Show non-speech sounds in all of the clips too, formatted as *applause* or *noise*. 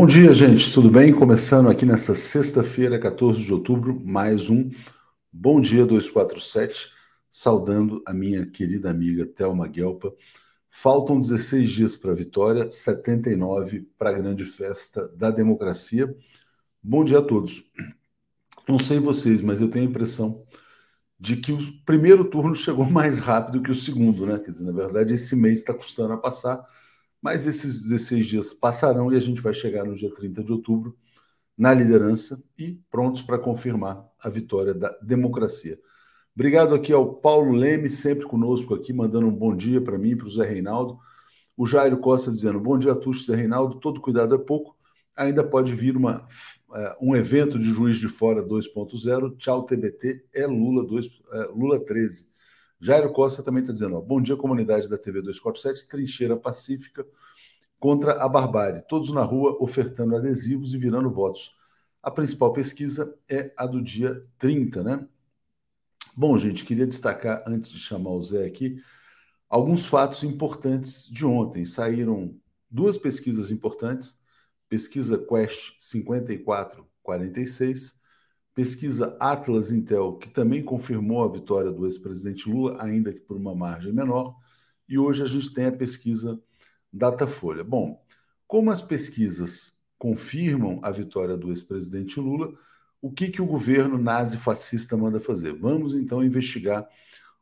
Bom dia, gente. Tudo bem? Começando aqui nessa sexta-feira, 14 de outubro, mais um Bom Dia 247, saudando a minha querida amiga Thelma Guelpa. Faltam 16 dias para a vitória, 79 para a grande festa da democracia. Bom dia a todos. Não sei vocês, mas eu tenho a impressão de que o primeiro turno chegou *laughs* mais rápido que o segundo, né? Quer dizer, na verdade, esse mês está custando a passar mas esses 16 dias passarão e a gente vai chegar no dia 30 de outubro na liderança e prontos para confirmar a vitória da democracia. Obrigado aqui ao Paulo Leme, sempre conosco aqui, mandando um bom dia para mim e para o Zé Reinaldo. O Jairo Costa dizendo: Bom dia todos, Zé Reinaldo. Todo cuidado é pouco. Ainda pode vir uma, uh, um evento de Juiz de Fora 2.0. Tchau, TBT. É Lula, 2, uh, é, Lula 13. Jairo Costa também está dizendo: ó, bom dia, comunidade da TV 247, trincheira pacífica contra a barbárie. Todos na rua ofertando adesivos e virando votos. A principal pesquisa é a do dia 30, né? Bom, gente, queria destacar, antes de chamar o Zé aqui, alguns fatos importantes de ontem. Saíram duas pesquisas importantes: pesquisa Quest 5446 Pesquisa Atlas Intel, que também confirmou a vitória do ex-presidente Lula, ainda que por uma margem menor. E hoje a gente tem a pesquisa Datafolha. Bom, como as pesquisas confirmam a vitória do ex-presidente Lula, o que, que o governo nazi-fascista manda fazer? Vamos então investigar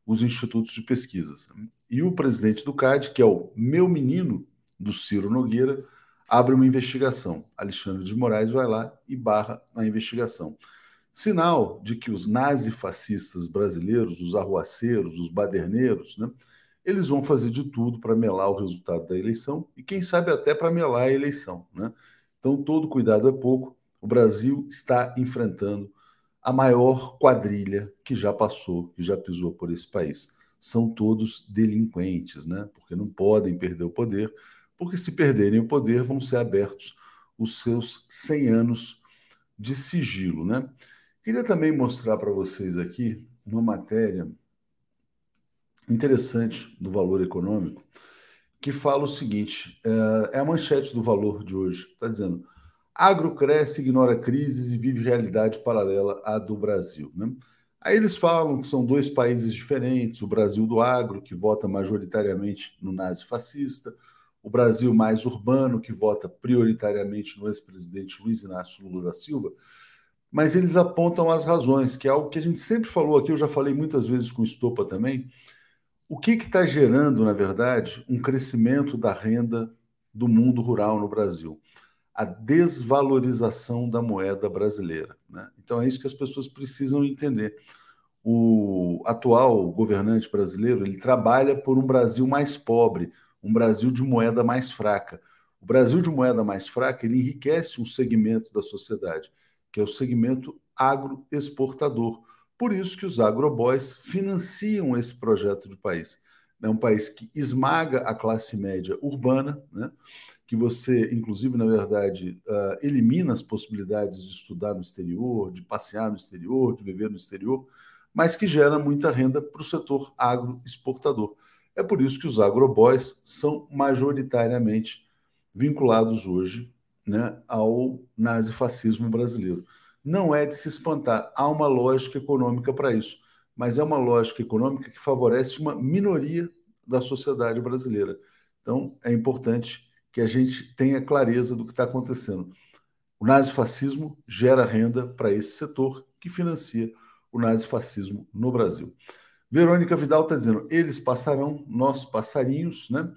os institutos de pesquisas. E o presidente do CAD, que é o meu menino do Ciro Nogueira, abre uma investigação. Alexandre de Moraes vai lá e barra a investigação. Sinal de que os nazifascistas brasileiros, os arruaceiros, os baderneiros, né, eles vão fazer de tudo para melar o resultado da eleição e, quem sabe, até para melar a eleição. Né? Então, todo cuidado é pouco. O Brasil está enfrentando a maior quadrilha que já passou, que já pisou por esse país. São todos delinquentes, né? porque não podem perder o poder, porque se perderem o poder, vão ser abertos os seus 100 anos de sigilo. Né? Queria também mostrar para vocês aqui uma matéria interessante do valor econômico que fala o seguinte: é, é a manchete do valor de hoje. Está dizendo: agro cresce, ignora crises e vive realidade paralela à do Brasil. Né? Aí eles falam que são dois países diferentes: o Brasil do agro, que vota majoritariamente no nazi-fascista, o Brasil mais urbano, que vota prioritariamente no ex-presidente Luiz Inácio Lula da Silva, mas eles apontam as razões, que é algo que a gente sempre falou aqui, eu já falei muitas vezes com o Estopa também. O que está gerando, na verdade, um crescimento da renda do mundo rural no Brasil? A desvalorização da moeda brasileira. Né? Então é isso que as pessoas precisam entender. O atual governante brasileiro ele trabalha por um Brasil mais pobre, um Brasil de moeda mais fraca. O Brasil de moeda mais fraca ele enriquece um segmento da sociedade que é o segmento agroexportador. Por isso que os agroboys financiam esse projeto de país. É um país que esmaga a classe média urbana, né? que você, inclusive, na verdade, uh, elimina as possibilidades de estudar no exterior, de passear no exterior, de viver no exterior, mas que gera muita renda para o setor agroexportador. É por isso que os agroboys são majoritariamente vinculados hoje né, ao nazifascismo brasileiro. Não é de se espantar, há uma lógica econômica para isso, mas é uma lógica econômica que favorece uma minoria da sociedade brasileira. Então, é importante que a gente tenha clareza do que está acontecendo. O nazifascismo gera renda para esse setor que financia o nazifascismo no Brasil. Verônica Vidal está dizendo: eles passarão, nós passarinhos, né?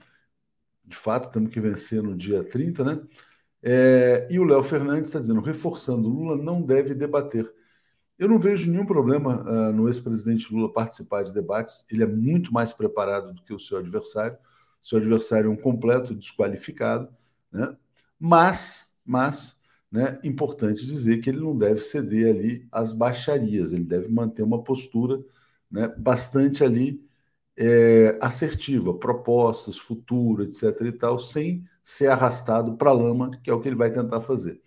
De fato, temos que vencer no dia 30, né? É, e o Léo Fernandes está dizendo, reforçando, Lula não deve debater. Eu não vejo nenhum problema uh, no ex-presidente Lula participar de debates. Ele é muito mais preparado do que o seu adversário. Seu adversário é um completo desqualificado, né? Mas, mas, né, importante dizer que ele não deve ceder ali às baixarias. Ele deve manter uma postura, né, bastante ali é, assertiva, propostas, futuro, etc. e tal, sem ser arrastado para a lama, que é o que ele vai tentar fazer.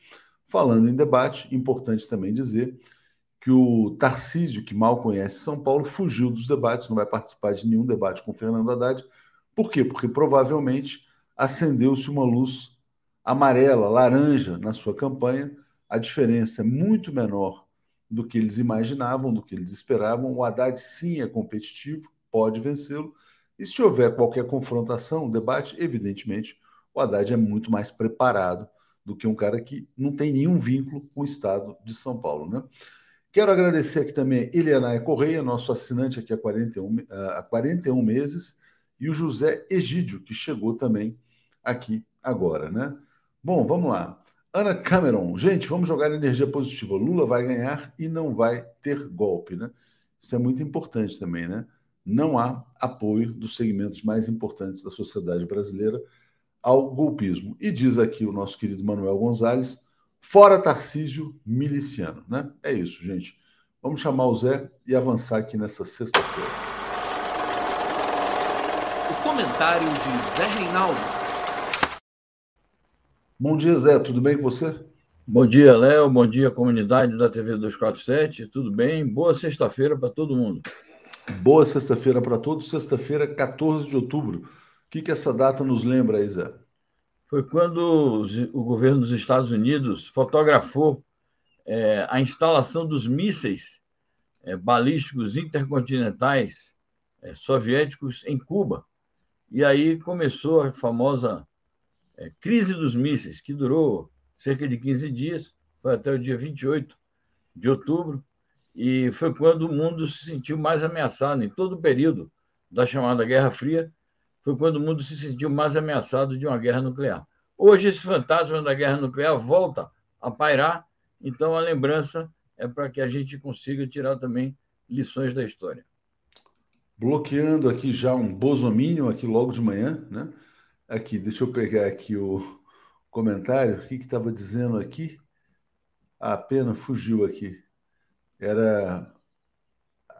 Falando em debate, importante também dizer que o Tarcísio, que mal conhece São Paulo, fugiu dos debates, não vai participar de nenhum debate com Fernando Haddad. Por quê? Porque provavelmente acendeu-se uma luz amarela, laranja na sua campanha. A diferença é muito menor do que eles imaginavam, do que eles esperavam. O Haddad sim é competitivo, pode vencê-lo. E se houver qualquer confrontação, debate, evidentemente, o Haddad é muito mais preparado do que um cara que não tem nenhum vínculo com o estado de São Paulo. Né? Quero agradecer aqui também Elianaia Correia, nosso assinante aqui há 41, há 41 meses, e o José Egídio, que chegou também aqui agora. Né? Bom, vamos lá. Ana Cameron, gente, vamos jogar energia positiva. Lula vai ganhar e não vai ter golpe, né? Isso é muito importante também, né? Não há apoio dos segmentos mais importantes da sociedade brasileira ao golpismo. E diz aqui o nosso querido Manuel Gonzalez, fora Tarcísio miliciano. Né? É isso, gente. Vamos chamar o Zé e avançar aqui nessa sexta-feira. O comentário de Zé Reinaldo. Bom dia, Zé. Tudo bem com você? Bom dia, Léo. Bom dia, comunidade da TV 247. Tudo bem? Boa sexta-feira para todo mundo. Boa sexta-feira para todos. Sexta-feira, 14 de outubro que, que essa data nos lembra, Isa? Foi quando o governo dos Estados Unidos fotografou é, a instalação dos mísseis é, balísticos intercontinentais é, soviéticos em Cuba. E aí começou a famosa é, crise dos mísseis, que durou cerca de 15 dias, foi até o dia 28 de outubro, e foi quando o mundo se sentiu mais ameaçado em todo o período da chamada Guerra Fria foi quando o mundo se sentiu mais ameaçado de uma guerra nuclear. Hoje, esse fantasma da guerra nuclear volta a pairar, então a lembrança é para que a gente consiga tirar também lições da história. Bloqueando aqui já um bosomínio aqui logo de manhã, né? Aqui, deixa eu pegar aqui o comentário. O que estava dizendo aqui? A pena fugiu aqui. Era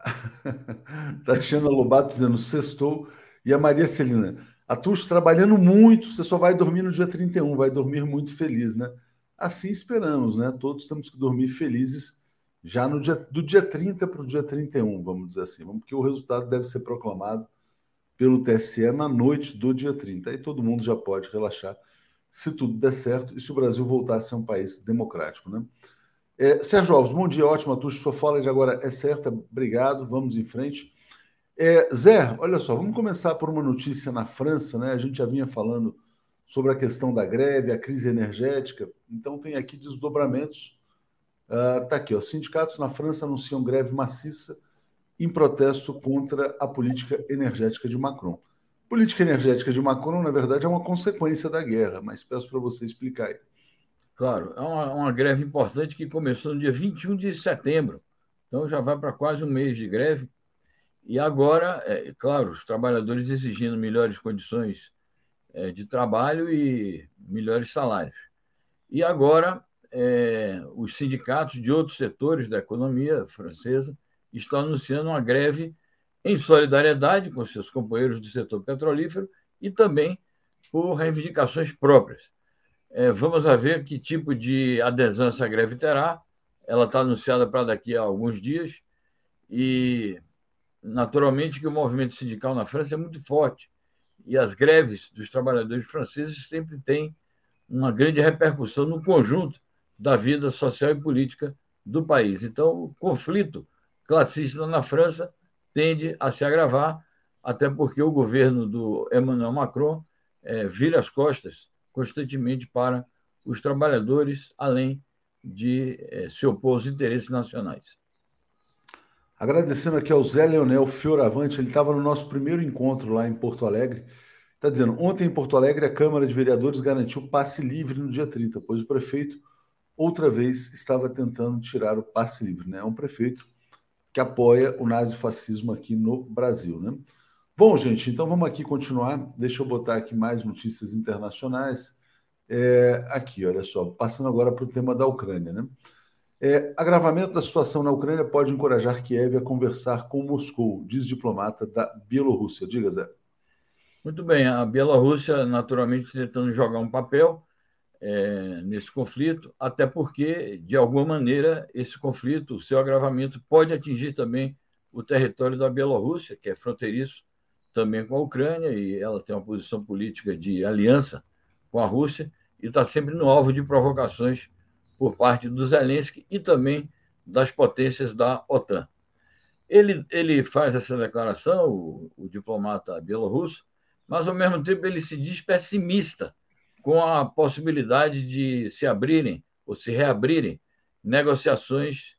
*laughs* Tatiana Lobato dizendo sextou e a Maria Celina, a Tuxo trabalhando muito, você só vai dormir no dia 31, vai dormir muito feliz, né? Assim esperamos, né? Todos temos que dormir felizes já no dia, do dia 30 para o dia 31, vamos dizer assim, porque o resultado deve ser proclamado pelo TSE na noite do dia 30. Aí todo mundo já pode relaxar se tudo der certo e se o Brasil voltar a ser um país democrático, né? É, Sérgio Alves, bom dia, ótima, Tuxo, sua fala de agora é certa, obrigado, vamos em frente. É, Zé, olha só, vamos começar por uma notícia na França, né? A gente já vinha falando sobre a questão da greve, a crise energética. Então, tem aqui desdobramentos. Uh, aqui, ó. Sindicatos na França anunciam greve maciça em protesto contra a política energética de Macron. Política energética de Macron, na verdade, é uma consequência da guerra, mas peço para você explicar aí. Claro, é uma, uma, greve importante que começou no dia 21 de setembro, então já vai para quase um mês de greve. E agora, é, claro, os trabalhadores exigindo melhores condições é, de trabalho e melhores salários. E agora, é, os sindicatos de outros setores da economia francesa estão anunciando uma greve em solidariedade com seus companheiros do setor petrolífero e também por reivindicações próprias. É, vamos ver que tipo de adesão essa greve terá. Ela está anunciada para daqui a alguns dias e, naturalmente, que o movimento sindical na França é muito forte e as greves dos trabalhadores franceses sempre têm uma grande repercussão no conjunto da vida social e política do país. Então, o conflito classista na França tende a se agravar, até porque o governo do Emmanuel Macron é, vira as costas constantemente para os trabalhadores, além de é, se opor aos interesses nacionais. Agradecendo aqui ao Zé Leonel Fioravante, ele estava no nosso primeiro encontro lá em Porto Alegre. Está dizendo: ontem em Porto Alegre, a Câmara de Vereadores garantiu passe livre no dia 30, pois o prefeito, outra vez, estava tentando tirar o passe livre. Né? É um prefeito que apoia o nazifascismo aqui no Brasil. Né? Bom, gente, então vamos aqui continuar. Deixa eu botar aqui mais notícias internacionais. É, aqui, olha só, passando agora para o tema da Ucrânia. Né? É, agravamento da situação na Ucrânia pode encorajar Kiev a conversar com Moscou, diz diplomata da Bielorrússia. Diga, Zé. Muito bem, a Bielorrússia naturalmente tentando jogar um papel é, nesse conflito, até porque, de alguma maneira, esse conflito, o seu agravamento, pode atingir também o território da Bielorrússia, que é fronteiriço também com a Ucrânia, e ela tem uma posição política de aliança com a Rússia, e está sempre no alvo de provocações por parte do Zelensky e também das potências da OTAN. Ele, ele faz essa declaração, o, o diplomata bielorrusso, mas ao mesmo tempo ele se diz pessimista com a possibilidade de se abrirem ou se reabrirem negociações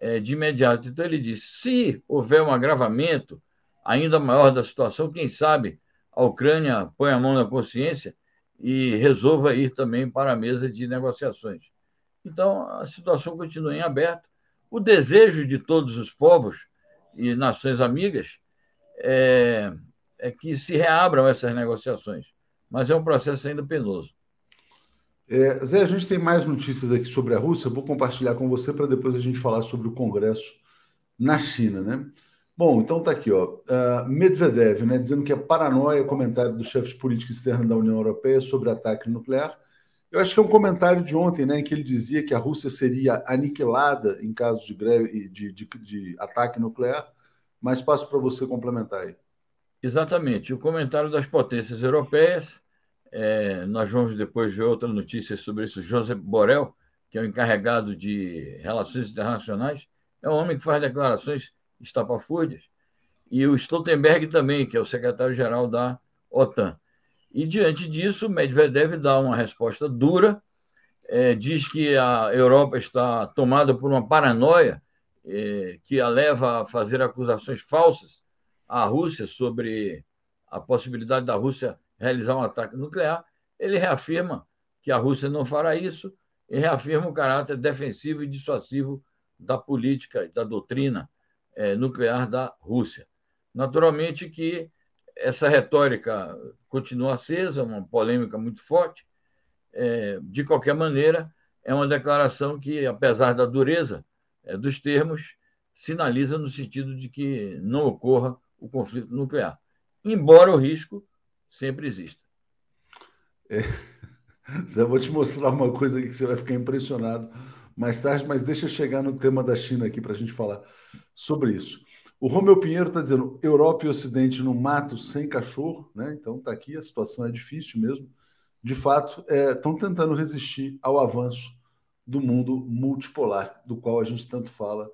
é, de imediato. Então ele diz: se houver um agravamento ainda maior da situação, quem sabe a Ucrânia põe a mão na consciência e resolva ir também para a mesa de negociações. Então, a situação continua em aberto. O desejo de todos os povos e nações amigas é, é que se reabram essas negociações, mas é um processo ainda penoso. É, Zé, a gente tem mais notícias aqui sobre a Rússia, vou compartilhar com você para depois a gente falar sobre o Congresso na China, né? Bom, então tá aqui, ó. Uh, Medvedev, né, dizendo que é paranoia comentário do chefe de política externa da União Europeia sobre ataque nuclear. Eu acho que é um comentário de ontem, né, em que ele dizia que a Rússia seria aniquilada em caso de, greve, de, de, de ataque nuclear, mas passo para você complementar aí. Exatamente. O comentário das potências europeias, é, nós vamos depois ver outra notícia sobre isso. José Borrell, que é o encarregado de relações internacionais, é um homem que faz declarações estapafúrdias, e o Stoltenberg também, que é o secretário-geral da OTAN. E, diante disso, Medvedev dá uma resposta dura, é, diz que a Europa está tomada por uma paranoia é, que a leva a fazer acusações falsas à Rússia sobre a possibilidade da Rússia realizar um ataque nuclear. Ele reafirma que a Rússia não fará isso e reafirma o caráter defensivo e dissuasivo da política e da doutrina é, nuclear da Rússia. Naturalmente que essa retórica continua acesa, uma polêmica muito forte. É, de qualquer maneira, é uma declaração que, apesar da dureza é, dos termos, sinaliza no sentido de que não ocorra o conflito nuclear, embora o risco sempre exista. É. *laughs* Zé, vou te mostrar uma coisa aqui que você vai ficar impressionado mais tarde, mas deixa eu chegar no tema da China aqui para a gente falar sobre isso. O Romeu Pinheiro está dizendo Europa e Ocidente no mato sem cachorro, né? Então está aqui, a situação é difícil mesmo. De fato, estão é, tentando resistir ao avanço do mundo multipolar, do qual a gente tanto fala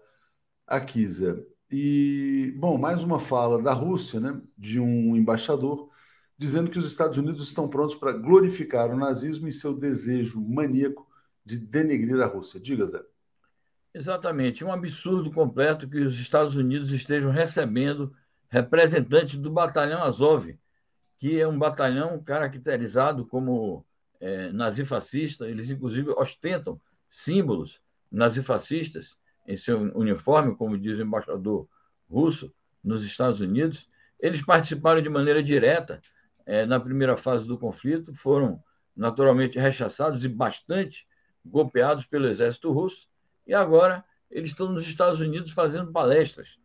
aqui, Zé. E, bom, mais uma fala da Rússia, né? De um embaixador dizendo que os Estados Unidos estão prontos para glorificar o nazismo e seu desejo maníaco de denegrir a Rússia. Diga, Zé. Exatamente. Um absurdo completo que os Estados Unidos estejam recebendo representantes do batalhão Azov, que é um batalhão caracterizado como é, nazifascista. Eles, inclusive, ostentam símbolos nazifascistas em seu uniforme, como diz o embaixador russo nos Estados Unidos. Eles participaram de maneira direta é, na primeira fase do conflito, foram naturalmente rechaçados e bastante golpeados pelo exército russo, e agora eles estão nos Estados Unidos fazendo palestras.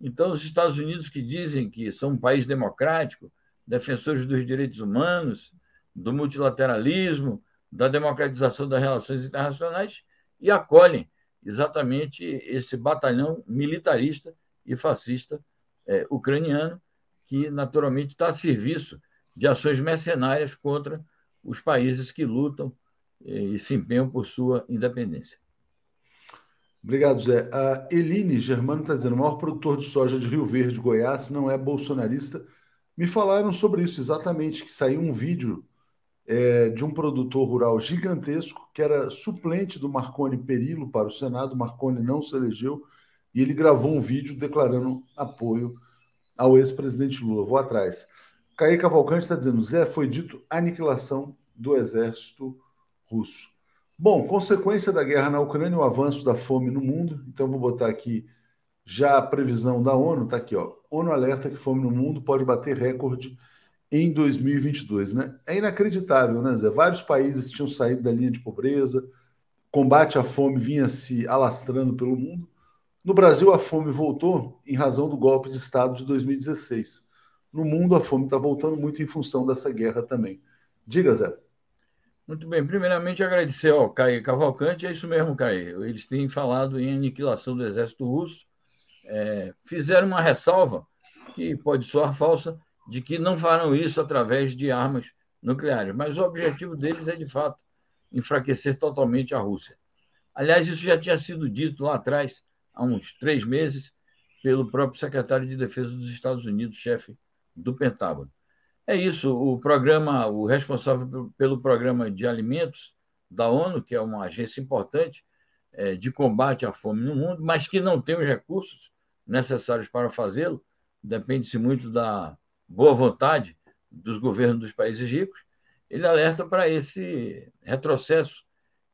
Então, os Estados Unidos, que dizem que são um país democrático, defensores dos direitos humanos, do multilateralismo, da democratização das relações internacionais, e acolhem exatamente esse batalhão militarista e fascista é, ucraniano, que naturalmente está a serviço de ações mercenárias contra os países que lutam é, e se empenham por sua independência. Obrigado, Zé. A Eline Germano está dizendo: o maior produtor de soja de Rio Verde, Goiás, não é bolsonarista. Me falaram sobre isso exatamente, que saiu um vídeo é, de um produtor rural gigantesco, que era suplente do Marconi Perillo para o Senado. Marconi não se elegeu e ele gravou um vídeo declarando apoio ao ex-presidente Lula. Vou atrás. Caí Cavalcante está dizendo: Zé, foi dito aniquilação do exército russo. Bom, consequência da guerra na Ucrânia, o avanço da fome no mundo. Então, vou botar aqui já a previsão da ONU. Está aqui, ó. ONU alerta que fome no mundo pode bater recorde em 2022, né? É inacreditável, né, Zé? Vários países tinham saído da linha de pobreza, combate à fome vinha se alastrando pelo mundo. No Brasil, a fome voltou em razão do golpe de Estado de 2016. No mundo, a fome está voltando muito em função dessa guerra também. Diga, Zé. Muito bem. Primeiramente, agradecer ao Caio Cavalcante. É isso mesmo, Caio. Eles têm falado em aniquilação do exército russo. É, fizeram uma ressalva, que pode soar falsa, de que não farão isso através de armas nucleares, mas o objetivo deles é, de fato, enfraquecer totalmente a Rússia. Aliás, isso já tinha sido dito lá atrás, há uns três meses, pelo próprio secretário de Defesa dos Estados Unidos, chefe do Pentágono. É isso, o programa, o responsável pelo programa de alimentos da ONU, que é uma agência importante é, de combate à fome no mundo, mas que não tem os recursos necessários para fazê-lo, depende-se muito da boa vontade dos governos dos países ricos, ele alerta para esse retrocesso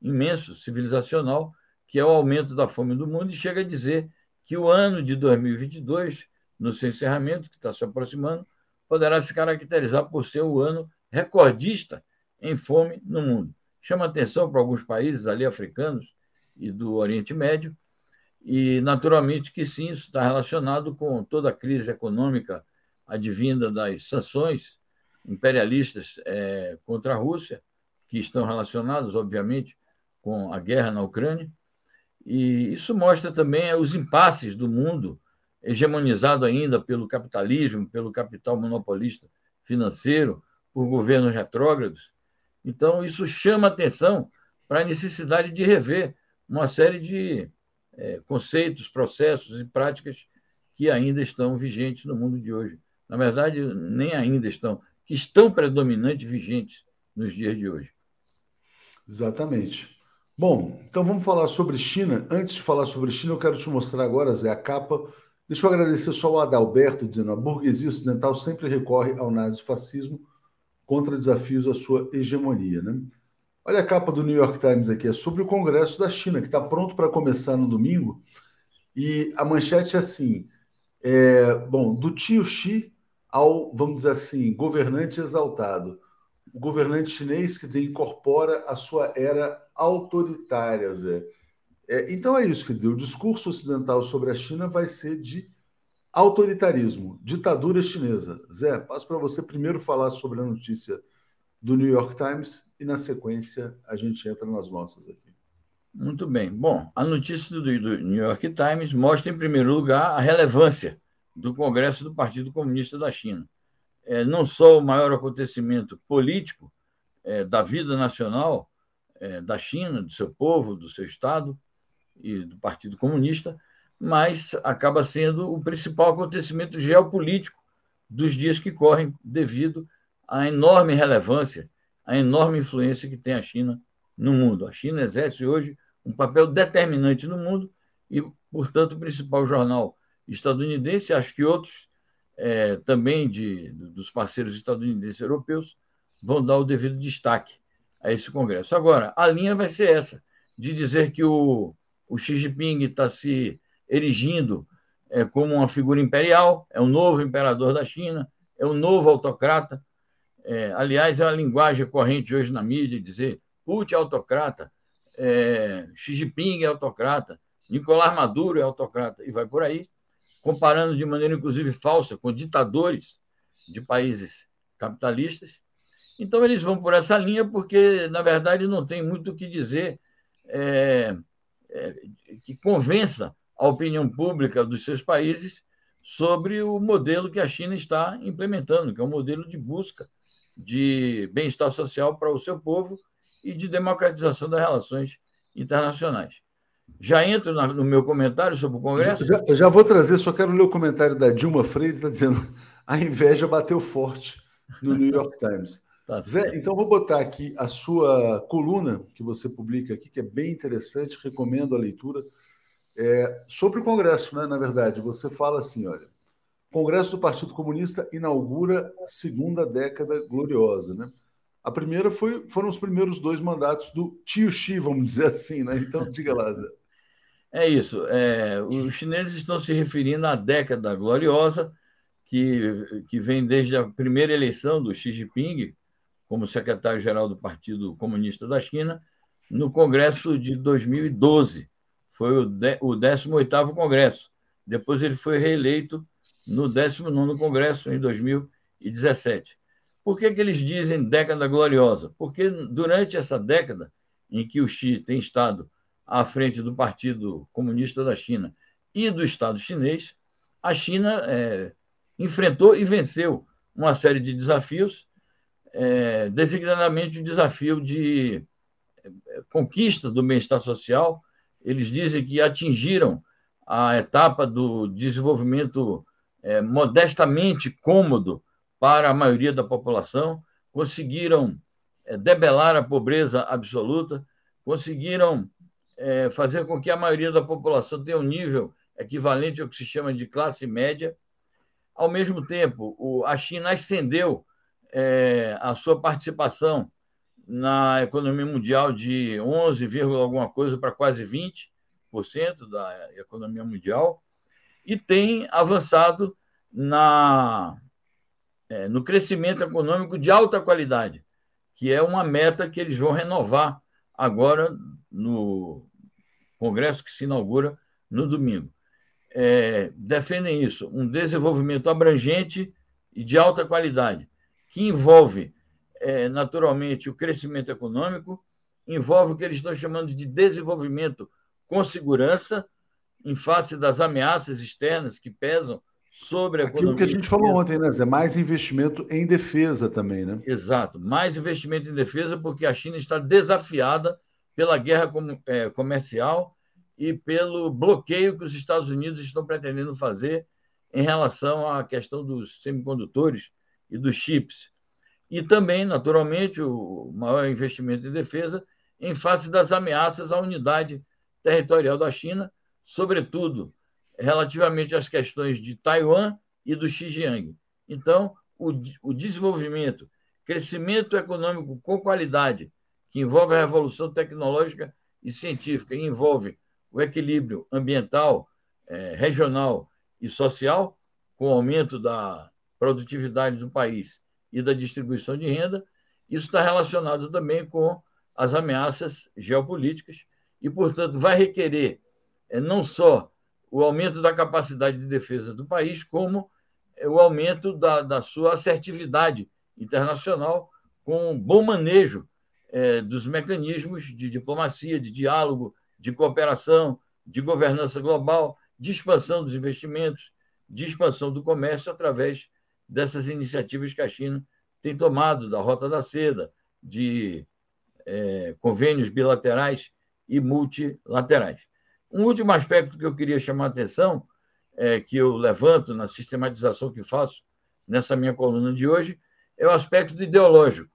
imenso civilizacional, que é o aumento da fome do mundo, e chega a dizer que o ano de 2022, no seu encerramento, que está se aproximando, poderá se caracterizar por ser o ano recordista em fome no mundo. Chama atenção para alguns países ali africanos e do Oriente Médio, e naturalmente que sim, isso está relacionado com toda a crise econômica advinda das sanções imperialistas é, contra a Rússia, que estão relacionadas, obviamente, com a guerra na Ucrânia. E isso mostra também os impasses do mundo, hegemonizado ainda pelo capitalismo, pelo capital monopolista financeiro, por governos retrógrados. Então, isso chama atenção para a necessidade de rever uma série de é, conceitos, processos e práticas que ainda estão vigentes no mundo de hoje na verdade, nem ainda estão, que estão predominantes vigentes nos dias de hoje. Exatamente. Bom, então vamos falar sobre China. Antes de falar sobre China, eu quero te mostrar agora, Zé, a capa. Deixa eu agradecer só ao Adalberto, dizendo a burguesia ocidental sempre recorre ao nazifascismo contra desafios à sua hegemonia. Né? Olha a capa do New York Times aqui, é sobre o Congresso da China, que está pronto para começar no domingo. E a manchete é assim: é, bom, do tio Xi ao, vamos dizer assim, governante exaltado. O governante chinês, dizer, incorpora a sua era autoritária, Zé. É, então é isso, quer dizer, o discurso ocidental sobre a China vai ser de autoritarismo, ditadura chinesa. Zé, passo para você primeiro falar sobre a notícia do New York Times e, na sequência, a gente entra nas nossas aqui. Muito bem. Bom, a notícia do, do New York Times mostra, em primeiro lugar, a relevância do Congresso do Partido Comunista da China. É, não só o maior acontecimento político é, da vida nacional é, da China, do seu povo, do seu Estado e do Partido Comunista, mas acaba sendo o principal acontecimento geopolítico dos dias que correm, devido a enorme relevância, a enorme influência que tem a China no mundo. A China exerce hoje um papel determinante no mundo e, portanto, o principal jornal estadunidense, acho que outros é, também de, dos parceiros estadunidenses e europeus vão dar o devido destaque a esse Congresso. Agora, a linha vai ser essa, de dizer que o, o Xi Jinping está se erigindo é, como uma figura imperial, é o novo imperador da China, é o novo autocrata. É, aliás, é uma linguagem corrente hoje na mídia dizer Putin é autocrata, é, Xi Jinping é autocrata, Nicolás Maduro é autocrata, e vai por aí, comparando de maneira inclusive falsa com ditadores de países capitalistas. Então, eles vão por essa linha porque, na verdade, não tem muito o que dizer é, que convença a opinião pública dos seus países sobre o modelo que a China está implementando, que é um modelo de busca de bem-estar social para o seu povo e de democratização das relações internacionais. Já entro no meu comentário sobre o Congresso? Já, já, já vou trazer, só quero ler o comentário da Dilma Freire, está dizendo a inveja bateu forte no New York Times. Tá Zé, então vou botar aqui a sua coluna que você publica aqui, que é bem interessante, recomendo a leitura. É, sobre o Congresso, né, na verdade, você fala assim: olha, Congresso do Partido Comunista inaugura segunda década gloriosa. Né? A primeira foi, foram os primeiros dois mandatos do tio Xi, vamos dizer assim, né? Então, *laughs* diga lá, Zé. É isso. É, os chineses estão se referindo à década gloriosa, que, que vem desde a primeira eleição do Xi Jinping como secretário-geral do Partido Comunista da China no Congresso de 2012 foi o, de, o 18º Congresso. Depois ele foi reeleito no 19º Congresso, em 2017. Por que, que eles dizem década gloriosa? Porque durante essa década em que o Xi tem estado à frente do Partido Comunista da China e do Estado chinês, a China é, enfrentou e venceu uma série de desafios, é, designadamente o desafio de é, conquista do bem-estar social, eles dizem que atingiram a etapa do desenvolvimento é, modestamente cômodo para a maioria da população, conseguiram é, debelar a pobreza absoluta, conseguiram é, fazer com que a maioria da população tenha um nível equivalente ao que se chama de classe média. Ao mesmo tempo, o, a China ascendeu é, a sua participação na economia mundial de 11, alguma coisa para quase 20% da economia mundial e tem avançado na, é, no crescimento econômico de alta qualidade, que é uma meta que eles vão renovar agora no congresso que se inaugura no domingo. É, defendem isso, um desenvolvimento abrangente e de alta qualidade, que envolve é, naturalmente, o crescimento econômico, envolve o que eles estão chamando de desenvolvimento com segurança, em face das ameaças externas que pesam sobre a Aquilo economia. que a gente falou ontem, né, Zé? Mais investimento em defesa também, né? Exato, mais investimento em defesa, porque a China está desafiada pela guerra é, comercial e pelo bloqueio que os Estados Unidos estão pretendendo fazer em relação à questão dos semicondutores e dos chips e também, naturalmente, o maior investimento em defesa em face das ameaças à unidade territorial da China, sobretudo relativamente às questões de Taiwan e do Xinjiang. Então, o, o desenvolvimento, crescimento econômico com qualidade, que envolve a revolução tecnológica e científica, e envolve o equilíbrio ambiental, eh, regional e social, com o aumento da produtividade do país e da distribuição de renda. Isso está relacionado também com as ameaças geopolíticas e, portanto, vai requerer é, não só o aumento da capacidade de defesa do país, como é, o aumento da, da sua assertividade internacional com bom manejo é, dos mecanismos de diplomacia, de diálogo, de cooperação, de governança global, de expansão dos investimentos, de expansão do comércio através dessas iniciativas que a China tem tomado, da Rota da Seda, de é, convênios bilaterais e multilaterais. Um último aspecto que eu queria chamar a atenção, é, que eu levanto na sistematização que faço nessa minha coluna de hoje, é o aspecto ideológico.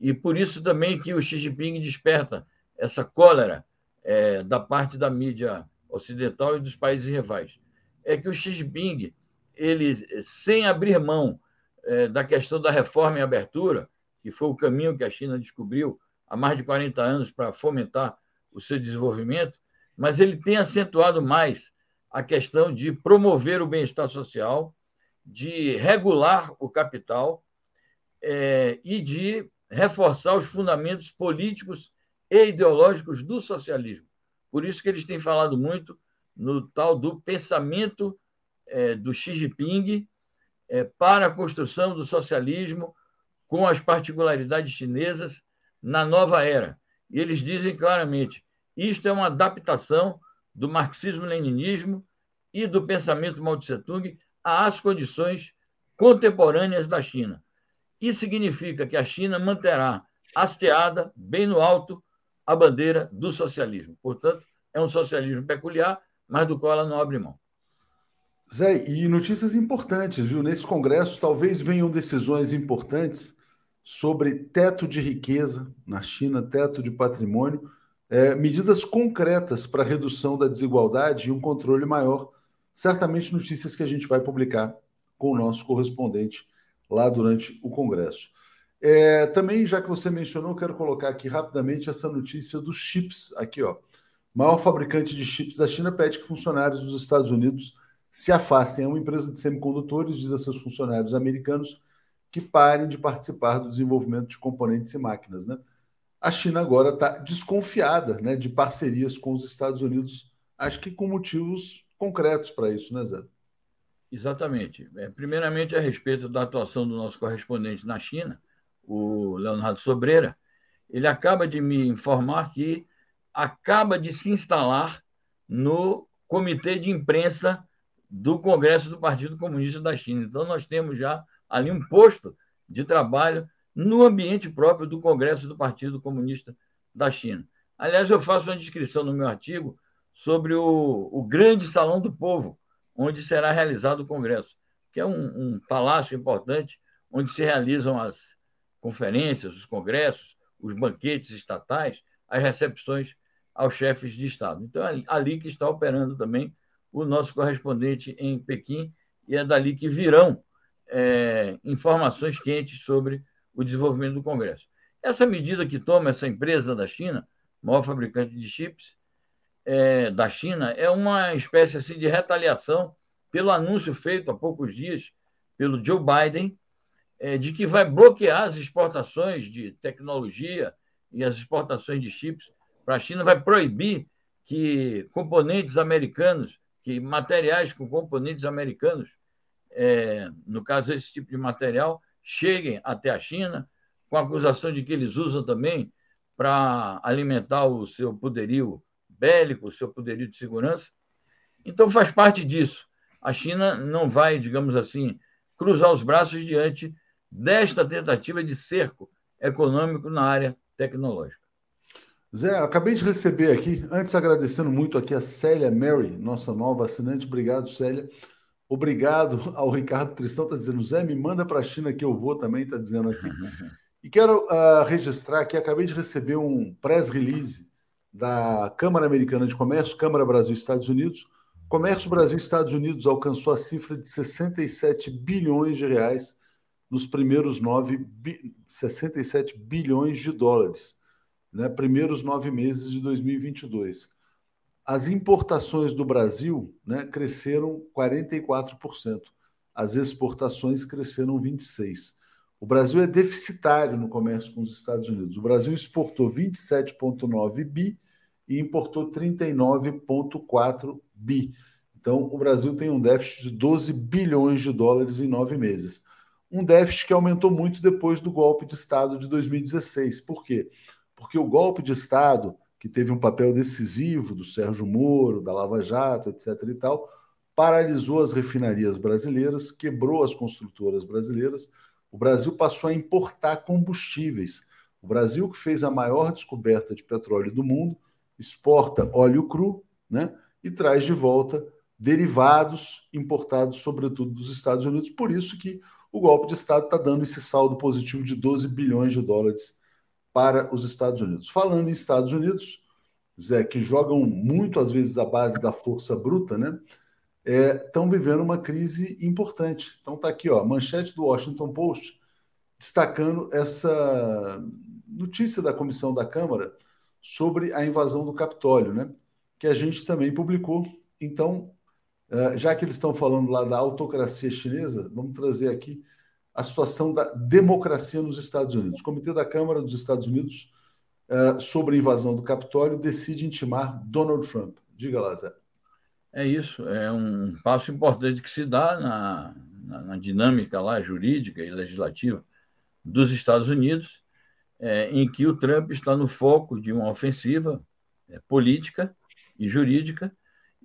E por isso também que o Xi Jinping desperta essa cólera é, da parte da mídia ocidental e dos países rivais. É que o Xi Jinping, ele, sem abrir mão é, da questão da reforma e abertura, que foi o caminho que a China descobriu há mais de 40 anos para fomentar o seu desenvolvimento, mas ele tem acentuado mais a questão de promover o bem-estar social, de regular o capital é, e de reforçar os fundamentos políticos e ideológicos do socialismo. Por isso que eles têm falado muito no tal do pensamento é, do Xi Jinping é, para a construção do socialismo com as particularidades chinesas na nova era. E eles dizem claramente: isto é uma adaptação do marxismo-leninismo e do pensamento Mao Tse-tung às condições contemporâneas da China. Isso significa que a China manterá hasteada, bem no alto, a bandeira do socialismo. Portanto, é um socialismo peculiar, mas do qual ela não abre mão. Zé, e notícias importantes, viu? Nesse congresso talvez venham decisões importantes sobre teto de riqueza na China, teto de patrimônio, é, medidas concretas para redução da desigualdade e um controle maior. Certamente notícias que a gente vai publicar com o nosso correspondente lá durante o Congresso. É, também, já que você mencionou, quero colocar aqui rapidamente essa notícia dos chips. Aqui, ó. O maior fabricante de chips da China pede que funcionários dos Estados Unidos se afastem. É uma empresa de semicondutores, diz a seus funcionários americanos que parem de participar do desenvolvimento de componentes e máquinas. Né? A China agora está desconfiada né, de parcerias com os Estados Unidos, acho que com motivos concretos para isso, né, Zé? Exatamente. É, primeiramente, a respeito da atuação do nosso correspondente na China, o Leonardo Sobreira, ele acaba de me informar que acaba de se instalar no comitê de imprensa do Congresso do Partido Comunista da China. Então, nós temos já ali um posto de trabalho no ambiente próprio do Congresso do Partido Comunista da China. Aliás, eu faço uma descrição no meu artigo sobre o, o grande Salão do Povo, onde será realizado o Congresso, que é um, um palácio importante onde se realizam as conferências, os congressos, os banquetes estatais, as recepções aos chefes de Estado. Então, é ali que está operando também o nosso correspondente em Pequim, e é dali que virão é, informações quentes sobre o desenvolvimento do Congresso. Essa medida que toma essa empresa da China, maior fabricante de chips é, da China, é uma espécie assim, de retaliação pelo anúncio feito há poucos dias pelo Joe Biden é, de que vai bloquear as exportações de tecnologia e as exportações de chips para a China, vai proibir que componentes americanos, que materiais com componentes americanos, é, no caso esse tipo de material, cheguem até a China, com a acusação de que eles usam também para alimentar o seu poderio bélico, o seu poderio de segurança. Então faz parte disso. A China não vai, digamos assim, cruzar os braços diante desta tentativa de cerco econômico na área tecnológica. Zé, acabei de receber aqui, antes agradecendo muito aqui a Célia Mary, nossa nova assinante. Obrigado, Célia. Obrigado ao Ricardo Tristão, está dizendo, Zé, me manda para a China que eu vou também, está dizendo aqui. *laughs* E quero uh, registrar que acabei de receber um press release da Câmara Americana de Comércio, Câmara Brasil Estados Unidos. Comércio Brasil Estados Unidos alcançou a cifra de 67 bilhões de reais nos primeiros nove, 67 bilhões de dólares, né, primeiros nove meses de 2022. As importações do Brasil né, cresceram 44%, as exportações cresceram 26%. O Brasil é deficitário no comércio com os Estados Unidos. O Brasil exportou 27,9 bi e importou 39,4 bi. Então, o Brasil tem um déficit de 12 bilhões de dólares em nove meses um déficit que aumentou muito depois do golpe de Estado de 2016. Por quê? Porque o golpe de Estado, que teve um papel decisivo do Sérgio Moro, da Lava Jato, etc. e tal, paralisou as refinarias brasileiras, quebrou as construtoras brasileiras. O Brasil passou a importar combustíveis. O Brasil, que fez a maior descoberta de petróleo do mundo, exporta óleo cru né, e traz de volta derivados importados, sobretudo dos Estados Unidos. Por isso que o golpe de Estado está dando esse saldo positivo de 12 bilhões de dólares para os Estados Unidos. Falando em Estados Unidos, Zé, que jogam muito às vezes à base da força bruta, né? Estão é, vivendo uma crise importante. Então tá aqui, ó, manchete do Washington Post destacando essa notícia da comissão da Câmara sobre a invasão do Capitólio, né? Que a gente também publicou. Então, é, já que eles estão falando lá da autocracia chinesa, vamos trazer aqui a situação da democracia nos Estados Unidos. O Comitê da Câmara dos Estados Unidos uh, sobre a invasão do Capitólio decide intimar Donald Trump. Diga lá, Zé. É isso, é um passo importante que se dá na, na, na dinâmica lá jurídica e legislativa dos Estados Unidos, é, em que o Trump está no foco de uma ofensiva é, política e jurídica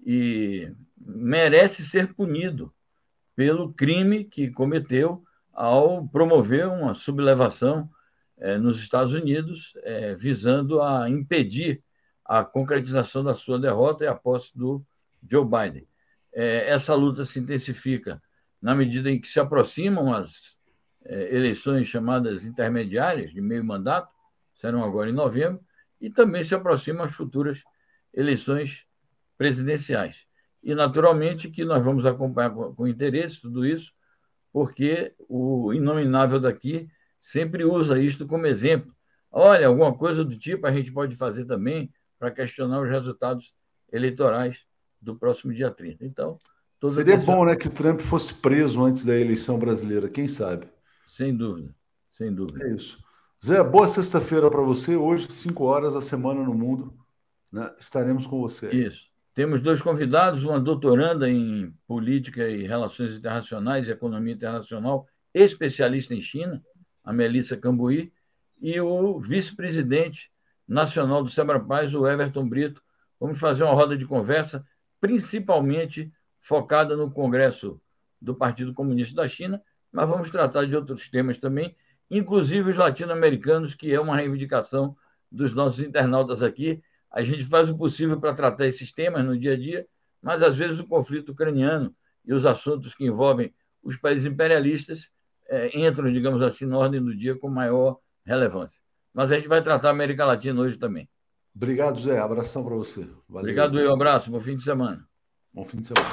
e merece ser punido pelo crime que cometeu ao promover uma sublevação é, nos Estados Unidos, é, visando a impedir a concretização da sua derrota e a posse do Joe Biden. É, essa luta se intensifica na medida em que se aproximam as eleições chamadas intermediárias, de meio mandato, serão agora em novembro, e também se aproximam as futuras eleições presidenciais. E, naturalmente, que nós vamos acompanhar com interesse tudo isso, porque o inominável daqui sempre usa isto como exemplo. Olha, alguma coisa do tipo a gente pode fazer também para questionar os resultados eleitorais do próximo dia 30. Então, seria bom, né, que o Trump fosse preso antes da eleição brasileira, quem sabe? Sem dúvida, sem dúvida. É isso. Zé, boa sexta-feira para você. Hoje, 5 horas, a semana no mundo. Né? Estaremos com você. Isso. Temos dois convidados, uma doutoranda em Política e Relações Internacionais e Economia Internacional, especialista em China, a Melissa Cambuí, e o vice-presidente nacional do Sebra Paz, o Everton Brito. Vamos fazer uma roda de conversa, principalmente focada no Congresso do Partido Comunista da China, mas vamos tratar de outros temas também, inclusive os latino-americanos, que é uma reivindicação dos nossos internautas aqui, a gente faz o possível para tratar esses temas no dia a dia, mas às vezes o conflito ucraniano e os assuntos que envolvem os países imperialistas é, entram, digamos assim, na ordem do dia com maior relevância. Mas a gente vai tratar a América Latina hoje também. Obrigado, Zé. Abração para você. Valeu. Obrigado, eu. Abraço. Bom fim de semana. Bom fim de semana.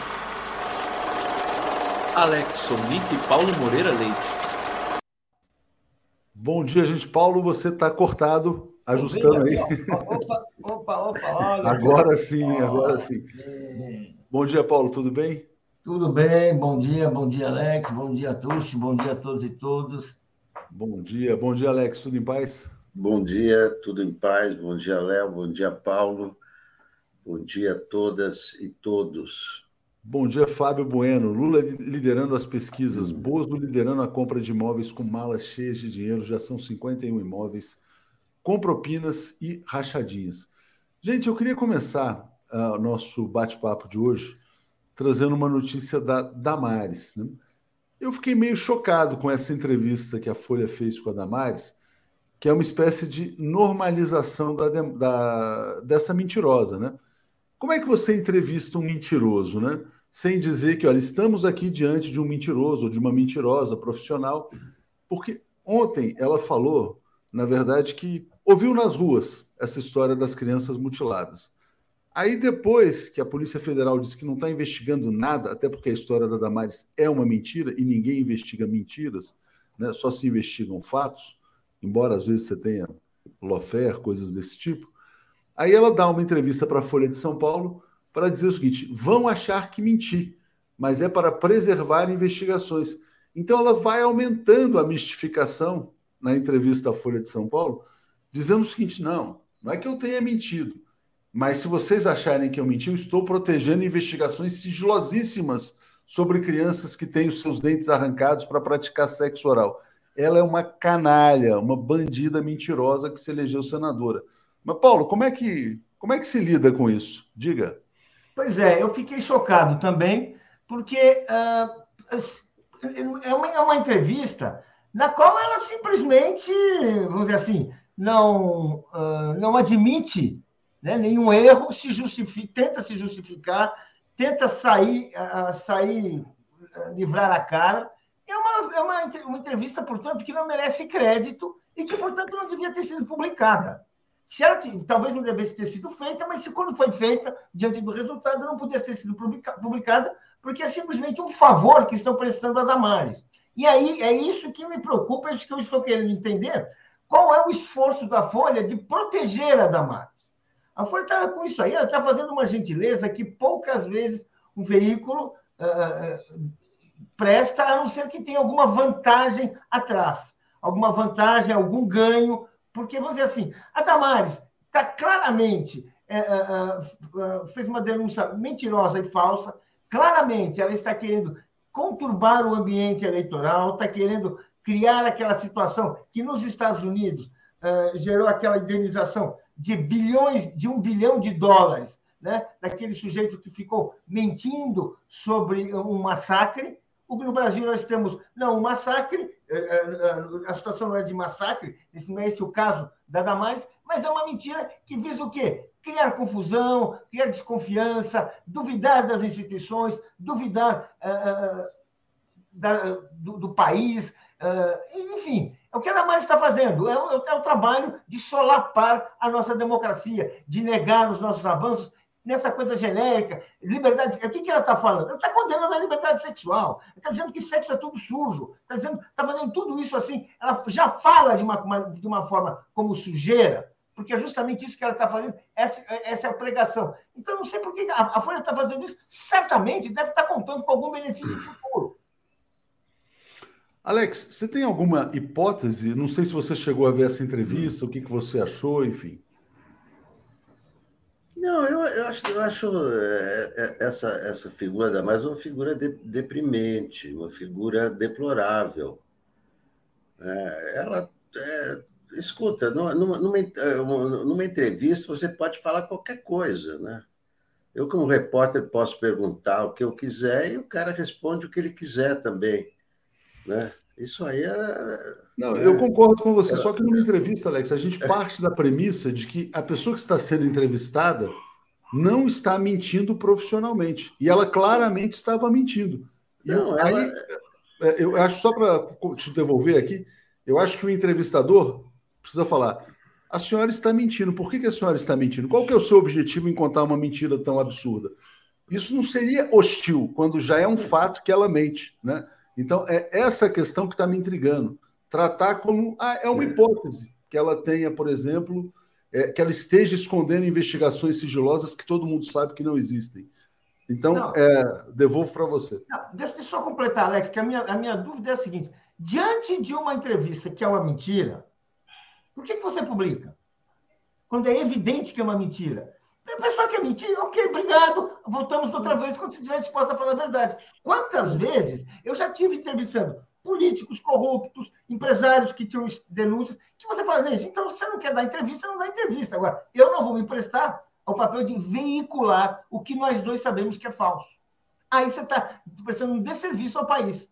Alex Sonic e Paulo Moreira Leite. Bom dia, gente. Paulo, você está cortado ajustando aí. Opa, opa, opa, olha. Agora sim, agora sim. Bom dia, Paulo, tudo bem? Tudo bem, bom dia, bom dia, Alex, bom dia, Tuxi, bom dia a todos e todas. Bom dia, bom dia, Alex, tudo em paz? Bom dia, tudo em paz, bom dia, Léo, bom dia, Paulo, bom dia a todas e todos. Bom dia, Fábio Bueno. Lula liderando as pesquisas, Bozo liderando a compra de imóveis com malas cheias de dinheiro, já são 51 imóveis com propinas e rachadinhas. Gente, eu queria começar uh, o nosso bate-papo de hoje trazendo uma notícia da Damares. Né? Eu fiquei meio chocado com essa entrevista que a Folha fez com a Damares, que é uma espécie de normalização da, da, dessa mentirosa. Né? Como é que você entrevista um mentiroso, né? sem dizer que olha, estamos aqui diante de um mentiroso ou de uma mentirosa profissional? Porque ontem ela falou, na verdade, que ouviu nas ruas essa história das crianças mutiladas. Aí depois que a Polícia Federal disse que não está investigando nada, até porque a história da Damares é uma mentira e ninguém investiga mentiras, né? só se investigam fatos, embora às vezes você tenha lofer, coisas desse tipo. Aí ela dá uma entrevista para a Folha de São Paulo para dizer o seguinte: vão achar que menti, mas é para preservar investigações. Então ela vai aumentando a mistificação na entrevista à Folha de São Paulo, dizendo o seguinte: não, não é que eu tenha mentido, mas se vocês acharem que eu menti, eu estou protegendo investigações sigilosíssimas sobre crianças que têm os seus dentes arrancados para praticar sexo oral. Ela é uma canalha, uma bandida mentirosa que se elegeu senadora. Mas, Paulo, como é que, como é que se lida com isso? Diga. Pois é, eu fiquei chocado também, porque uh, é, uma, é uma entrevista na qual ela simplesmente, vamos dizer assim, não, uh, não admite né, nenhum erro, se justifica, tenta se justificar, tenta sair, uh, sair uh, livrar a cara. É uma, é uma, uma entrevista, portanto, que não merece crédito e que, portanto, não devia ter sido publicada. Se ela, talvez não devesse ter sido feita, mas se quando foi feita, diante do resultado, não podia ter sido publicada, porque é simplesmente um favor que estão prestando a Damares. E aí é isso que me preocupa, é isso que eu estou querendo entender. Qual é o esforço da Folha de proteger a Damares? A Folha está com isso aí, ela está fazendo uma gentileza que poucas vezes um veículo uh, presta, a não ser que tenha alguma vantagem atrás, alguma vantagem, algum ganho, porque, vamos dizer assim, a Damares está claramente, é, é, é, fez uma denúncia mentirosa e falsa, claramente ela está querendo conturbar o ambiente eleitoral, está querendo criar aquela situação que nos Estados Unidos uh, gerou aquela indenização de bilhões, de um bilhão de dólares, né, daquele sujeito que ficou mentindo sobre um massacre, no Brasil nós temos, não, um massacre, é, é, a situação não é de massacre, esse não é esse o caso da Damares, mas é uma mentira que visa o quê? Criar confusão, criar desconfiança, duvidar das instituições, duvidar uh, da, do, do, país, uh, enfim, é o que a Damares está fazendo, é o, é o trabalho de solapar a nossa democracia, de negar os nossos avanços nessa coisa genérica, liberdade. O que, que ela está falando? Ela está condenando a liberdade sexual. Está dizendo que sexo é tudo sujo. Está fazendo tudo isso assim. Ela já fala de uma, de uma forma como sujeira, porque é justamente isso que ela está fazendo. Essa, essa é a pregação. Então, não sei por que a, a Folha está fazendo isso. Certamente deve estar contando com algum benefício. Alex, você tem alguma hipótese? Não sei se você chegou a ver essa entrevista, o que, que você achou, enfim. Não, eu, eu acho, eu acho é, é, essa, essa figura da mais uma figura de, deprimente, uma figura deplorável. É, ela, é, escuta, numa, numa, é, numa entrevista você pode falar qualquer coisa, né? Eu, como repórter, posso perguntar o que eu quiser e o cara responde o que ele quiser também, né? Isso aí é. Não, eu concordo com você, só que numa entrevista, Alex, a gente parte da premissa de que a pessoa que está sendo entrevistada não está mentindo profissionalmente. E ela claramente estava mentindo. Não, ela... aí, é, eu acho, só para te devolver aqui, eu acho que o entrevistador precisa falar: a senhora está mentindo. Por que, que a senhora está mentindo? Qual que é o seu objetivo em contar uma mentira tão absurda? Isso não seria hostil, quando já é um fato que ela mente, né? Então, é essa questão que está me intrigando. Tratar como. Ah, é uma hipótese que ela tenha, por exemplo, é, que ela esteja escondendo investigações sigilosas que todo mundo sabe que não existem. Então, é, devolvo para você. Não, deixa eu só completar, Alex, que a minha, a minha dúvida é a seguinte: diante de uma entrevista que é uma mentira, por que, que você publica? Quando é evidente que é uma mentira. Pessoa que é mentira, ok, obrigado, voltamos outra vez quando estiver disposta a falar a verdade. Quantas vezes eu já tive entrevistando políticos corruptos, empresários que tinham denúncias, que você fala, gente, então você não quer dar entrevista, não dá entrevista. Agora, eu não vou me prestar ao papel de veicular o que nós dois sabemos que é falso. Aí você está prestando um desserviço ao país.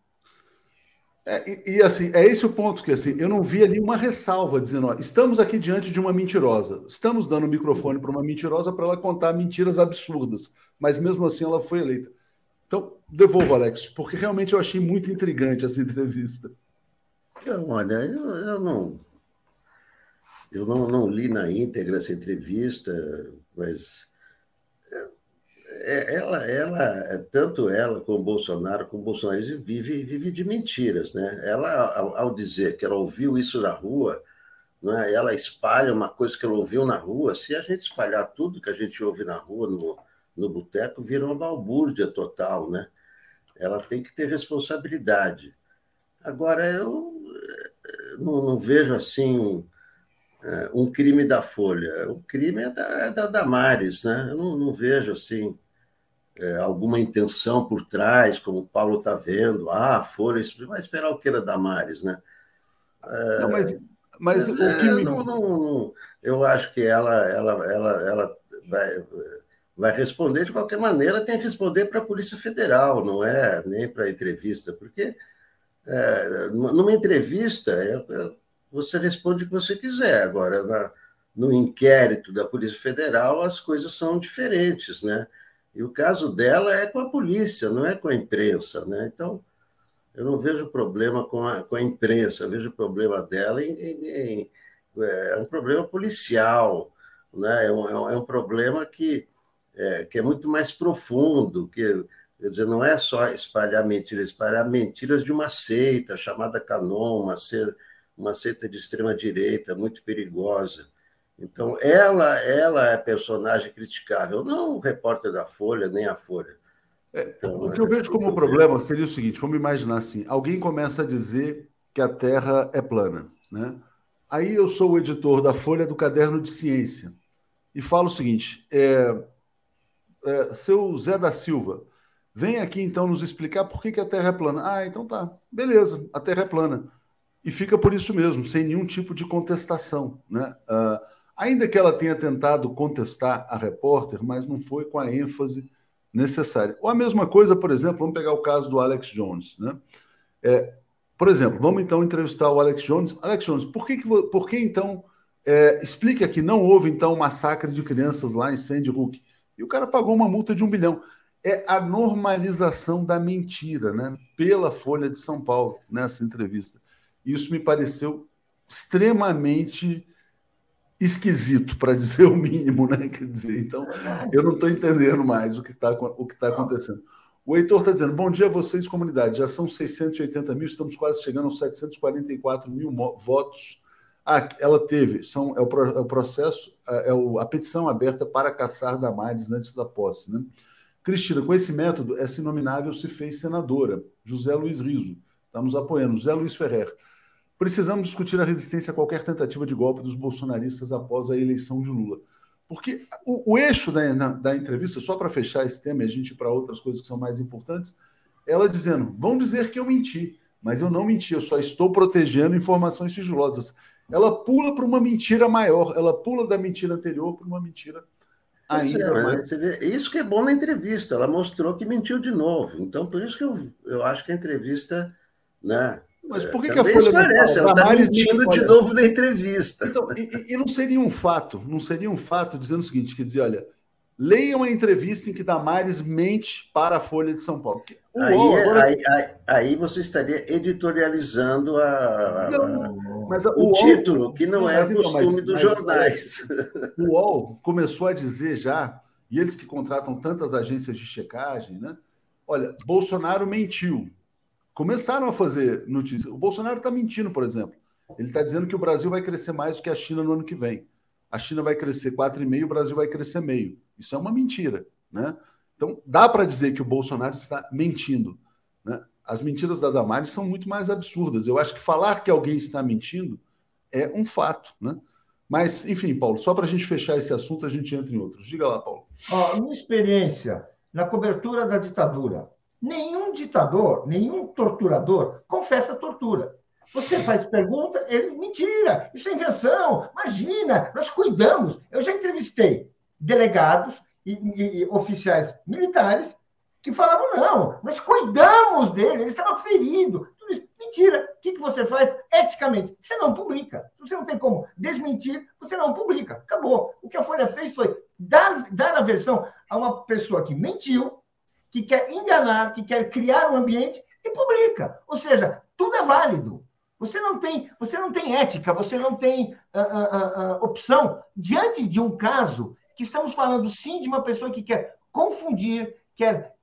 É, e, e, assim, é esse o ponto que assim, eu não vi ali uma ressalva dizendo, ó, estamos aqui diante de uma mentirosa. Estamos dando o microfone para uma mentirosa para ela contar mentiras absurdas, mas mesmo assim ela foi eleita. Então, devolvo, Alex, porque realmente eu achei muito intrigante essa *laughs* entrevista. Olha, eu, eu não eu não, não li na íntegra essa entrevista, mas ela, ela, é, tanto ela como Bolsonaro, como o Bolsonaro, vive, vive de mentiras, né? Ela, ao, ao, dizer que ela ouviu isso na rua, né? ela espalha uma coisa que ela ouviu na rua. Se a gente espalhar tudo que a gente ouve na rua, no, no boteco, vira uma balbúrdia total, né? Ela tem que ter responsabilidade. Agora, eu eh, não, não vejo assim é, um crime da Folha. O crime é da, é da Damares, né? Eu não, não vejo assim é, alguma intenção por trás, como o Paulo está vendo. Ah, Folha vai esperar o que era Damares, né? É, não, mas, mas é, o que me... não, não, eu acho que ela, ela, ela, ela vai, vai responder de qualquer maneira, tem que responder para a Polícia Federal, não é nem para a entrevista, porque é, numa entrevista é, é você responde o que você quiser. Agora, na, no inquérito da Polícia Federal, as coisas são diferentes, né? E o caso dela é com a polícia, não é com a imprensa, né? Então, eu não vejo problema com a, com a imprensa, eu vejo problema dela em, em, em é um problema policial, né? é, um, é um problema que é, que é muito mais profundo, que quer dizer, não é só espalhar mentiras, espalhar mentiras de uma seita chamada Canon, uma seita, uma seita de extrema direita muito perigosa. Então, ela, ela é personagem criticável, não o repórter da Folha, nem a Folha. É, então, o que eu vejo como problema seria o seguinte: vamos imaginar assim: alguém começa a dizer que a Terra é plana, né? Aí eu sou o editor da Folha do Caderno de Ciência e falo o seguinte: é, é, seu Zé da Silva, vem aqui então nos explicar por que, que a Terra é plana. Ah, então tá, beleza, a Terra é plana. E fica por isso mesmo, sem nenhum tipo de contestação. Né? Uh, ainda que ela tenha tentado contestar a repórter, mas não foi com a ênfase necessária. Ou a mesma coisa, por exemplo, vamos pegar o caso do Alex Jones. Né? É, por exemplo, vamos então entrevistar o Alex Jones. Alex Jones, por que, que, por que então é, explica que não houve então um massacre de crianças lá em Sandy Hook? E o cara pagou uma multa de um bilhão. É a normalização da mentira, né? Pela Folha de São Paulo, nessa entrevista. Isso me pareceu extremamente esquisito, para dizer o mínimo, né? Quer dizer, então, eu não estou entendendo mais o que está o que tá acontecendo. O Heitor está dizendo: bom dia a vocês, comunidade. Já são 680 mil, estamos quase chegando aos 744 mil votos ah, ela teve, são, é, o, é o processo, é, é o, a petição aberta para caçar Damares antes da posse. Né? Cristina, com esse método, essa inominável se fez senadora. José Luiz Riso está nos apoiando. José Luiz Ferrer. Precisamos discutir a resistência a qualquer tentativa de golpe dos bolsonaristas após a eleição de Lula. Porque o, o eixo da, na, da entrevista, só para fechar esse tema e a gente ir para outras coisas que são mais importantes, ela dizendo: vão dizer que eu menti, mas eu não menti, eu só estou protegendo informações sigilosas ela pula para uma mentira maior, ela pula da mentira anterior para uma mentira ainda é, mais. Isso que é bom na entrevista, ela mostrou que mentiu de novo. Então, por isso que eu, eu acho que a entrevista. Né, mas por que, que a Folha esclarece, ela está mentindo de novo na entrevista. Então, e, e, não seria um fato, não seria um fato dizendo o seguinte, quer dizer, olha, Leiam a entrevista em que Damares mente para a Folha de São Paulo. Aí, agora... aí, aí, aí, você estaria editorializando a, não, mas a, o, o título, que não é então, costume mas, dos mas, jornais. O UOL começou a dizer já, e eles que contratam tantas agências de checagem, né? Olha, Bolsonaro mentiu. Começaram a fazer notícias. O Bolsonaro está mentindo, por exemplo. Ele está dizendo que o Brasil vai crescer mais do que a China no ano que vem. A China vai crescer 4,5%, o Brasil vai crescer meio. Isso é uma mentira. Né? Então, dá para dizer que o Bolsonaro está mentindo. Né? As mentiras da Damares são muito mais absurdas. Eu acho que falar que alguém está mentindo é um fato. Né? Mas, enfim, Paulo, só para a gente fechar esse assunto, a gente entra em outros. Diga lá, Paulo. Ó, minha experiência na cobertura da ditadura. Nenhum ditador, nenhum torturador confessa tortura. Você faz pergunta, ele, mentira, isso é invenção, imagina, nós cuidamos. Eu já entrevistei delegados e, e, e oficiais militares que falavam: não, nós cuidamos dele, ele estava ferido. Mentira. O que, que você faz eticamente? Você não publica. Você não tem como desmentir, você não publica. Acabou. O que a Folha fez foi dar, dar a versão a uma pessoa que mentiu, que quer enganar, que quer criar um ambiente e publica. Ou seja, tudo é válido. Você não tem, você não tem ética, você não tem uh, uh, uh, opção diante de um caso que estamos falando sim de uma pessoa que quer confundir, quer,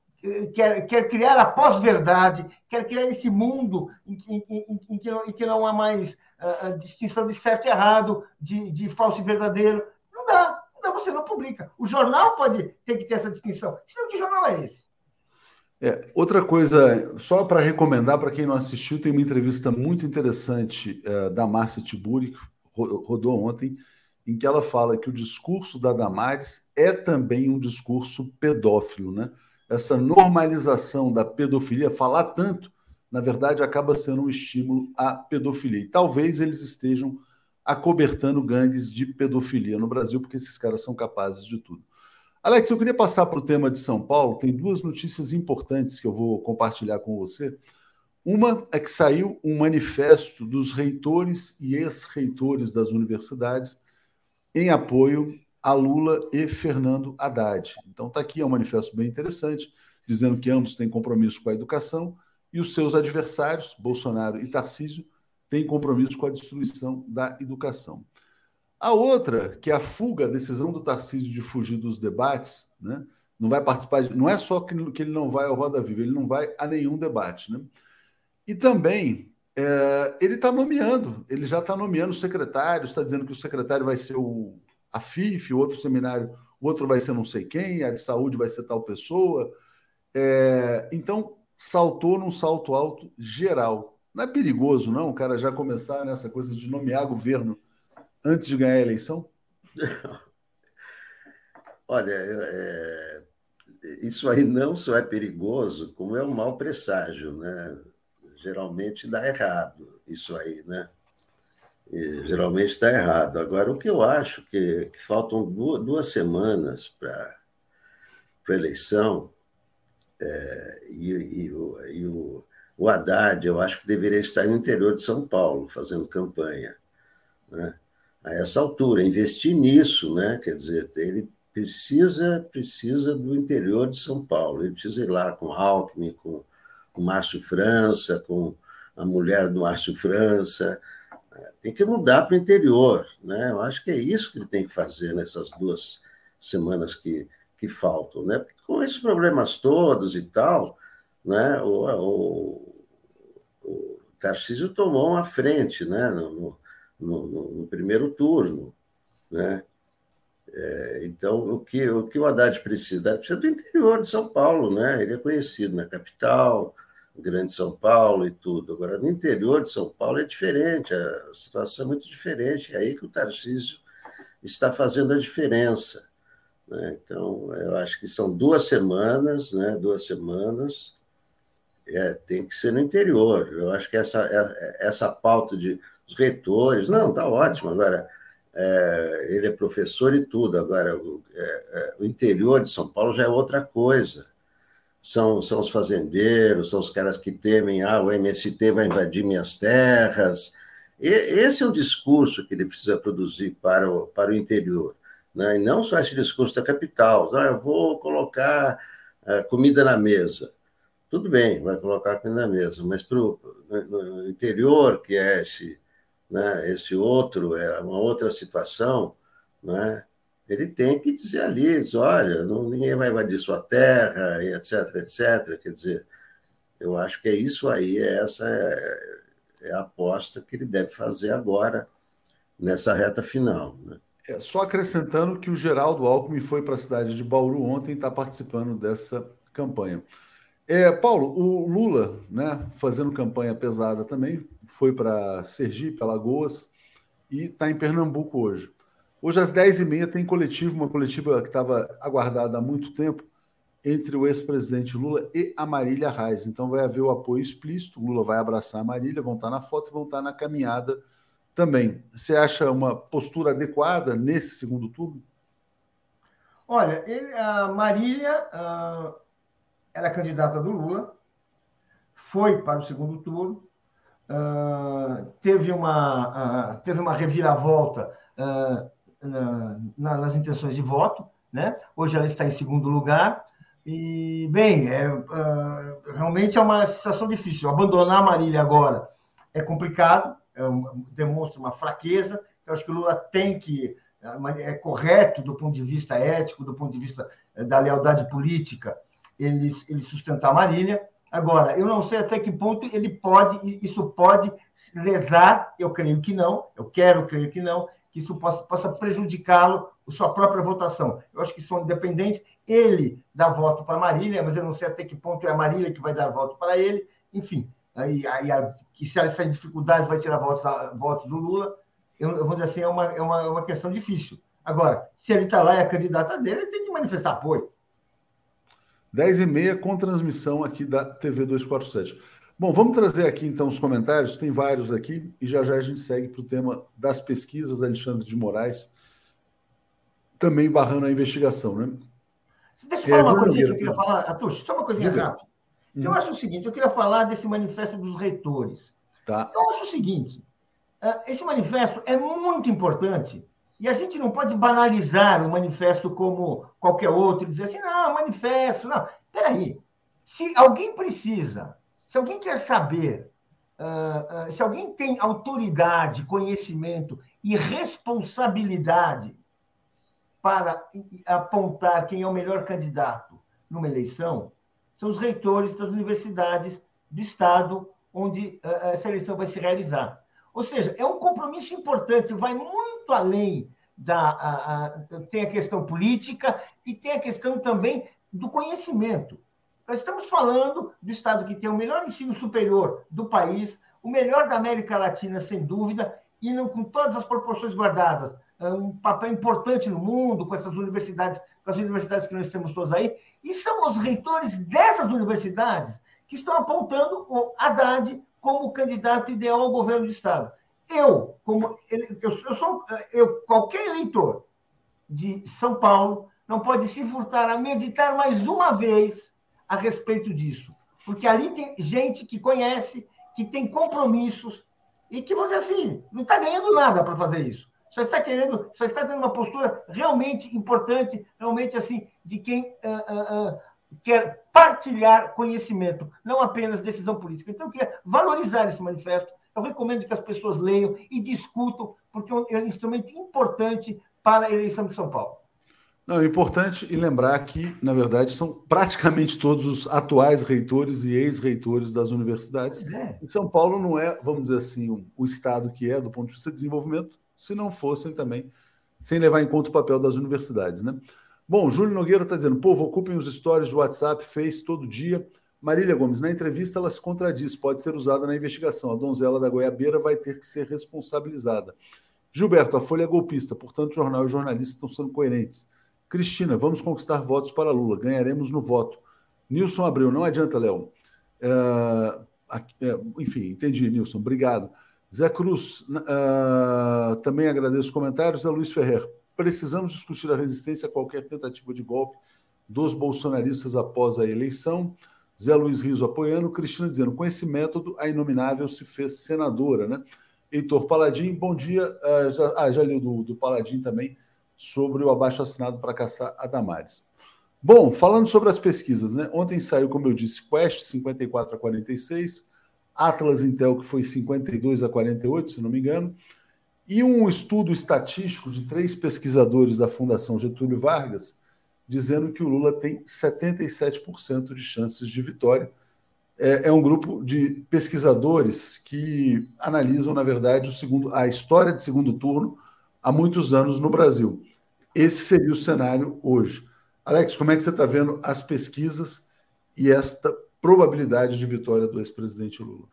quer, quer criar a pós-verdade, quer criar esse mundo em que, em, em que, não, em que não há mais uh, distinção de certo e errado, de, de falso e verdadeiro. Não dá, não dá, você não publica. O jornal pode ter que ter essa distinção. Senão, que jornal é esse? É, outra coisa, só para recomendar para quem não assistiu, tem uma entrevista muito interessante uh, da Márcia Tiburi, que rodou ontem, em que ela fala que o discurso da Damares é também um discurso pedófilo, né? Essa normalização da pedofilia, falar tanto, na verdade, acaba sendo um estímulo à pedofilia. E talvez eles estejam acobertando gangues de pedofilia no Brasil, porque esses caras são capazes de tudo. Alex, eu queria passar para o tema de São Paulo. Tem duas notícias importantes que eu vou compartilhar com você. Uma é que saiu um manifesto dos reitores e ex-reitores das universidades em apoio a Lula e Fernando Haddad. Então está aqui, é um manifesto bem interessante, dizendo que ambos têm compromisso com a educação, e os seus adversários, Bolsonaro e Tarcísio, têm compromisso com a destruição da educação. A outra, que é a fuga, a decisão do Tarcísio de fugir dos debates, né? não vai participar, de, não é só que, que ele não vai ao Roda Viva, ele não vai a nenhum debate. Né? E também é, ele está nomeando, ele já está nomeando secretários, está dizendo que o secretário vai ser o, a FIF, o outro seminário, o outro vai ser não sei quem, a de saúde vai ser tal pessoa. É, então, saltou num salto alto geral. Não é perigoso, não, o cara já começar nessa coisa de nomear governo antes de ganhar a eleição? *laughs* Olha, é, isso aí não só é perigoso, como é um mau presságio, né? Geralmente dá errado isso aí, né? E, geralmente está errado. Agora, o que eu acho que, que faltam duas, duas semanas para a eleição, é, e, e, o, e o, o Haddad, eu acho que deveria estar no interior de São Paulo, fazendo campanha. Né? A essa altura, investir nisso, né? quer dizer, ele precisa, precisa do interior de São Paulo, ele precisa ir lá com Alckmin, com o Márcio França, com a mulher do Márcio França, tem que mudar para o interior. Né? Eu acho que é isso que ele tem que fazer nessas duas semanas que, que faltam. Né? Porque com esses problemas todos e tal, né? o, o, o Tarcísio tomou uma frente né? no, no, no, no primeiro turno. Né? É, então, o que, o que o Haddad precisa? Ele precisa do interior de São Paulo, né? Ele é conhecido na capital, Grande São Paulo e tudo. Agora, no interior de São Paulo é diferente, a situação é muito diferente. É aí que o Tarcísio está fazendo a diferença. Né? Então, eu acho que são duas semanas, né? duas semanas, é, tem que ser no interior. Eu acho que essa, é, essa pauta de os reitores, não, está ótimo. Agora, é, ele é professor e tudo. Agora, o, é, é, o interior de São Paulo já é outra coisa são, são os fazendeiros, são os caras que temem, ah, o MST vai invadir minhas terras. E, esse é o discurso que ele precisa produzir para o, para o interior. Né? E não só esse discurso da capital, ah, eu vou colocar uh, comida na mesa. Tudo bem, vai colocar comida na mesa, mas para o interior, que é esse, né, esse outro, é uma outra situação, né, ele tem que dizer ali, diz, olha, não, ninguém vai invadir sua terra, etc, etc. Quer dizer, eu acho que é isso aí, é essa é, é a aposta que ele deve fazer agora, nessa reta final. Né? É, só acrescentando que o Geraldo Alckmin foi para a cidade de Bauru ontem e está participando dessa campanha. É, Paulo, o Lula, né, fazendo campanha pesada também, foi para Sergipe, Alagoas, e está em Pernambuco hoje. Hoje, às 10h30, tem coletivo, uma coletiva que estava aguardada há muito tempo, entre o ex-presidente Lula e a Marília Reis. Então, vai haver o apoio explícito. Lula vai abraçar a Marília, vão estar na foto e vão estar na caminhada também. Você acha uma postura adequada nesse segundo turno? Olha, ele, a Marília era candidata do Lula, foi para o segundo turno, uh, teve, uma, uh, teve uma reviravolta na, nas intenções de voto, né? Hoje ela está em segundo lugar. E, bem, é, uh, realmente é uma situação difícil. Abandonar a Marília agora é complicado, é um, demonstra uma fraqueza. Eu acho que o Lula tem que. É correto do ponto de vista ético, do ponto de vista eh, da lealdade política, ele, ele sustentar a Marília. Agora, eu não sei até que ponto ele pode, isso pode lesar, eu creio que não, eu quero crer que não, que isso possa, possa prejudicá-lo, sua própria votação. Eu acho que são independentes. Ele dá voto para Marília, mas eu não sei até que ponto é a Marília que vai dar voto para ele. Enfim, aí, aí a, que se ela está em dificuldade vai a voto, a voto do Lula. Eu, eu, vou dizer assim, é uma, é uma, é uma questão difícil. Agora, se ele está lá e é a candidata dele, ele tem que manifestar apoio. 10 e meia com transmissão aqui da TV 247. Bom, vamos trazer aqui então os comentários, tem vários aqui, e já já a gente segue para o tema das pesquisas, Alexandre de Moraes, também barrando a investigação, né? Deixa eu falar é, uma coisinha que eu queria falar, Atush, só uma coisinha rápida. Hum. Eu acho o seguinte, eu queria falar desse manifesto dos reitores. Tá. Eu acho o seguinte, é, esse manifesto é muito importante e a gente não pode banalizar o manifesto como qualquer outro dizer assim, não, manifesto, não. Peraí, se alguém precisa Se alguém quer saber, uh, uh, se alguém tem autoridade, conhecimento e responsabilidade para apontar quem é o melhor candidato numa eleição, são os reitores das universidades do Estado onde uh, essa eleição vai se realizar. Ou seja, é um compromisso importante, vai muito além da. A, a, tem a questão política e tem a questão também do conhecimento. Nós estamos falando do Estado que tem o melhor ensino superior do país, o melhor da América Latina, sem dúvida, e com todas as proporções guardadas, é um papel importante no mundo, com essas universidades, com as universidades que nós temos todos aí, e são os reitores dessas universidades que estão apontando o Haddad como candidato ideal ao governo do Estado. Eu, como eu, eu sou eu, qualquer eleitor de São Paulo não pode se furtar a meditar mais uma vez a respeito disso, porque ali tem gente que conhece, que tem compromissos e que, vamos dizer assim, não está ganhando nada para fazer isso. Só está querendo, só está tendo uma postura realmente importante, realmente assim, de quem uh, uh, uh, quer partilhar conhecimento, não apenas decisão política. Então, eu queria valorizar esse manifesto. Eu recomendo que as pessoas leiam e discutam, porque é um instrumento importante para a eleição de São Paulo. Não, é importante e lembrar que, na verdade, são praticamente todos os atuais reitores e ex-reitores das universidades. É. E São Paulo não é, vamos dizer assim, o estado que é do ponto de vista de desenvolvimento, se não fossem também, sem levar em conta o papel das universidades, né? Bom, Júlio Nogueira está dizendo: povo, ocupem os stories do WhatsApp, Face todo dia. Marília Gomes, na entrevista ela se contradiz, pode ser usada na investigação. A donzela da Goiabeira vai ter que ser responsabilizada. Gilberto, a Folha é golpista, portanto, jornal e jornalista estão sendo coerentes. Cristina, vamos conquistar votos para Lula, ganharemos no voto. Nilson Abreu, não adianta, Léo. É, é, enfim, entendi, Nilson, obrigado. Zé Cruz, uh, também agradeço os comentários. Zé Luiz Ferrer, precisamos discutir a resistência a qualquer tentativa de golpe dos bolsonaristas após a eleição. Zé Luiz Riso apoiando, Cristina dizendo, com esse método, a inominável se fez senadora, né? Heitor Paladim, bom dia. Uh, já, ah, já li do, do Paladim também sobre o abaixo assinado para caçar a Damares. Bom, falando sobre as pesquisas, né? Ontem saiu, como eu disse, Quest 54 a 46, Atlas Intel que foi 52 a 48, se não me engano, e um estudo estatístico de três pesquisadores da Fundação Getúlio Vargas, dizendo que o Lula tem 77% de chances de vitória. É, é, um grupo de pesquisadores que analisam, na verdade, segundo, a história de segundo turno há muitos anos no Brasil. Esse seria o cenário hoje. Alex, como é que você está vendo as pesquisas e esta probabilidade de vitória do ex-presidente Lula?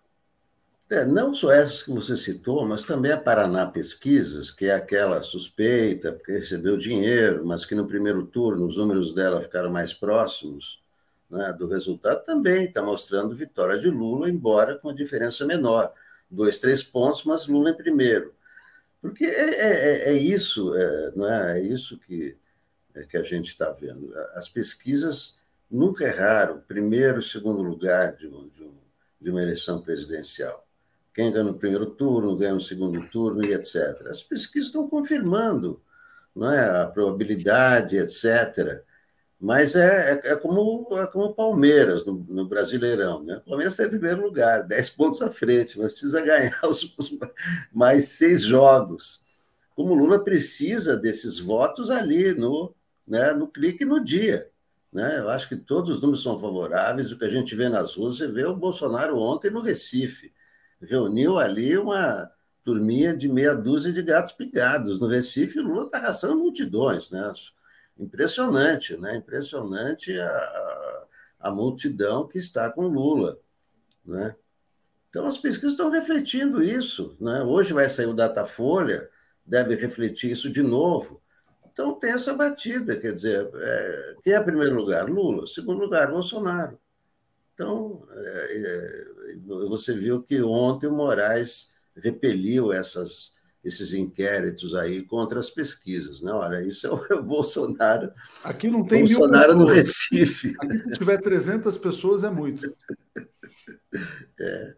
É, não só essas que você citou, mas também a Paraná Pesquisas, que é aquela suspeita, porque recebeu dinheiro, mas que no primeiro turno os números dela ficaram mais próximos né, do resultado, também está mostrando vitória de Lula, embora com diferença menor. Dois, três pontos, mas Lula em primeiro. Porque é, é, é, é isso, é, não é? é isso que, é, que a gente está vendo. As pesquisas nunca erraram primeiro, segundo lugar de, de, de uma eleição presidencial quem ganha no primeiro turno, ganha no segundo turno e etc. As pesquisas estão confirmando não é, a probabilidade, etc. Mas é, é, é como é como Palmeiras no, no, Brasileirão. Né? O Palmeiras está em primeiro lugar, 10 pontos à frente, mas precisa ganhar *laughs* os, os mais seis jogos. Como Lula precisa desses votos ali no, né, no clique no dia. Né? Eu acho que todos os números são favoráveis. O que a gente vê nas ruas, você vê o Bolsonaro ontem no Recife reuniu ali uma turminha de meia dúzia de gatos pingados. No Recife, Lula está caçando multidões, né? Impressionante, né? Impressionante a, a multidão que está com Lula, né? Então, as pesquisas estão refletindo isso, né? Hoje vai sair o Datafolha, deve refletir isso de novo. Então, tem essa batida, quer dizer, é, quem é primeiro lugar? Lula. Segundo lugar, Bolsonaro. Então, é, é, você viu que ontem o Moraes repeliu essas, esses inquéritos aí contra as pesquisas, né? Olha, isso é o, *laughs* é Bolsonaro. Aqui não tem Bolsonaro no Recife. Aqui, se tiver 300 pessoas, é muito. É.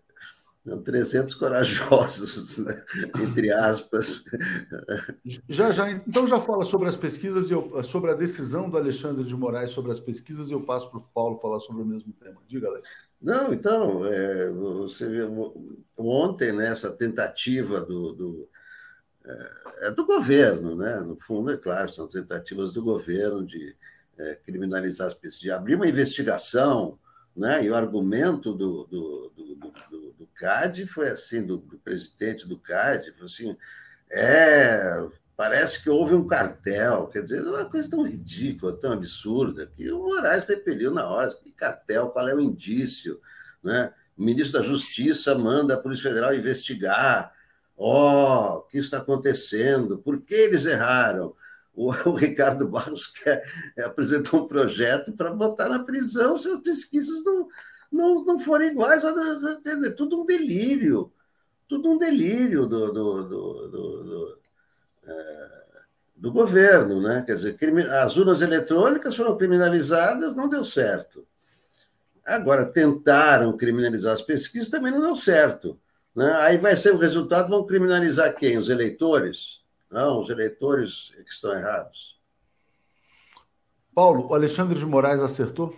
Não, 300 corajosos, né? entre aspas. Já, já, então já fala sobre as pesquisas e eu, sobre a decisão do Alexandre de Moraes sobre as pesquisas e eu passo para o Paulo falar sobre o mesmo tema. Diga, Alex. Não, então, é, você viu ontem, né, essa tentativa do, do, é, é, do governo, né? no fundo, é claro, são tentativas do governo de é, criminalizar as pesquisas, de abrir uma investigação, né? e o argumento do, do, do, do CAD foi assim, do, do presidente do CAD, foi assim, é, parece que houve um cartel, quer dizer, uma coisa tão ridícula, tão absurda, que o Moraes repeliu na hora, que cartel, qual é o indício, né? O ministro da Justiça manda a Polícia Federal investigar, ó, oh, o que está acontecendo, por que eles erraram? *laughs* O, Ricardo Barros *laughs* quer, apresentou um projeto para botar na prisão se as pesquisas não, não, não forem iguais, é tudo um delírio, tudo um delírio do, do, do, do, é, do governo, né? Quer dizer, as urnas eletrônicas foram criminalizadas, não deu certo. Agora, tentaram criminalizar as pesquisas, também não deu certo. Né? Aí vai ser o resultado, vão criminalizar quem? Os eleitores? Não, os eleitores que estão errados. Paulo, o Alexandre de Moraes acertou?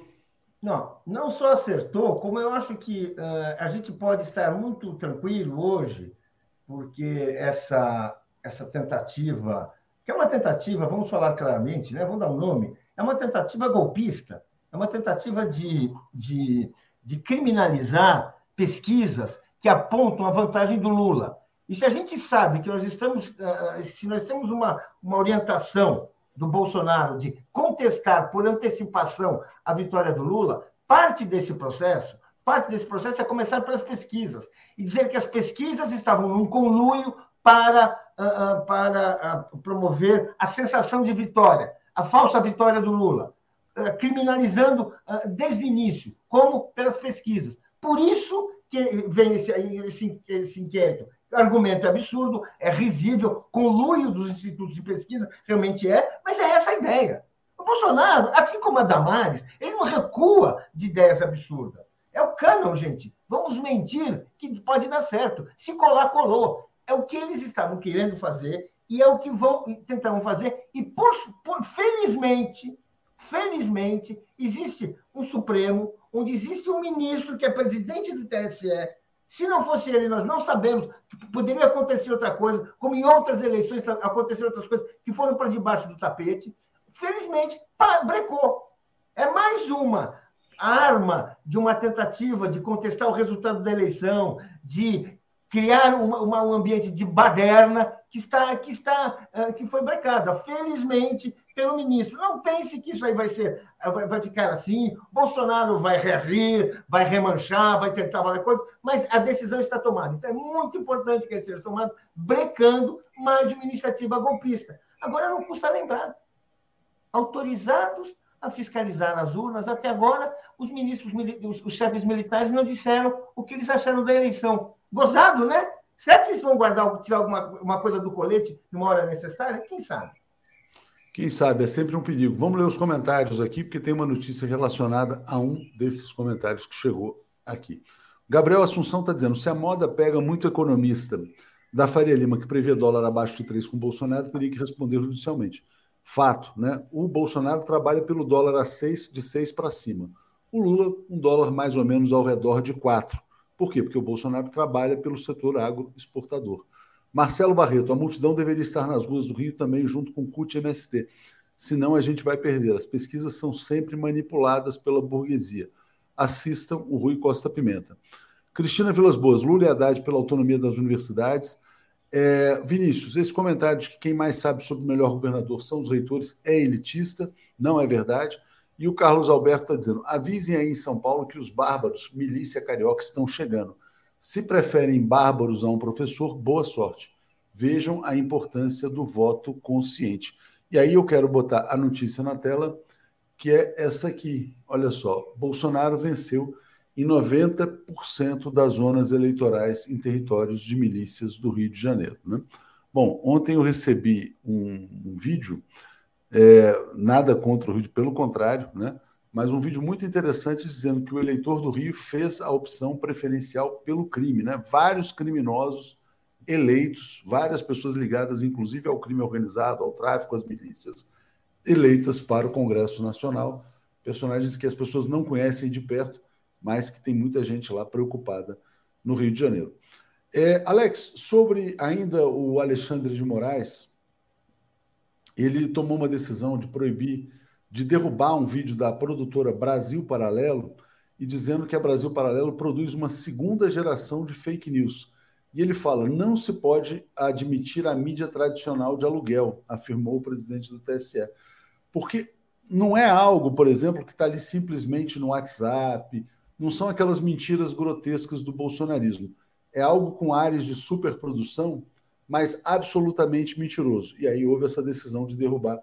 Não, não só acertou, como eu acho que uh, a gente pode estar muito tranquilo hoje, porque essa, essa tentativa, que é uma tentativa, vamos falar claramente, né? vamos dar um nome, é uma tentativa golpista, é uma tentativa de, de, de criminalizar pesquisas que apontam a vantagem do Lula. E se a gente sabe que nós estamos, uh, se nós temos uma, uma orientação do Bolsonaro de contestar por antecipação a vitória do Lula, parte desse processo, parte desse processo é começar pelas pesquisas e dizer que as pesquisas estavam num conluio para, uh, para promover a sensação de vitória, a falsa vitória do Lula, criminalizando desde o início, como pelas pesquisas. Por isso que vem esse, esse, esse inquérito argumento é absurdo, é risível, conluio dos institutos de pesquisa, realmente é, mas é essa a ideia. O Bolsonaro, assim como a Damares, ele não recua de ideias absurdas. É o canon, gente. Vamos mentir que pode dar certo. Se colar, colou. É o que eles estavam querendo fazer e é o que vão tentar fazer. E, por, por, felizmente, felizmente, existe um Supremo, onde existe um ministro que é presidente do TSE, se não fosse ele, nós não sabemos que poderia acontecer outra coisa, como em outras eleições aconteceram outras coisas que foram para debaixo do tapete. Felizmente, brecou. É mais uma arma de uma tentativa de contestar o resultado da eleição, de criar uma, uma, um ambiente de baderna que está que está que foi brecada. Felizmente, pelo ministro. Não pense que isso aí vai ser, vai, vai ficar assim. Bolsonaro vai rir, vai remanchar, vai tentar falar coisa, mas a decisão está tomada. Então é muito importante que ele seja tomado, brecando mais uma iniciativa golpista. Agora não custa lembrar. Autorizados a fiscalizar as urnas, até agora os ministros, os, os chefes militares não disseram o que eles acharam da eleição. Gozado, né? Será que eles vão guardar, tirar alguma uma coisa do colete numa hora necessária? Quem sabe? Quem sabe, é sempre um perigo. Vamos ler os comentários aqui, porque tem uma notícia relacionada a um desses comentários que chegou aqui. Gabriel Assunção está dizendo: se a moda pega muito economista da Faria Lima, que prevê dólar abaixo de 3 com Bolsonaro, teria que responder judicialmente. Fato, né? O Bolsonaro trabalha pelo dólar a 6, de 6 para cima. O Lula, um dólar mais ou menos ao redor de 4. Por quê? Porque o Bolsonaro trabalha pelo setor agroexportador. Marcelo Barreto, a multidão deveria estar nas ruas do Rio também, junto com o CUT-MST. Senão a gente vai perder. As pesquisas são sempre manipuladas pela burguesia. Assistam o Rui Costa Pimenta. Cristina Vilas Boas, Lula e Haddad pela autonomia das universidades. É, Vinícius, esse comentário de que quem mais sabe sobre o melhor governador são os reitores é elitista, não é verdade. E o Carlos Alberto está dizendo: avisem aí em São Paulo que os bárbaros, milícia carioca, estão chegando. Se preferem bárbaros a um professor, boa sorte. Vejam a importância do voto consciente. E aí eu quero botar a notícia na tela, que é essa aqui. Olha só, Bolsonaro venceu em 90% das zonas eleitorais em territórios de milícias do Rio de Janeiro. Né? Bom, ontem eu recebi um, um vídeo, é, nada contra o Rio, pelo contrário, né? Mas um vídeo muito interessante dizendo que o eleitor do Rio fez a opção preferencial pelo crime, né? Vários criminosos eleitos, várias pessoas ligadas, inclusive, ao crime organizado, ao tráfico, às milícias, eleitas para o Congresso Nacional. Personagens que as pessoas não conhecem de perto, mas que tem muita gente lá preocupada no Rio de Janeiro. É, Alex, sobre ainda o Alexandre de Moraes, ele tomou uma decisão de proibir, de derrubar um vídeo da produtora Brasil Paralelo e dizendo que a Brasil Paralelo produz uma segunda geração de fake news. E ele fala: não se pode admitir a mídia tradicional de aluguel, afirmou o presidente do TSE. Porque não é algo, por exemplo, que está ali simplesmente no WhatsApp, não são aquelas mentiras grotescas do bolsonarismo. É algo com áreas de superprodução, mas absolutamente mentiroso. E aí houve essa decisão de derrubar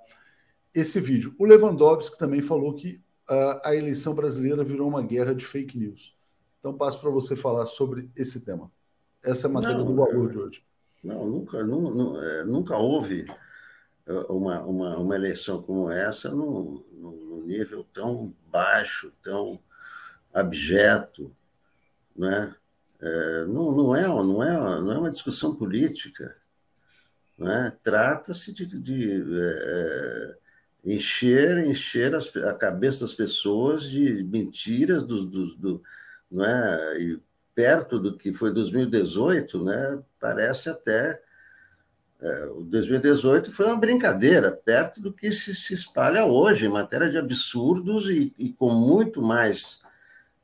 esse vídeo. O Lewandowski também falou que uh, a eleição brasileira virou uma guerra de fake news. Então passo para você falar sobre esse tema. Essa é a matéria não, do valor de hoje. Não, nunca, não, é, nunca houve é, uma, uma, uma eleição como essa num, num nível tão baixo, tão abjeto, né? É, não, não, é, não, é, não é uma discussão política. Né? Trata-se de, de é, encher, encher as, a cabeça das pessoas de mentiras do, do, não é? e perto do que foi 2018, né? parece até. É, o 2018 foi uma brincadeira, perto do que se, se espalha hoje, em matéria de absurdos e, e com muito mais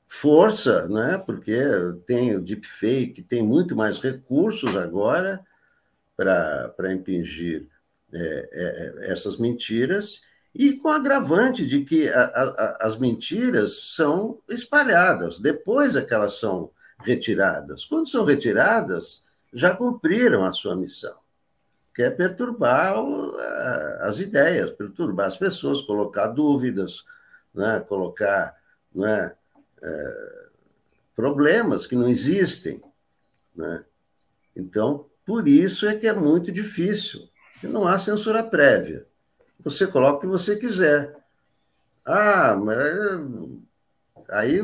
força, né? porque tem o deepfake, tem muito mais recursos agora para impingir é, é, essas mentiras, e com agravante de que a, a, as mentiras são espalhadas, depois é que elas são retiradas. Quando são retiradas, já cumpriram a sua missão, que é perturbar o, a, as ideias, perturbar as pessoas, colocar dúvidas, né? colocar. Né? é, problemas que não existem. Né? Então, por isso é que é muito difícil. Não há censura prévia. Você coloca o que você quiser. Ah, mas aí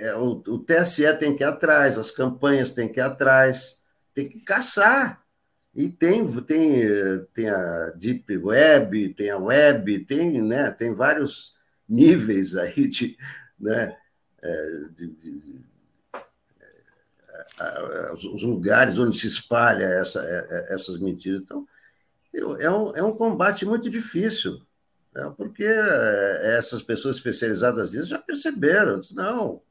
é, o, o TSE tem que ir atrás, as campanhas têm que ir atrás, tem que caçar. E tem, tem, tem a Deep Web, tem a Web, tem, né, tem vários níveis aí de, né, é, de, de, é, os lugares onde se espalha essa, é, essas mentiras. Então, é um, é um combate muito difícil, né? porque essas pessoas especializadas nisso já perceberam, não,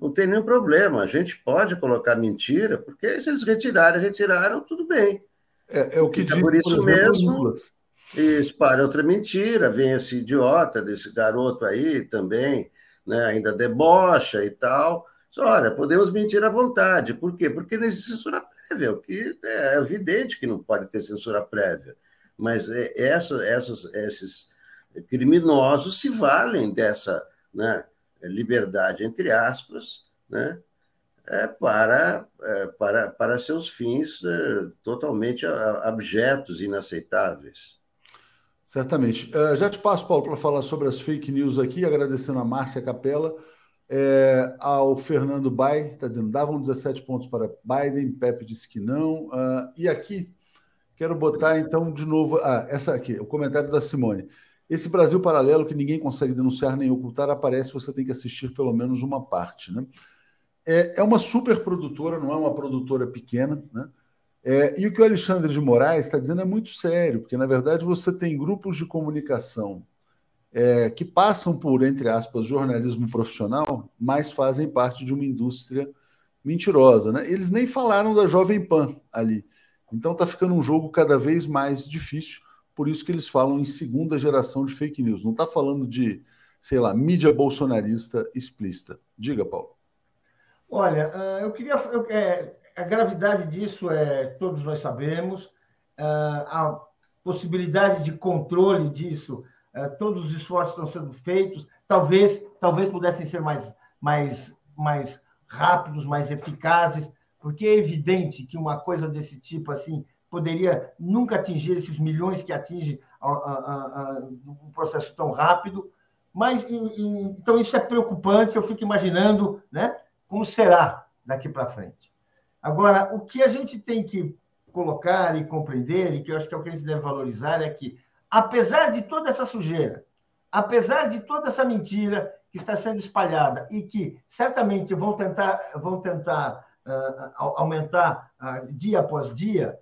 não tem nenhum problema, a gente pode colocar mentira, porque se eles retirarem, retiraram, tudo bem. É, é o que diz, por isso por exemplo, mesmo. E espalha outra mentira, vem esse idiota desse garoto aí também, né, ainda debocha e tal. Só, olha, podemos mentir à vontade. Por quê? Porque não existe censura o que é evidente que não pode ter censura prévia. Mas é, essa, essas, esses criminosos se valem dessa né, liberdade, entre aspas, né, é, para, é, para, para seus fins totalmente abjetos, inaceitáveis. Certamente. Uh, já te passo, Paulo, para falar sobre as fake news aqui, agradecendo a Márcia Capela, é, ao Fernando Bay, está dizendo, davam 17 pontos para Biden, Pepe disse que não. Uh, e aqui, quero botar então de novo, ah, essa aqui, o comentário da Simone. Esse Brasil paralelo que ninguém consegue denunciar nem ocultar aparece, você tem que assistir pelo menos uma parte. Né? É, é uma super produtora, não é uma produtora pequena, né? É, e o que o Alexandre de Moraes está dizendo é muito sério, porque na verdade você tem grupos de comunicação é, que passam por, entre aspas, jornalismo profissional, mas fazem parte de uma indústria mentirosa. Né? Eles nem falaram da Jovem Pan ali. Então está ficando um jogo cada vez mais difícil, por isso que eles falam em segunda geração de fake news. Não está falando de, sei lá, mídia bolsonarista explícita. Diga, Paulo. Olha, ah, eu queria. Eu, é a gravidade disso é todos nós sabemos, ah, a possibilidade de controle disso, todos os esforços estão sendo feitos, talvez talvez pudessem ser mais mais mais rápidos, mais eficazes, porque é evidente que uma coisa desse tipo assim poderia nunca atingir esses milhões que atinge um processo tão rápido, Mas, então, isso é preocupante, eu fico imaginando né, como será daqui para frente. Agora, o que a gente tem que colocar e compreender, e que eu acho que é o que a gente deve valorizar, é que, apesar de toda essa sujeira, apesar de toda essa mentira que está sendo espalhada e que certamente vão tentar, vão tentar uh, aumentar uh, dia após dia,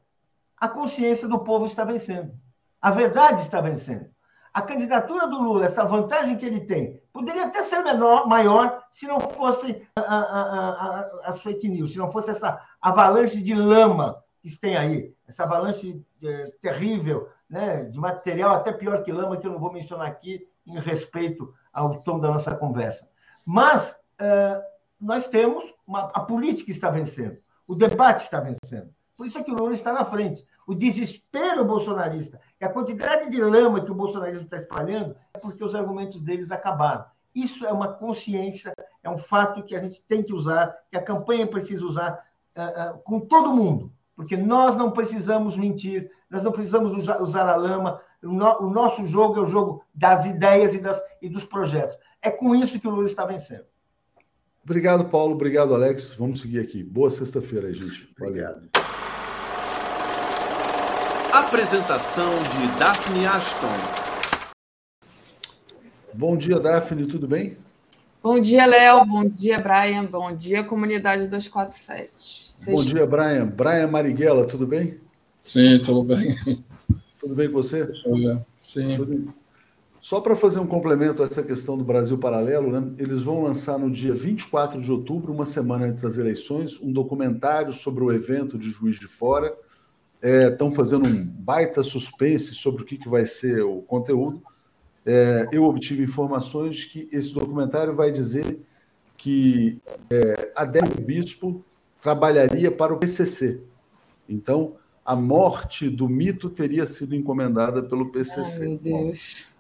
a consciência do povo está vencendo. A verdade está vencendo. A candidatura do Lula, essa vantagem que ele tem, poderia até ser menor, maior se não fosse as fake news, se não fosse essa avalanche de lama que tem aí, essa avalanche é, terrível, né, de material até pior que lama, que eu não vou mencionar aqui, em respeito ao tom da nossa conversa. Mas uh, nós temos, uma, a política está vencendo, o debate está vencendo. Por isso é que o Lula está na frente. O desespero bolsonarista e a quantidade de lama que o bolsonarismo está espalhando é porque os argumentos deles acabaram. Isso é uma consciência, é um fato que a gente tem que usar, que a campanha precisa usar uh, uh, com todo mundo, porque nós não precisamos mentir, nós não precisamos usar, usar a lama, o, no, o, nosso jogo é o jogo das ideias e, das, e dos projetos. É com isso que o Lula está vencendo. Obrigado, Paulo. Obrigado, Alex. Vamos seguir aqui. Boa sexta-feira, gente. Obrigado. Apresentação de Daphne Ashton. Bom dia, Daphne, tudo bem? Bom dia, Léo. Bom dia, Brian. Bom dia, comunidade 247. Vocês... Bom dia, Brian. Brian Marighella, tudo bem? Sim, tudo bem. Tudo bem com você? Sim. Tudo... Só para fazer um complemento a essa questão do Brasil Paralelo, né? eles vão lançar no dia 24 de outubro, uma semana antes das eleições, um documentário sobre o evento de Juiz de Fora. Estão é, fazendo um baita suspense sobre o que, que vai ser o conteúdo. É, eu obtive informações que esse documentário vai dizer que é, Adélio Bispo trabalharia para o PCC. Então, a morte do mito teria sido encomendada pelo PCC. Ai.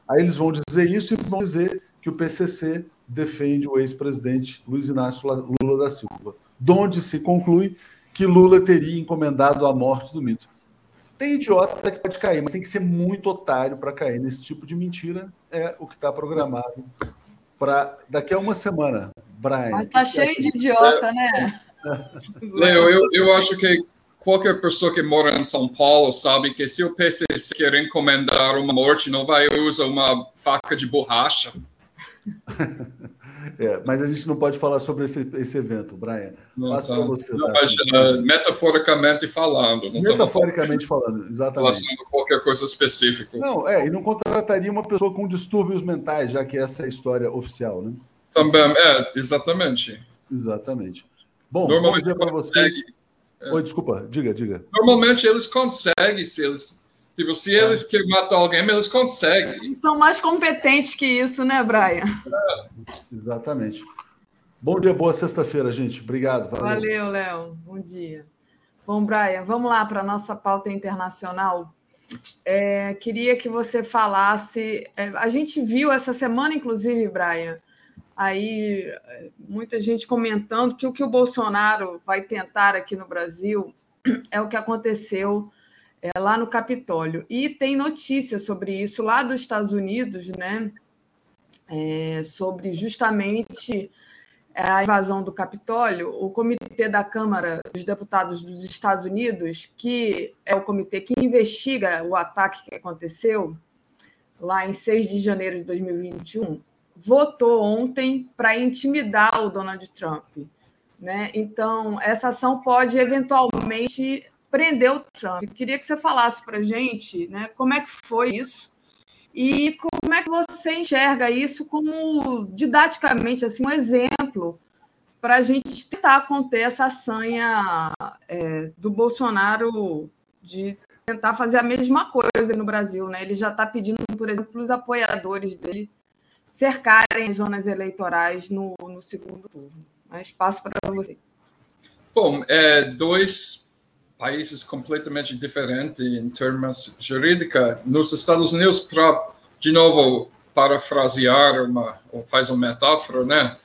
Aí eles vão dizer isso e vão dizer que o PCC defende o ex-presidente Luiz Inácio Lula da Silva, donde se conclui que Lula teria encomendado a morte do mito. Tem idiota que pode cair, mas tem que ser muito otário para cair nesse tipo de mentira. É o que está programado para daqui a uma semana. Brian. Mas tá cheio de idiota, né? *laughs* Leo, eu, eu acho que qualquer pessoa que mora em São Paulo sabe que se o PCC quer encomendar uma morte, não vai usar uma faca de borracha. *laughs* É, mas a gente não pode falar sobre esse, esse evento, Brian. Passa para você. Não, tá? mas, uh, metaforicamente falando. metaforicamente falando, exatamente. Falando qualquer coisa específica. Não, é, e não contrataria uma pessoa com distúrbios mentais, já que essa é a história oficial, né? Também, é, exatamente. Exatamente. Bom, bom dia para vocês. É. Oi, desculpa, diga, diga. Normalmente eles conseguem, se eles, tipo, se é. eles querem matar alguém, eles conseguem. Eles são mais competentes que isso, né, Brian? É. Exatamente. Bom dia, boa sexta-feira, gente. Obrigado. Valeu, Léo. Bom dia. Bom, Brian, vamos lá para a nossa pauta internacional. É, queria que você falasse. É, a gente viu essa semana, inclusive, Brian, aí muita gente comentando que o que o Bolsonaro vai tentar aqui no Brasil *clears throat* é o que aconteceu é, lá no Capitólio. E tem notícia sobre isso lá dos Estados Unidos, né? É, sobre justamente a invasão do Capitólio, o Comitê da Câmara dos Deputados dos Estados Unidos, que é o comitê que investiga o ataque que aconteceu lá em 6 de janeiro de 2021, votou ontem para intimidar o Donald Trump. Né? Então, essa ação pode eventualmente prender o Trump. Eu queria que você falasse para a gente né, como é que foi isso e como é que você enxerga isso como didaticamente assim um exemplo para a gente tentar conter essa sanha é, do Bolsonaro de tentar fazer a mesma coisa no Brasil, né? Ele já está pedindo, por exemplo, os apoiadores dele cercarem as zonas eleitorais no, no segundo turno. Mas passo para você. Bom, é, dois países completamente diferentes em termos jurídica. Nos Estados Unidos, para, de novo, parafrasear uma, ou faz uma metáfora, né?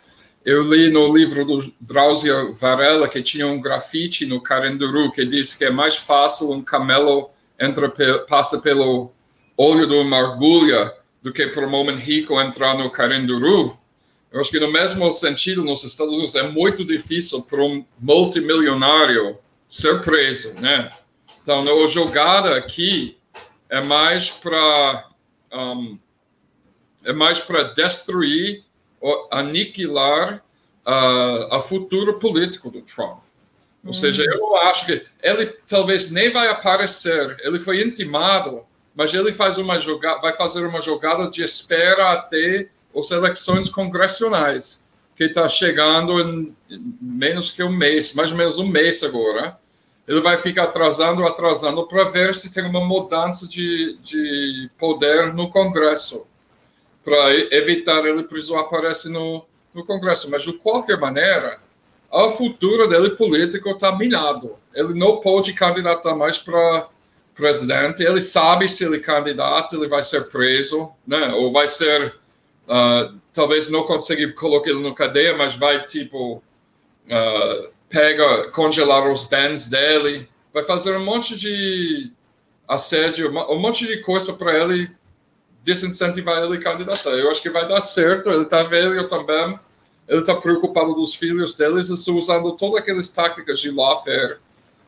Eu li no livro do Drauzio Varela que tinha um grafite no Carenduru que diz que é mais fácil um camelo entra, passa pelo olho de uma agulha do que para um homem rico entrar no Carinduru. Eu acho que no mesmo sentido, nos Estados Unidos é muito difícil para um multimilionário ser preso, né? Então, a jogada aqui é mais para um, é mais para destruir ou aniquilar uh, o futuro político do Trump. Ou hum. seja, eu não acho que ele talvez nem vai aparecer. Ele foi intimado, mas ele faz uma jogada, vai fazer uma jogada de espera até as eleições congressionais, que está chegando em menos que um mês, mais ou menos um mês agora. Ele vai ficar atrasando, atrasando para ver se tem uma mudança de, de poder no Congresso, para evitar ele preso aparecer no, no Congresso. Mas de qualquer maneira, o futuro dele político está minado. Ele não pode candidatar mais para presidente. Ele sabe se ele candidata, ele vai ser preso, né? Ou vai ser, uh, talvez não conseguir colocar ele no cadeia, mas vai tipo uh, pega, congelar os bens dele, vai fazer um monte de assédio, um monte de coisa para ele desincentivar ele candidatar. Eu acho que vai dar certo. Ele está velho também ele está preocupado dos filhos deles e está usando todas aquelas táticas de lawfare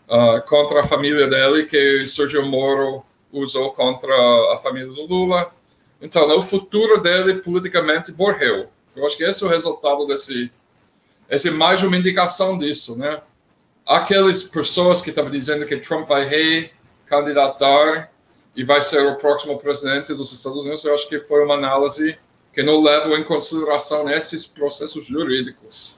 uh, contra a família dele que Sergio Moro usou contra a família do Lula. Então, o futuro dele politicamente morreu. Eu acho que esse é o resultado desse. Essa é mais uma indicação disso, né? Aquelas pessoas que estavam dizendo que Trump vai recandidatar e vai ser o próximo presidente dos Estados Unidos, eu acho que foi uma análise que não levam em consideração esses processos jurídicos.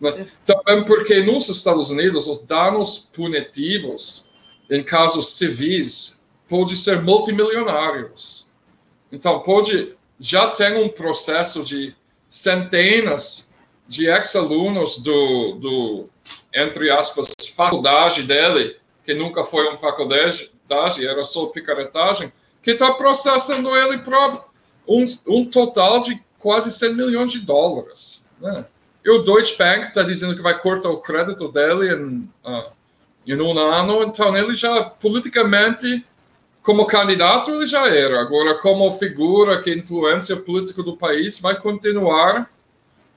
Né? Também porque nos Estados Unidos os danos punitivos em casos civis podem ser multimilionários. Então pode já tem um processo de centenas de ex-alunos do, do entre aspas faculdade dele que nunca foi uma faculdade era só picaretagem que está processando ele para um, um total de quase 100 milhões de dólares. Né? E o Deutsche Bank está dizendo que vai cortar o crédito dele em, uh, em um ano, então ele já, politicamente, como candidato, ele já era. Agora, como figura que influencia política do país, vai continuar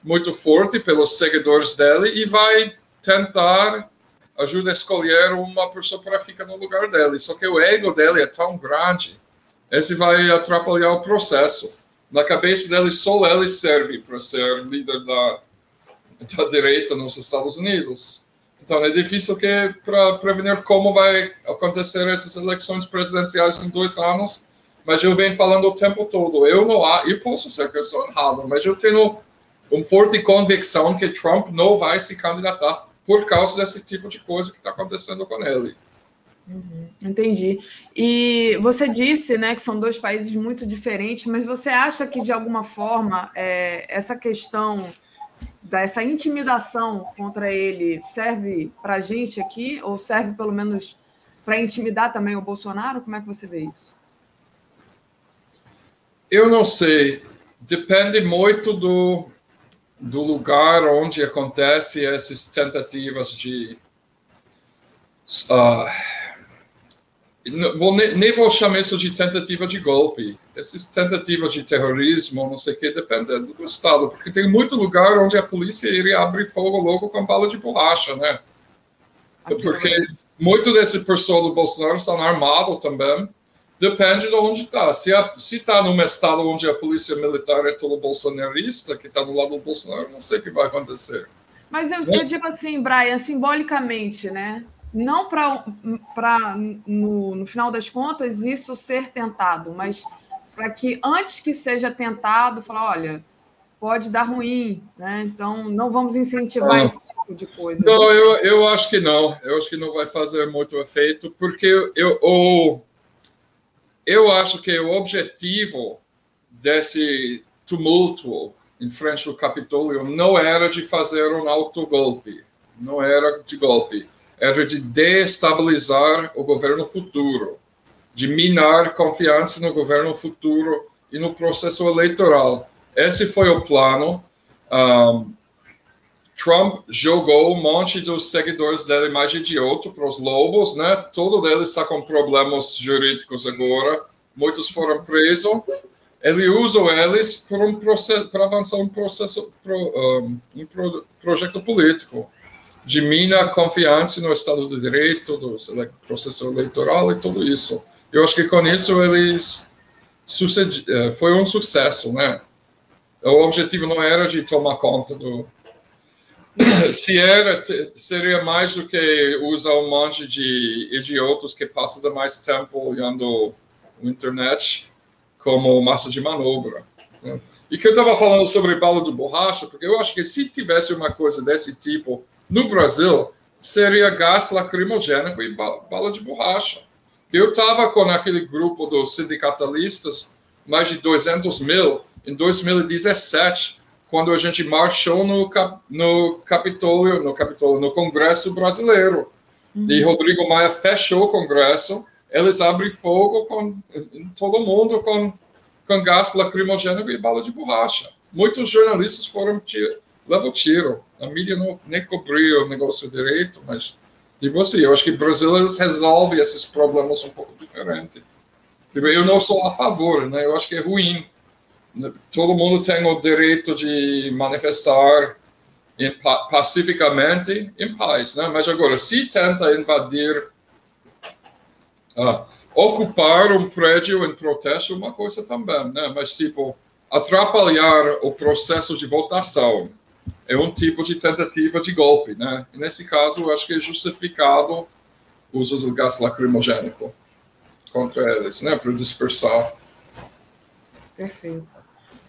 muito forte pelos seguidores dele e vai tentar ajudar a escolher uma pessoa para ficar no lugar dele. Só que o ego dele é tão grande esse vai atrapalhar o processo. Na cabeça dele, só ele serve para ser líder da, da direita nos Estados Unidos. Então é difícil que para prevenir como vai acontecer essas eleições presidenciais em dois anos. Mas eu venho falando o tempo todo. Eu não há, eu posso ser que eu estou errado, mas eu tenho uma forte convicção que Trump não vai se candidatar por causa desse tipo de coisa que está acontecendo com ele. Uhum, entendi. E você disse né, que são dois países muito diferentes, mas você acha que, de alguma forma, é, essa questão dessa intimidação contra ele serve para a gente aqui, ou serve pelo menos para intimidar também o Bolsonaro? Como é que você vê isso? Eu não sei. Depende muito do, do lugar onde acontece essas tentativas de. Uh, vou, nem vou chamar isso de tentativa de golpe. Essas tentativas de terrorismo, não sei o que, depende do Estado, porque tem muito lugar onde a polícia iria abrir fogo logo com bala de borracha, né? Porque muito desse pessoal do Bolsonaro estão armados também. Depende de onde está. Se está num estado onde a polícia militar é todo bolsonarista, que está do lado do Bolsonaro, não sei o que vai acontecer. Mas eu, eu digo assim, Brian, simbolicamente, né? não para no, no final das contas isso ser tentado, mas para que antes que seja tentado, falar, olha, pode dar ruim, né? Então não vamos incentivar esse tipo de coisa. Não, eu, eu acho que não. Eu acho que não vai fazer muito efeito, porque eu, o, eu acho que o objetivo desse tumulto em frente ao Capitólio não era de fazer um autogolpe, não era de golpe era de destabilizar o governo futuro, de minar confiança no governo futuro e no processo eleitoral. Esse foi o plano. Um, Trump jogou um monte dos seguidores dele mais idiota para os lobos, né? Todos eles estão com problemas jurídicos agora. Muitos foram presos. ele usa eles para um avançar um processo, um, um projeto político de mina confiança no Estado de Direito, do processo eleitoral e tudo isso. Eu acho que com isso eles sucedi, eh, foi um sucesso, né? O objetivo não era de tomar conta do *coughs* se era seria mais do que usar um monte de idiotas que passam mais tempo olhando a internet como massa de manobra. Né? E que eu estava falando sobre bala de borracha, porque eu acho que se tivesse uma coisa desse tipo no Brasil, seria gás lacrimogênico e bala de borracha. Eu estava com aquele grupo dos sindicalistas, mais de 200 mil, em 2017, quando a gente marchou no, no Capitólio, no Capitólio, no Congresso Brasileiro. Uhum. E Rodrigo Maia fechou o Congresso, eles abrem fogo com todo mundo com, com gás lacrimogênico e bala de borracha. Muitos jornalistas foram levam tiro. A mídia não nem cobriu o negócio direito, mas tipo assim, eu acho que o Brasil resolve esses problemas um pouco diferente. Tipo, eu não sou a favor, né? Eu acho que é ruim. Todo mundo tem o direito de manifestar pacificamente em paz, né? Mas agora, se tenta invadir, uh, ocupar um prédio em protesto, uma coisa também, né? Mas tipo atrapalhar o processo de votação é um tipo de tentativa de golpe, né? E nesse caso, eu acho que é justificado o uso do gás lacrimogênico contra eles, né? Para dispersar. Perfeito.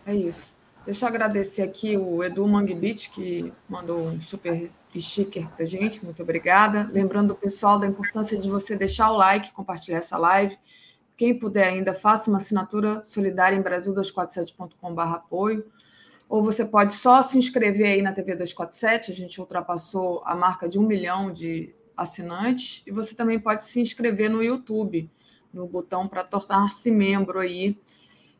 É isso. Deixa eu agradecer aqui o Edu Mangbit, que mandou um super sticker para gente. Muito obrigada. Lembrando o pessoal da importância de você deixar o like, compartilhar essa live. Quem puder ainda, faça uma assinatura solidária em brasil247.com.br apoio ou você pode só se inscrever aí na TV 247, a gente ultrapassou a marca de um milhão de assinantes, e você também pode se inscrever no YouTube, no botão para tornar-se membro aí,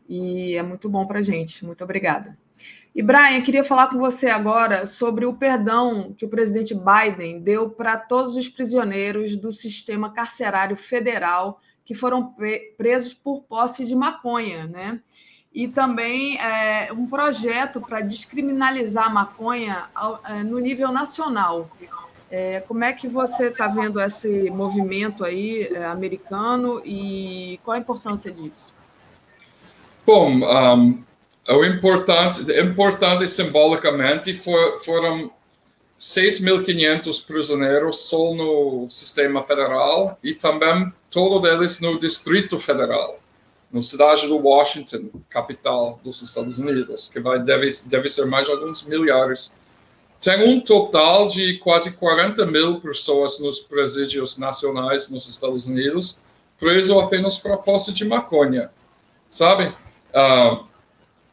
e é muito bom para a gente. Muito obrigada. E, Brian, queria falar com você agora sobre o perdão que o presidente Biden deu para todos os prisioneiros do sistema carcerário federal que foram presos por posse de maconha, né? e também é, um projeto para descriminalizar a maconha ao, é, no nível nacional. É, como é que você está vendo esse movimento aí é, americano e qual a importância disso? Bom, um, o importante, importante simbolicamente for, foram 6.500 prisioneiros só no sistema federal e também todos eles no Distrito Federal no cidade do Washington, capital dos Estados Unidos, que vai deve, deve ser mais de alguns milhares. Tem um total de quase 40 mil pessoas nos presídios nacionais nos Estados Unidos, preso apenas por posse de maconha. Sabe? uh,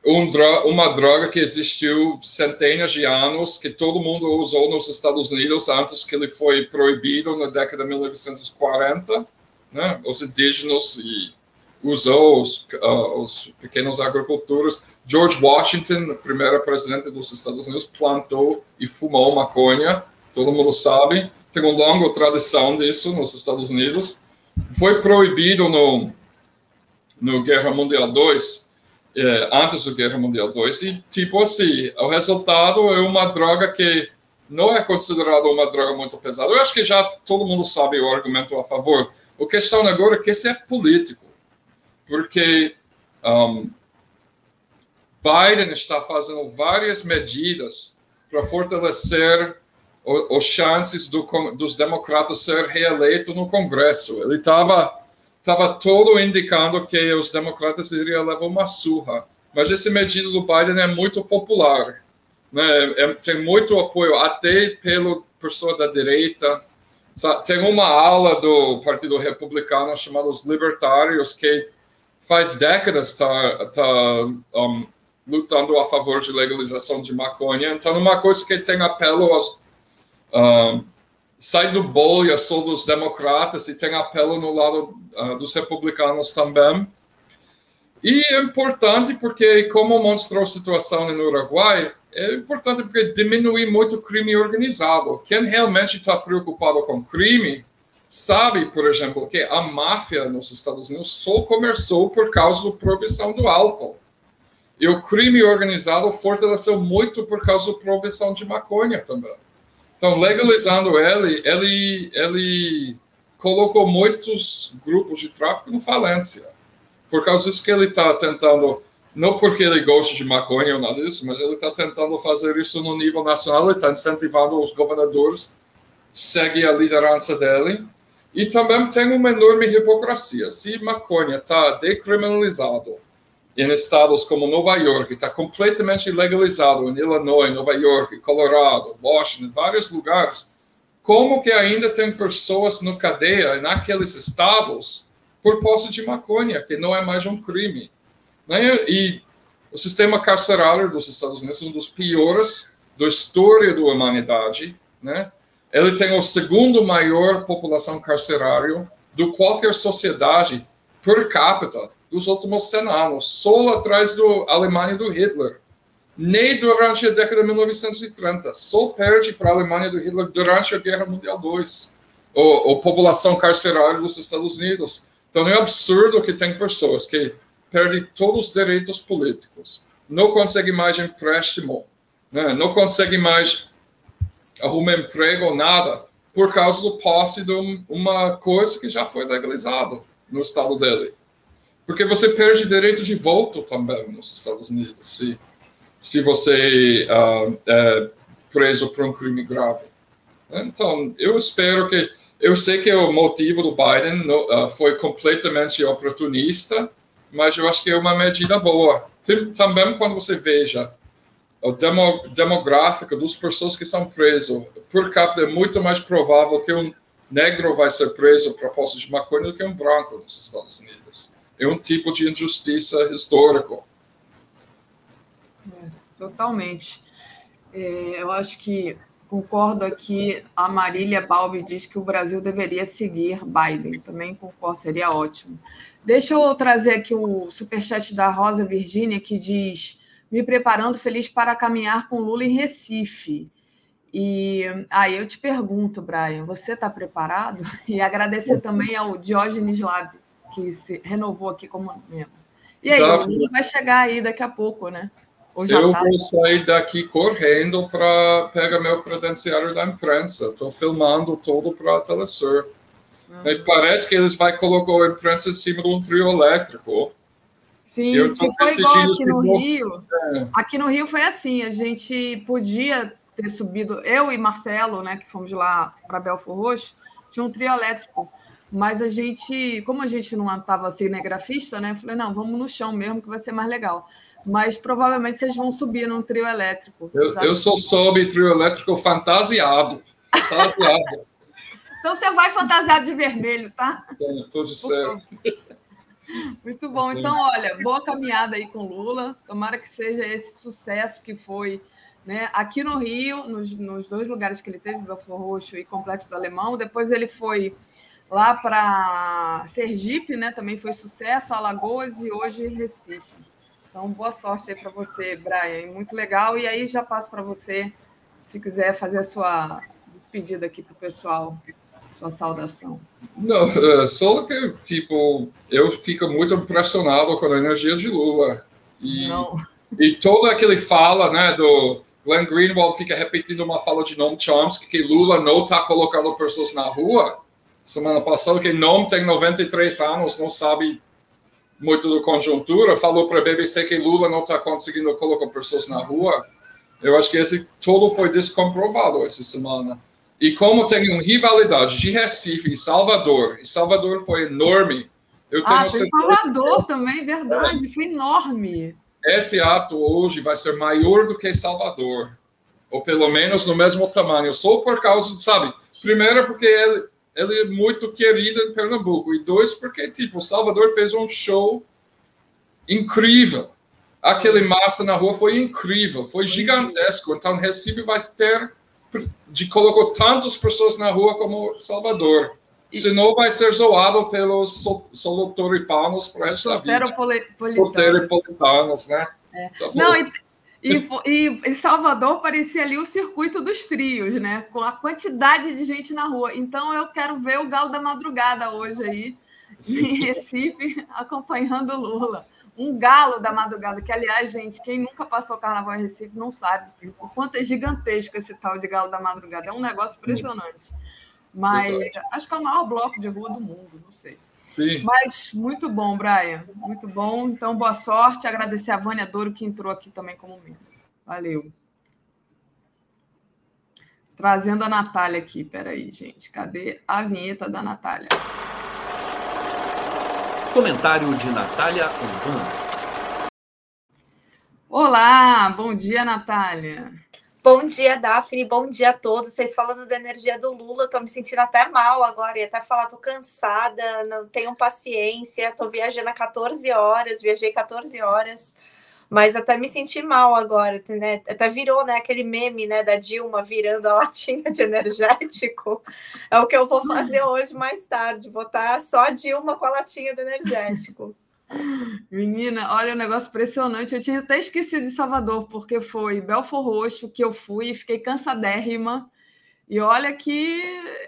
um dro uma droga que existiu centenas de anos, que todo mundo usou nos Estados Unidos antes que ele foi proibido na década de 1940, né? Os indígenas e usou os, uh, os pequenos agricultores. George Washington, primeiro presidente dos Estados Unidos, plantou e fumou maconha, todo mundo sabe. Tem uma longa tradição disso nos Estados Unidos. Foi proibido no, no Guerra Mundial II é, antes da Guerra Mundial II, E, tipo assim, o resultado é uma droga que não é considerada uma droga muito pesada. Eu acho que já todo mundo sabe o argumento a favor. A questão agora é que isso é político. Porque um, Biden está fazendo várias medidas para fortalecer as chances do, dos democratas ser reeleito no Congresso. Ele estava estava todo indicando que os democratas iriam levar uma surra. Mas essa medida do Biden é muito popular. Né? É, tem muito apoio, até pelo pessoa da direita. Tem uma ala do Partido Republicano chamada os Libertários, que faz décadas está tá, um, lutando a favor de legalização de maconha. Então, uma coisa que tem apelo aos. Um, sai do bolha só dos democratas e tem apelo no lado uh, dos republicanos também. E é importante porque, como mostrou a situação no Uruguai, é importante porque diminui muito o crime organizado. Quem realmente está preocupado com crime sabe, por exemplo, que a máfia nos Estados Unidos só começou por causa da proibição do álcool. E o crime organizado fortaleceu muito por causa da proibição de maconha também. Então, legalizando ele, ele, ele colocou muitos grupos de tráfico em falência. Por causa disso que ele está tentando, não porque ele gosta de maconha ou nada disso, mas ele está tentando fazer isso no nível nacional, ele está incentivando os governadores a seguir a liderança dele. E também tem uma enorme hipocrisia. Se maconha está decriminalizado em estados como Nova York, está completamente legalizado em Illinois, Nova York, Colorado, Washington, vários lugares, como que ainda tem pessoas no cadeia naqueles estados por posse de maconha, que não é mais um crime? Né? E o sistema carcerário dos Estados Unidos é um dos piores da história da humanidade, né? Ele tem o segundo maior população carcerária do qualquer sociedade per capita dos últimos 100 anos, só atrás da Alemanha do Hitler. Nem durante a década de 1930, só perde para a Alemanha do Hitler durante a Guerra Mundial II, a população carcerária dos Estados Unidos. Então é absurdo que tem pessoas que perdem todos os direitos políticos, não conseguem mais empréstimo, né? não conseguem mais arrumar emprego ou nada, por causa do posse de uma coisa que já foi legalizada no estado dele. Porque você perde direito de voto também nos Estados Unidos, se, se você uh, é preso por um crime grave. Então, eu espero que. Eu sei que o motivo do Biden uh, foi completamente oportunista, mas eu acho que é uma medida boa. Também quando você veja o demo, demográfico das pessoas que são presas por capita, é muito mais provável que um negro vai ser preso por posse de maconha do que um branco nos Estados Unidos é um tipo de injustiça histórica. É, totalmente. É, eu acho que concordo aqui. A Marília Balbi diz que o Brasil deveria seguir Biden. Também concordo, seria ótimo. Deixa eu trazer aqui o superchat da Rosa Virgínia, que diz: Me preparando feliz para caminhar com Lula em Recife. E aí eu te pergunto, Brian, você está preparado? *laughs* E agradecer também ao Diógenes Lab que se renovou aqui como membro. E aí, tá. o vai chegar aí daqui a pouco, né? eu tá? vou sair daqui correndo para pegar meu credenciário da imprensa. Estou filmando tudo para a Telesur. Uhum. parece que eles vão colocar a imprensa em cima de um trio elétrico. Sim, se foi igual aqui no vou... Rio. É. Aqui no Rio foi assim, a gente podia ter subido, eu e Marcelo, né, que fomos lá para Belfor Roxo, tinha um trio elétrico. Mas a gente, como a gente não estava cinegrafista, né? Eu falei, não, vamos no chão mesmo, que vai ser mais legal. Mas provavelmente vocês vão subir num trio elétrico. Eu, eu sou sob trio elétrico fantasiado. Fantasiado. *laughs* então você vai fantasiado de vermelho, tá? Estou de certo. Muito bom. Então, olha, boa caminhada aí com Lula. Tomara que seja esse sucesso que foi né? aqui no Rio, nos, nos dois lugares que ele teve, Belfor Roxo e Complexo do Alemão. Depois ele foi lá para Sergipe, né? Também foi sucesso, Alagoas e hoje Recife. Então, boa sorte aí para você, Brian. Muito legal. E aí já passo para você, se quiser fazer a sua despedida aqui para o pessoal, sua saudação. Não, é, só que, tipo, eu fico muito impressionado com a energia de Lula. E, Não. e toda aquele fala, né, do Glenn Greenwald fica repetindo uma fala de Noam Chomsky que Lula não está colocando pessoas na rua semana passada, que não tem 93 anos, não sabe muito da conjuntura, falou para a BBC que Lula não está conseguindo colocar pessoas na rua. Eu acho que esse todo foi descomprovado essa semana. E como tem uma rivalidade de Recife e Salvador, e Salvador foi enorme. Eu tenho ah, tem Salvador que... também, verdade, é. foi enorme. Esse ato hoje vai ser maior do que Salvador, ou pelo menos no mesmo tamanho, só por causa, de, sabe, primeiro porque ele, ele é muito querido em Pernambuco. E dois, porque, tipo, o Salvador fez um show incrível. Aquele massa na rua foi incrível, foi gigantesco. Então, Recife vai ter de colocar tantas pessoas na rua como Salvador. E... Senão vai ser zoado pelos solotoripanos para essa vida. Soteropolitanos, né? É. Tá Não, e e, e, e, Salvador parecia ali o circuito dos trios, né? Com a quantidade de gente na rua. Então eu quero ver o Galo da Madrugada hoje aí, Sim. em Recife, *laughs* acompanhando o Lula. um galo da madrugada, que, aliás, gente, quem nunca passou carnaval em Recife não sabe o quanto é gigantesco esse tal de galo da madrugada. É um negócio impressionante. Mas acho que é o maior bloco de rua do mundo, não sei. Sim. Mas muito bom, Brian. Muito bom. Então, boa sorte. Agradecer a Vânia Douro, que entrou aqui também como membro. Valeu. Trazendo a Natália aqui. Peraí, gente. Cadê a vinheta da Natália? Comentário de Natália Urbano. Olá, bom dia, Natália. Bom dia, Daphne. Bom dia a todos. Vocês falando da energia do Lula, estou me sentindo até mal agora. E até falar, estou cansada, não tenho paciência. Estou viajando há 14 horas, viajei 14 horas mas até me senti mal agora, né? Até virou, né, aquele meme, né, da Dilma virando a latinha de energético. É o que eu vou fazer hoje mais tarde, botar só a Dilma com a latinha do energético. Menina, olha, um negócio impressionante. Eu tinha até esquecido de Salvador, porque foi Belfor Roxo que eu fui e fiquei cansadérrima. E olha que.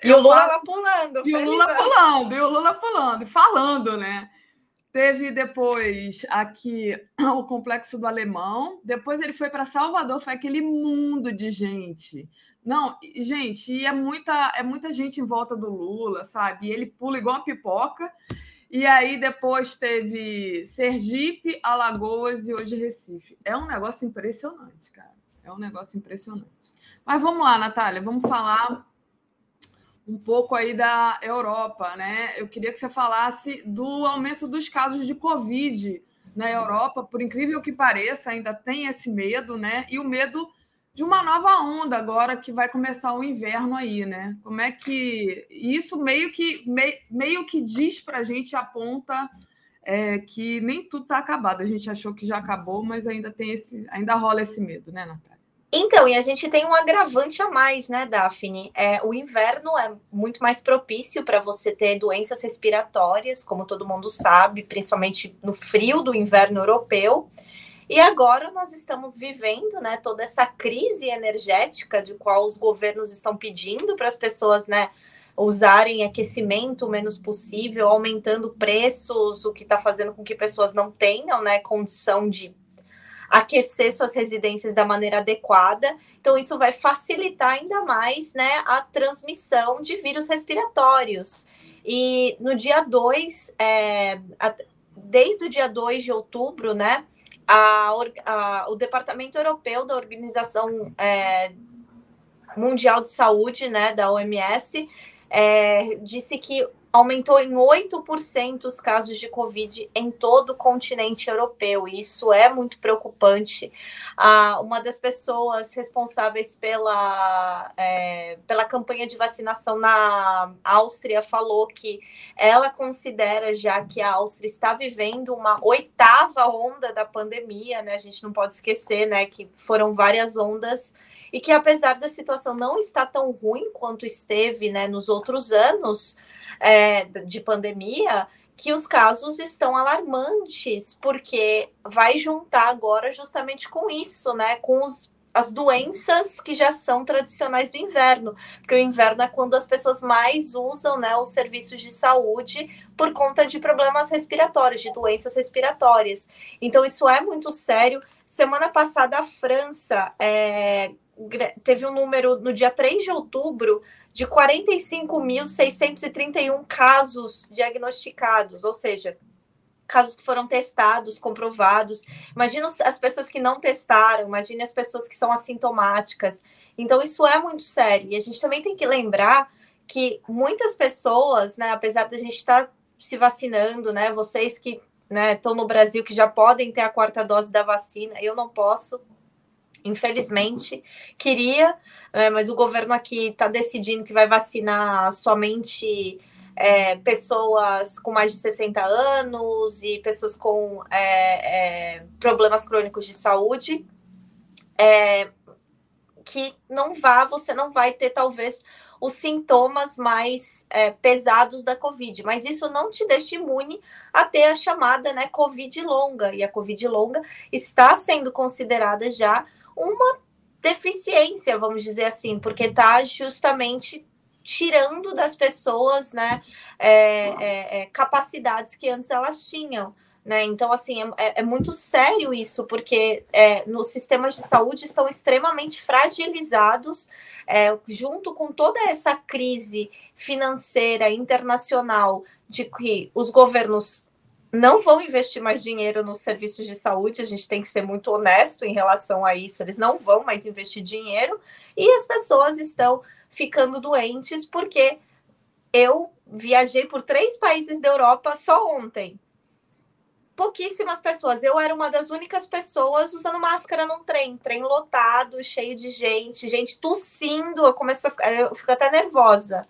E o Lula faço... pulando. E o Lula pulando, e o Lula pulando, falando, né? Teve depois aqui *clears throat* o Complexo do Alemão. Depois ele foi para Salvador, foi aquele mundo de gente. Não, gente, e é muita, é muita gente em volta do Lula, sabe? E ele pula igual uma pipoca. E aí depois teve Sergipe, Alagoas e hoje Recife. É um negócio impressionante, cara. É um negócio impressionante. Mas vamos lá, Natália, vamos falar um pouco aí da Europa, né? Eu queria que você falasse do aumento dos casos de Covid na Europa. Por incrível que pareça, ainda tem esse medo, né? E o medo de uma nova onda agora que vai começar o inverno aí, né? Como é que isso meio que meio, meio que diz para a gente aponta é, que nem tudo está acabado. A gente achou que já acabou, mas ainda tem esse, ainda rola esse medo, né, Natália? Então, e a gente tem um agravante a mais, né, Daphne? É, o inverno é muito mais propício para você ter doenças respiratórias, como todo mundo sabe, principalmente no frio do inverno europeu. E agora nós estamos vivendo, né, toda essa crise energética de qual os governos estão pedindo para as pessoas, né, usarem aquecimento o menos possível, aumentando preços, o que está fazendo com que pessoas não tenham, né, condição de aquecer suas residências da maneira adequada. Então, isso vai facilitar ainda mais né, a transmissão de vírus respiratórios. E no dia 2, é, desde o dia 2 de outubro, né, a, a, o Departamento Europeu da Organização é, Mundial de Saúde, né, da OMS, é, disse que aumentou em 8% os casos de Covid em todo o continente europeu, e isso é muito preocupante. Ah, uma das pessoas responsáveis pela, é, pela campanha de vacinação na Áustria falou que ela considera já que a Áustria está vivendo uma oitava onda da pandemia, né? A gente não pode esquecer, né, que foram várias ondas e que apesar da situação não estar tão ruim quanto esteve, né, nos outros anos, é, de pandemia, que os casos estão alarmantes, porque vai juntar agora justamente com isso, né? Com os, as doenças que já são tradicionais do inverno, porque o inverno é quando as pessoas mais usam né, os serviços de saúde por conta de problemas respiratórios, de doenças respiratórias. Então, isso é muito sério. Semana passada, a França é, teve um número no dia 3 de outubro de 45.631 casos diagnosticados, ou seja, casos que foram testados, comprovados. Imagina as pessoas que não testaram, imagine as pessoas que são assintomáticas. Então, isso é muito sério. E a gente também tem que lembrar que muitas pessoas, né, apesar da gente estar tá se vacinando, né, vocês que né, estão no Brasil que já podem ter a quarta dose da vacina, eu não posso, infelizmente. Queria, é, mas o governo aqui está decidindo que vai vacinar somente é, pessoas com mais de 60 anos e pessoas com é, é problemas crônicos de saúde. É, que não vá, você não vai ter talvez os sintomas mais é, pesados da Covid, mas isso não te deixa imune a ter a chamada né, Covid longa, e a Covid longa está sendo considerada já uma deficiência, vamos dizer assim, porque está justamente tirando das pessoas, né, é, é, é, capacidades que antes elas tinham. Né? Então, assim, é, é, é muito sério isso, porque é, nos sistemas de saúde estão extremamente fragilizados, é, junto com toda essa crise financeira internacional de que os governos não vão investir mais dinheiro nos serviços de saúde, a gente tem que ser muito honesto em relação a isso, eles não vão mais investir dinheiro, e as pessoas estão ficando doentes, porque eu viajei por três países da Europa só ontem. Pouquíssimas pessoas. Eu era uma das únicas pessoas usando máscara num trem, trem lotado, cheio de gente, gente tossindo. Eu começo a ficar, eu fico até nervosa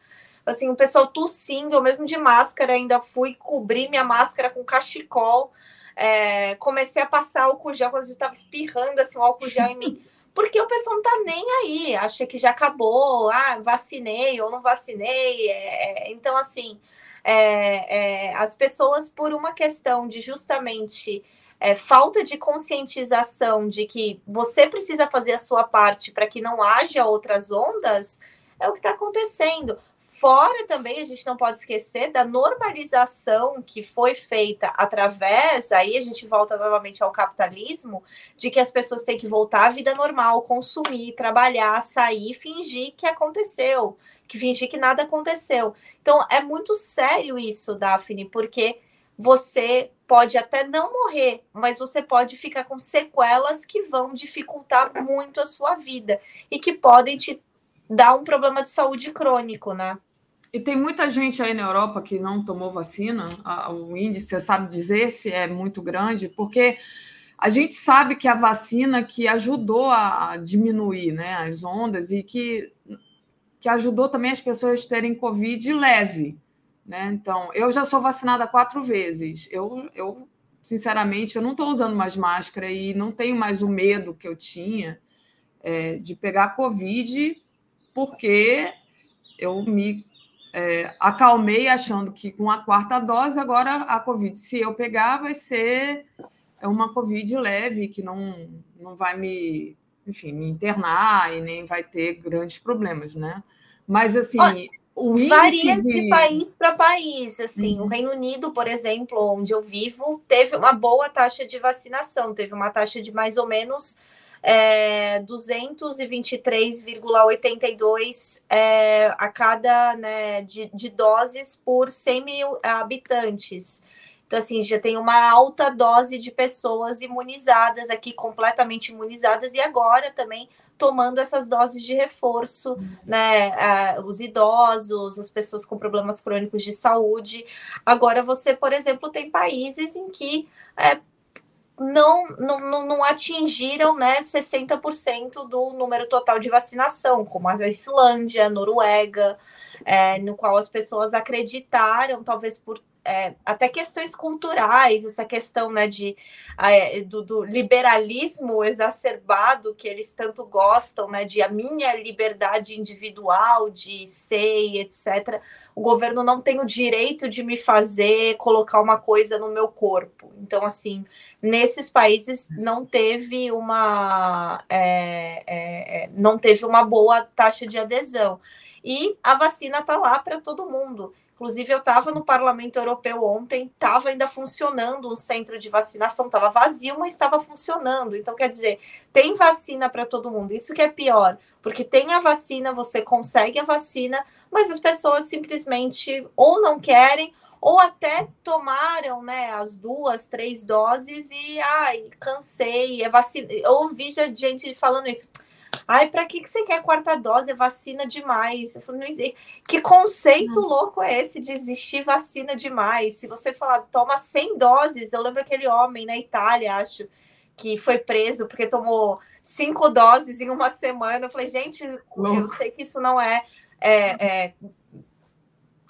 assim, o pessoal tossindo, eu mesmo de máscara, ainda fui cobrir minha máscara com cachecol, é, comecei a passar álcool gel, quando estava espirrando, assim, o álcool gel em mim, *laughs* porque o pessoal não tá nem aí, acha que já acabou, ah, vacinei ou não vacinei, é, então, assim, é, é as pessoas, por uma questão de justamente... É, falta de conscientização de que você precisa fazer a sua parte para que não haja outras ondas, é o que está acontecendo. Fora também, a gente não pode esquecer da normalização que foi feita através, aí a gente volta novamente ao capitalismo, de que as pessoas têm que voltar à vida normal, consumir, trabalhar, sair, fingir que aconteceu, que fingir que nada aconteceu. Então, é muito sério isso, Daphne, porque você pode até não morrer, mas você pode ficar com sequelas que vão dificultar muito a sua vida e que podem te dar um problema de saúde crônico, né? E tem muita gente aí na Europa que não tomou vacina. O índice, você sabe dizer se é muito grande, porque a gente sabe que a vacina que ajudou a diminuir né, as ondas e que, que ajudou também as pessoas a terem Covid leve. Né? Então, eu já sou vacinada quatro vezes. Eu, eu sinceramente, eu não estou usando mais máscara e não tenho mais o medo que eu tinha é, de pegar Covid, porque eu me é, acalmei achando que com a quarta dose, agora a Covid, se eu pegar, vai ser uma Covid leve, que não, não vai me, enfim, me internar e nem vai ter grandes problemas, né? Mas, assim, Olha, o índice Varia de, de país para país, assim, uhum. o Reino Unido, por exemplo, onde eu vivo, teve uma boa taxa de vacinação, teve uma taxa de mais ou menos é, 223,82 é, a cada né, de, de doses por 100 mil habitantes. Então, assim, já tem uma alta dose de pessoas imunizadas aqui, completamente imunizadas, e agora também tomando essas doses de reforço, né? os idosos, as pessoas com problemas crônicos de saúde. Agora, você, por exemplo, tem países em que é, não, não, não atingiram né, 60% do número total de vacinação, como a Islândia, Noruega, é, no qual as pessoas acreditaram, talvez por é, até questões culturais, essa questão né, de, é, do, do, liberalismo exacerbado que eles tanto gostam, né, de a minha liberdade individual de ser, etc. O governo não tem o direito de me fazer colocar uma coisa no meu corpo. Então, assim, nesses países não teve uma é, é, é, não teve uma boa taxa de adesão. E a vacina está lá para todo mundo. Inclusive, eu estava no Parlamento Europeu ontem, estava ainda funcionando um centro de vacinação, estava vazio, mas estava funcionando. Então, quer dizer, tem vacina para todo mundo. Isso que é pior, porque tem a vacina, você consegue a vacina, mas as pessoas simplesmente ou não querem ou até tomaram né, as duas, três doses e ai, cansei, é vacina. Eu ouvi já gente falando isso. Ai, para que, que você quer quarta dose? É vacina demais. Eu falei, que conceito uhum. louco é esse de existir vacina demais? Se você falar, toma 100 doses, eu lembro aquele homem na Itália, acho, que foi preso porque tomou cinco doses em uma semana. Eu falei, gente, eu sei que isso não é, é, é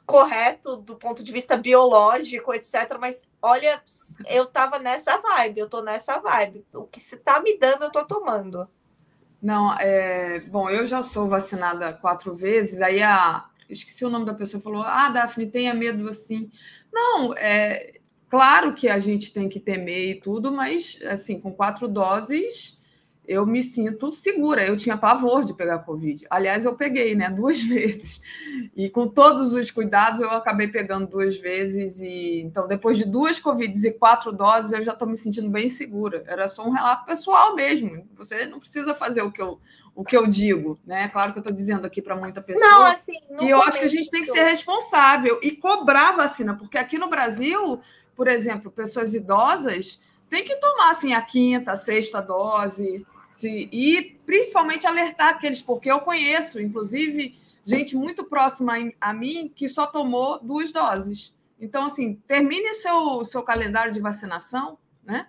correto do ponto de vista biológico, etc. Mas olha, eu tava nessa vibe, eu tô nessa vibe. O que você tá me dando, eu tô tomando. Não, é... bom, eu já sou vacinada quatro vezes, aí a. Esqueci o nome da pessoa, falou: Ah, Daphne, tenha medo assim. Não, é claro que a gente tem que temer e tudo, mas assim, com quatro doses eu me sinto segura. Eu tinha pavor de pegar Covid. Aliás, eu peguei, né, duas *laughs* vezes. E com todos os cuidados, eu acabei pegando duas vezes. E então, depois de duas Covids e quatro doses, eu já estou me sentindo bem segura. Era só um relato pessoal mesmo. Você não precisa fazer o que eu, o que eu digo, né? Claro que eu estou dizendo aqui para muita pessoa. Não, assim, e eu acho que a gente tem que ser responsável e cobrar vacina, porque aqui no Brasil, por exemplo, pessoas idosas têm que tomar assim a quinta, a sexta dose se, e principalmente alertar aqueles, porque eu conheço, inclusive, gente muito próxima a mim que só tomou duas doses. Então, assim, termine o seu, seu calendário de vacinação, né?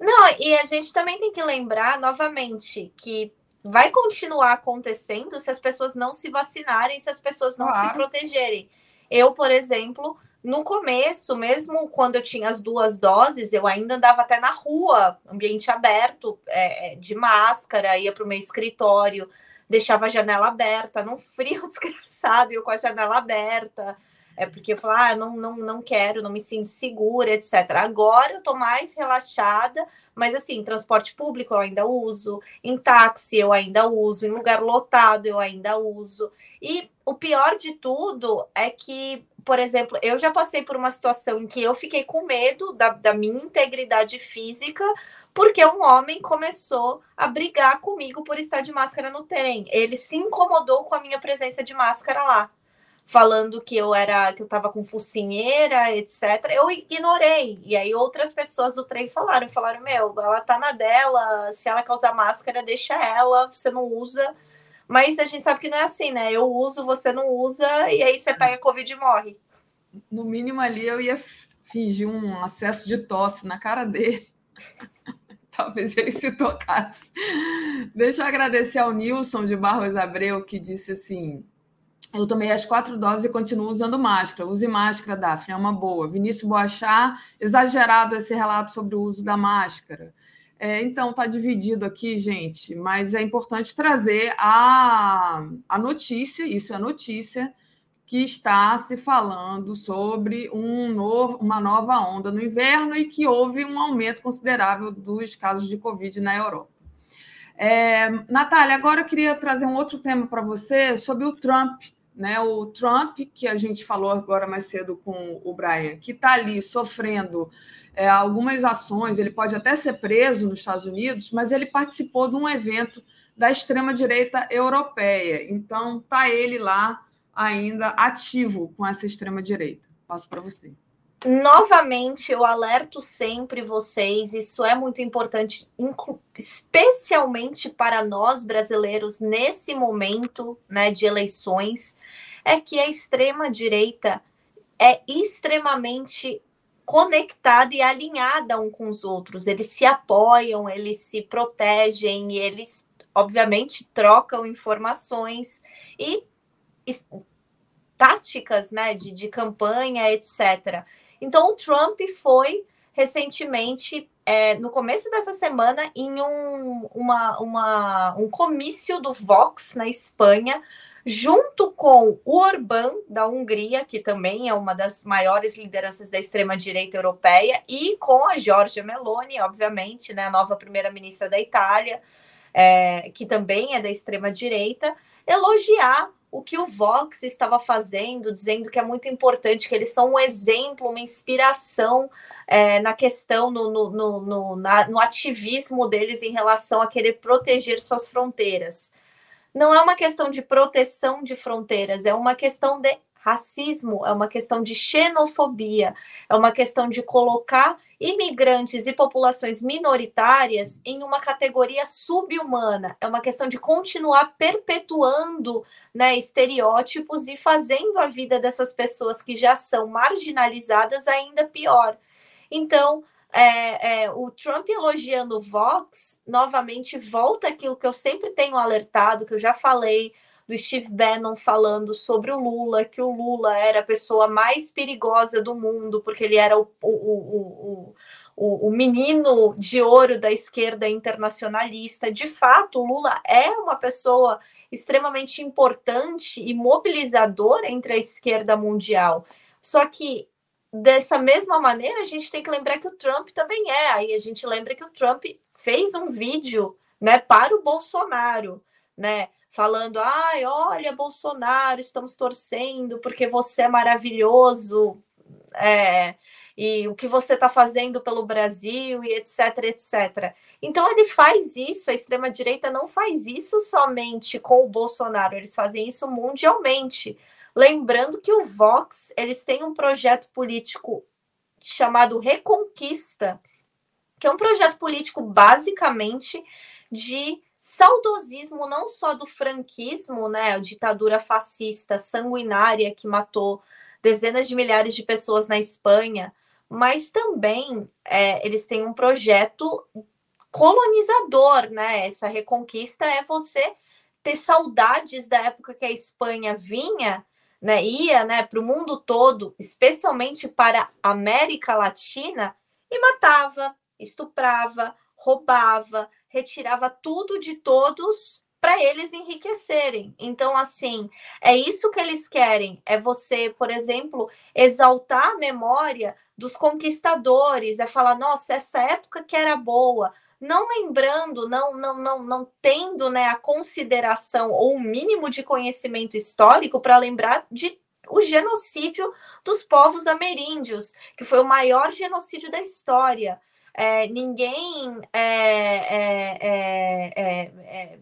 Não, e a gente também tem que lembrar novamente que vai continuar acontecendo se as pessoas não se vacinarem, se as pessoas não claro. se protegerem. Eu, por exemplo, no começo, mesmo quando eu tinha as duas doses, eu ainda andava até na rua, ambiente aberto, é, é de máscara, ia para o meu escritório, deixava a janela aberta, num frio *laughs* desgraçado, eu com a janela aberta. É porque eu falava, ah, não, não, não quero, não me sinto segura, etc. Agora eu tô mais relaxada, mas assim, transporte público eu ainda uso, em táxi eu ainda uso, em lugar lotado eu ainda uso. E o pior de tudo é que por exemplo, eu já passei por uma situação em que eu fiquei com medo da, da minha integridade física, porque um homem começou a brigar comigo por estar de máscara no trem. Ele se incomodou com a minha presença de máscara lá, falando que eu era, que eu estava com focinheira, etc. Eu ignorei. E aí outras pessoas do trem falaram, falaram: "Meu, ela tá na dela, se ela causar máscara, deixa ela, você não usa". Mas a gente sabe que não é assim, né? Eu uso, você não usa, e aí você pega Covid e morre. No mínimo ali eu ia fingir um acesso de tosse na cara dele. *laughs* Talvez ele se tocasse. Deixa eu agradecer ao Nilson de Barros Abreu, que disse assim: Eu tomei as quatro doses e continuo usando máscara. Use máscara, Daphne, é uma boa. Vinícius Boachá, exagerado esse relato sobre o uso da máscara. É, então, está dividido aqui, gente, mas é importante trazer a, a notícia, isso é notícia, que está se falando sobre um novo, uma nova onda no inverno e que houve um aumento considerável dos casos de Covid na Europa. É, Natália, agora eu queria trazer um outro tema para você sobre o Trump. Né, o Trump, que a gente falou agora mais cedo com o Brian, que está ali sofrendo é, algumas ações, ele pode até ser preso nos Estados Unidos, mas ele participou de um evento da extrema-direita europeia. Então, está ele lá ainda ativo com essa extrema-direita. Passo para você. Novamente, eu alerto sempre vocês, isso é muito importante, especialmente para nós brasileiros nesse momento né, de eleições, é que a extrema-direita é extremamente conectada e alinhada um com os outros. Eles se apoiam, eles se protegem, e eles, obviamente, trocam informações e táticas né, de, de campanha, etc. Então, o Trump foi recentemente, é, no começo dessa semana, em um, uma, uma, um comício do Vox na Espanha, junto com o Orbán, da Hungria, que também é uma das maiores lideranças da extrema-direita europeia, e com a Giorgia Meloni, obviamente, né, a nova primeira-ministra da Itália, é, que também é da extrema-direita, elogiar o que o Vox estava fazendo, dizendo que é muito importante, que eles são um exemplo, uma inspiração é, na questão, no, no, no, no, na, no ativismo deles em relação a querer proteger suas fronteiras não é uma questão de proteção de fronteiras, é uma questão de racismo, é uma questão de xenofobia, é uma questão de colocar imigrantes e populações minoritárias em uma categoria subhumana, é uma questão de continuar perpetuando né, estereótipos e fazendo a vida dessas pessoas que já são marginalizadas ainda pior. Então, é, é, o Trump elogiando o Vox, novamente volta aquilo que eu sempre tenho alertado, que eu já falei do Steve Bannon falando sobre o Lula, que o Lula era a pessoa mais perigosa do mundo, porque ele era o, o, o, o, menino de ouro da esquerda internacionalista. De fato, o Lula é uma pessoa extremamente importante e mobilizadora entre a esquerda mundial. Só que dessa mesma maneira, a gente tem que lembrar que o Trump também é. Aí a gente lembra que o Trump fez um vídeo né, para o Bolsonaro, né? Falando, ai, olha, Bolsonaro, estamos torcendo porque você é maravilhoso, é, e o que você está fazendo pelo Brasil, e etc, etc. Então ele faz isso, a extrema-direita não faz isso somente com o Bolsonaro, eles fazem isso mundialmente. Lembrando que o Vox, eles têm um projeto político chamado Reconquista, que é um projeto político basicamente de saudosismo não só do franquismo, né, a ditadura fascista sanguinária que matou dezenas de milhares de pessoas na Espanha, mas também é, eles têm um projeto colonizador, né? Essa reconquista é você ter saudades da época que a Espanha vinha, né? Ia, né, para o mundo todo, especialmente para a América Latina, e matava, estuprava, roubava, retirava tudo de todos para eles enriquecerem. Então, assim, é isso que eles querem: é você, por exemplo, exaltar a memória dos conquistadores, é falar, nossa, essa época que era boa, não lembrando, não, não, não, não tendo né, a consideração ou um mínimo de conhecimento histórico para lembrar de o genocídio dos povos ameríndios, que foi o maior genocídio da história. É, ninguém é, é, é, é, é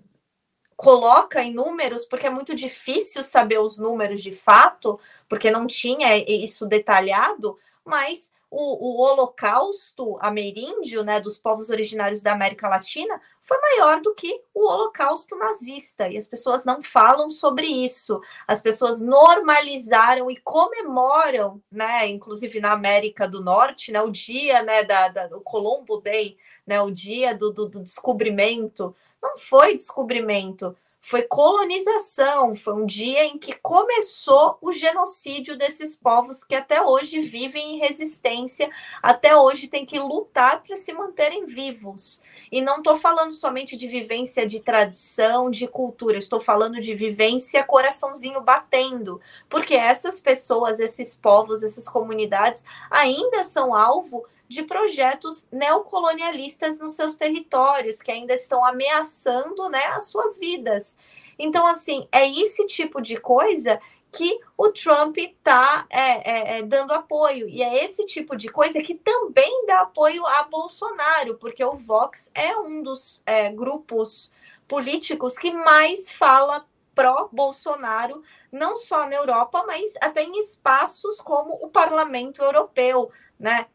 coloca em números, porque é muito difícil saber os números de fato, porque não tinha isso detalhado, mas o, o holocausto ameríndio, né, dos povos originários da América Latina, foi maior do que o holocausto nazista, e as pessoas não falam sobre isso. As pessoas normalizaram e comemoram, né, inclusive na América do Norte, né, o dia, né, da, da do Colombo Day, né, o dia do, do, do descobrimento. Não foi descobrimento, foi colonização, foi um dia em que começou o genocídio desses povos que até hoje vivem em resistência, até hoje têm que lutar para se manterem vivos. E não estou falando somente de vivência de tradição, de cultura, estou falando de vivência coraçãozinho batendo, porque essas pessoas, esses povos, essas comunidades ainda são alvo de projetos neocolonialistas nos seus territórios, que ainda estão ameaçando né, as suas vidas. Então, assim, é esse tipo de coisa que o Trump está é, é, é, dando apoio. E é esse tipo de coisa que também dá apoio a Bolsonaro, porque o Vox é um dos é, grupos políticos que mais fala pró-Bolsonaro, não só na Europa, mas até em espaços como o Parlamento Europeu, né?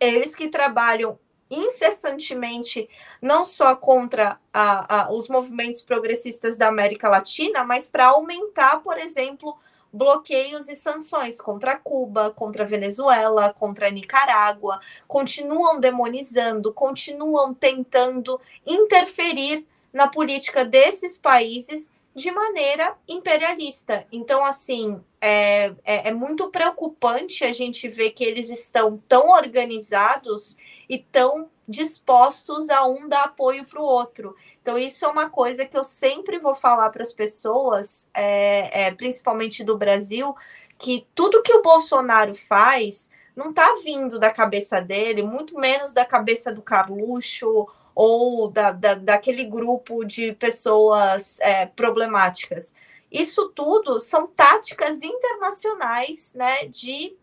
Eles que trabalham incessantemente não só contra a, a, os movimentos progressistas da América Latina, mas para aumentar, por exemplo, bloqueios e sanções contra Cuba, contra Venezuela, contra Nicarágua, continuam demonizando, continuam tentando interferir na política desses países de maneira imperialista. Então, assim, é, é, é, muito preocupante a gente ver que eles estão tão organizados e tão dispostos a um dar apoio para o outro. Então, isso é uma coisa que eu sempre vou falar para as pessoas, é, é, principalmente do Brasil, que tudo que o Bolsonaro faz não está vindo da cabeça dele, muito menos da cabeça do Carluxo ou da, da, daquele grupo de pessoas é, problemáticas. Isso tudo são táticas internacionais né, de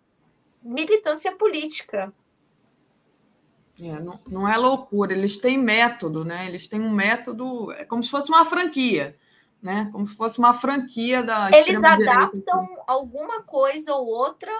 militância política. É, não, não, é loucura, eles têm método, né? Eles têm um método, é como se fosse uma franquia, né? Como se fosse uma franquia da. Eles adaptam alguma coisa ou outra,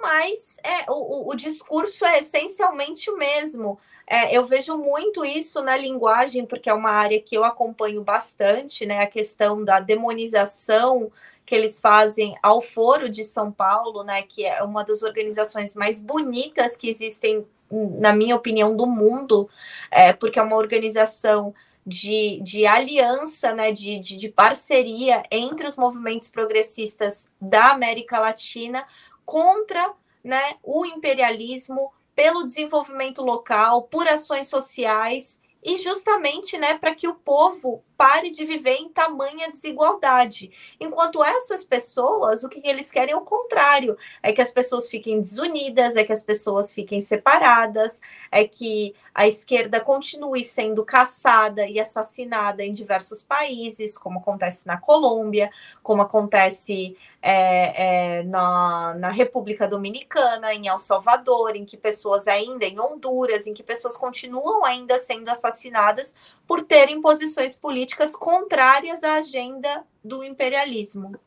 mas é, o, o discurso é essencialmente o mesmo. É, eu vejo muito isso na linguagem, porque é uma área que eu acompanho bastante, né? A questão da demonização que eles fazem ao Foro de São Paulo, né? Que é uma das organizações mais bonitas que existem, na minha opinião, do mundo, é, porque é uma organização de, de aliança, né, de, de, de, parceria entre os movimentos progressistas da América Latina contra né, o imperialismo, pelo desenvolvimento local, por ações sociais e justamente né, para que o povo pare de viver em tamanha desigualdade. Enquanto essas pessoas, o que eles querem é o contrário: é que as pessoas fiquem desunidas, é que as pessoas fiquem separadas, é que a esquerda continue sendo caçada e assassinada em diversos países, como acontece na Colômbia, como acontece é, é, na, na República Dominicana, em El Salvador, em que pessoas ainda, em Honduras, em que pessoas continuam ainda sendo assassinadas por terem posições políticas contrárias à agenda do imperialismo.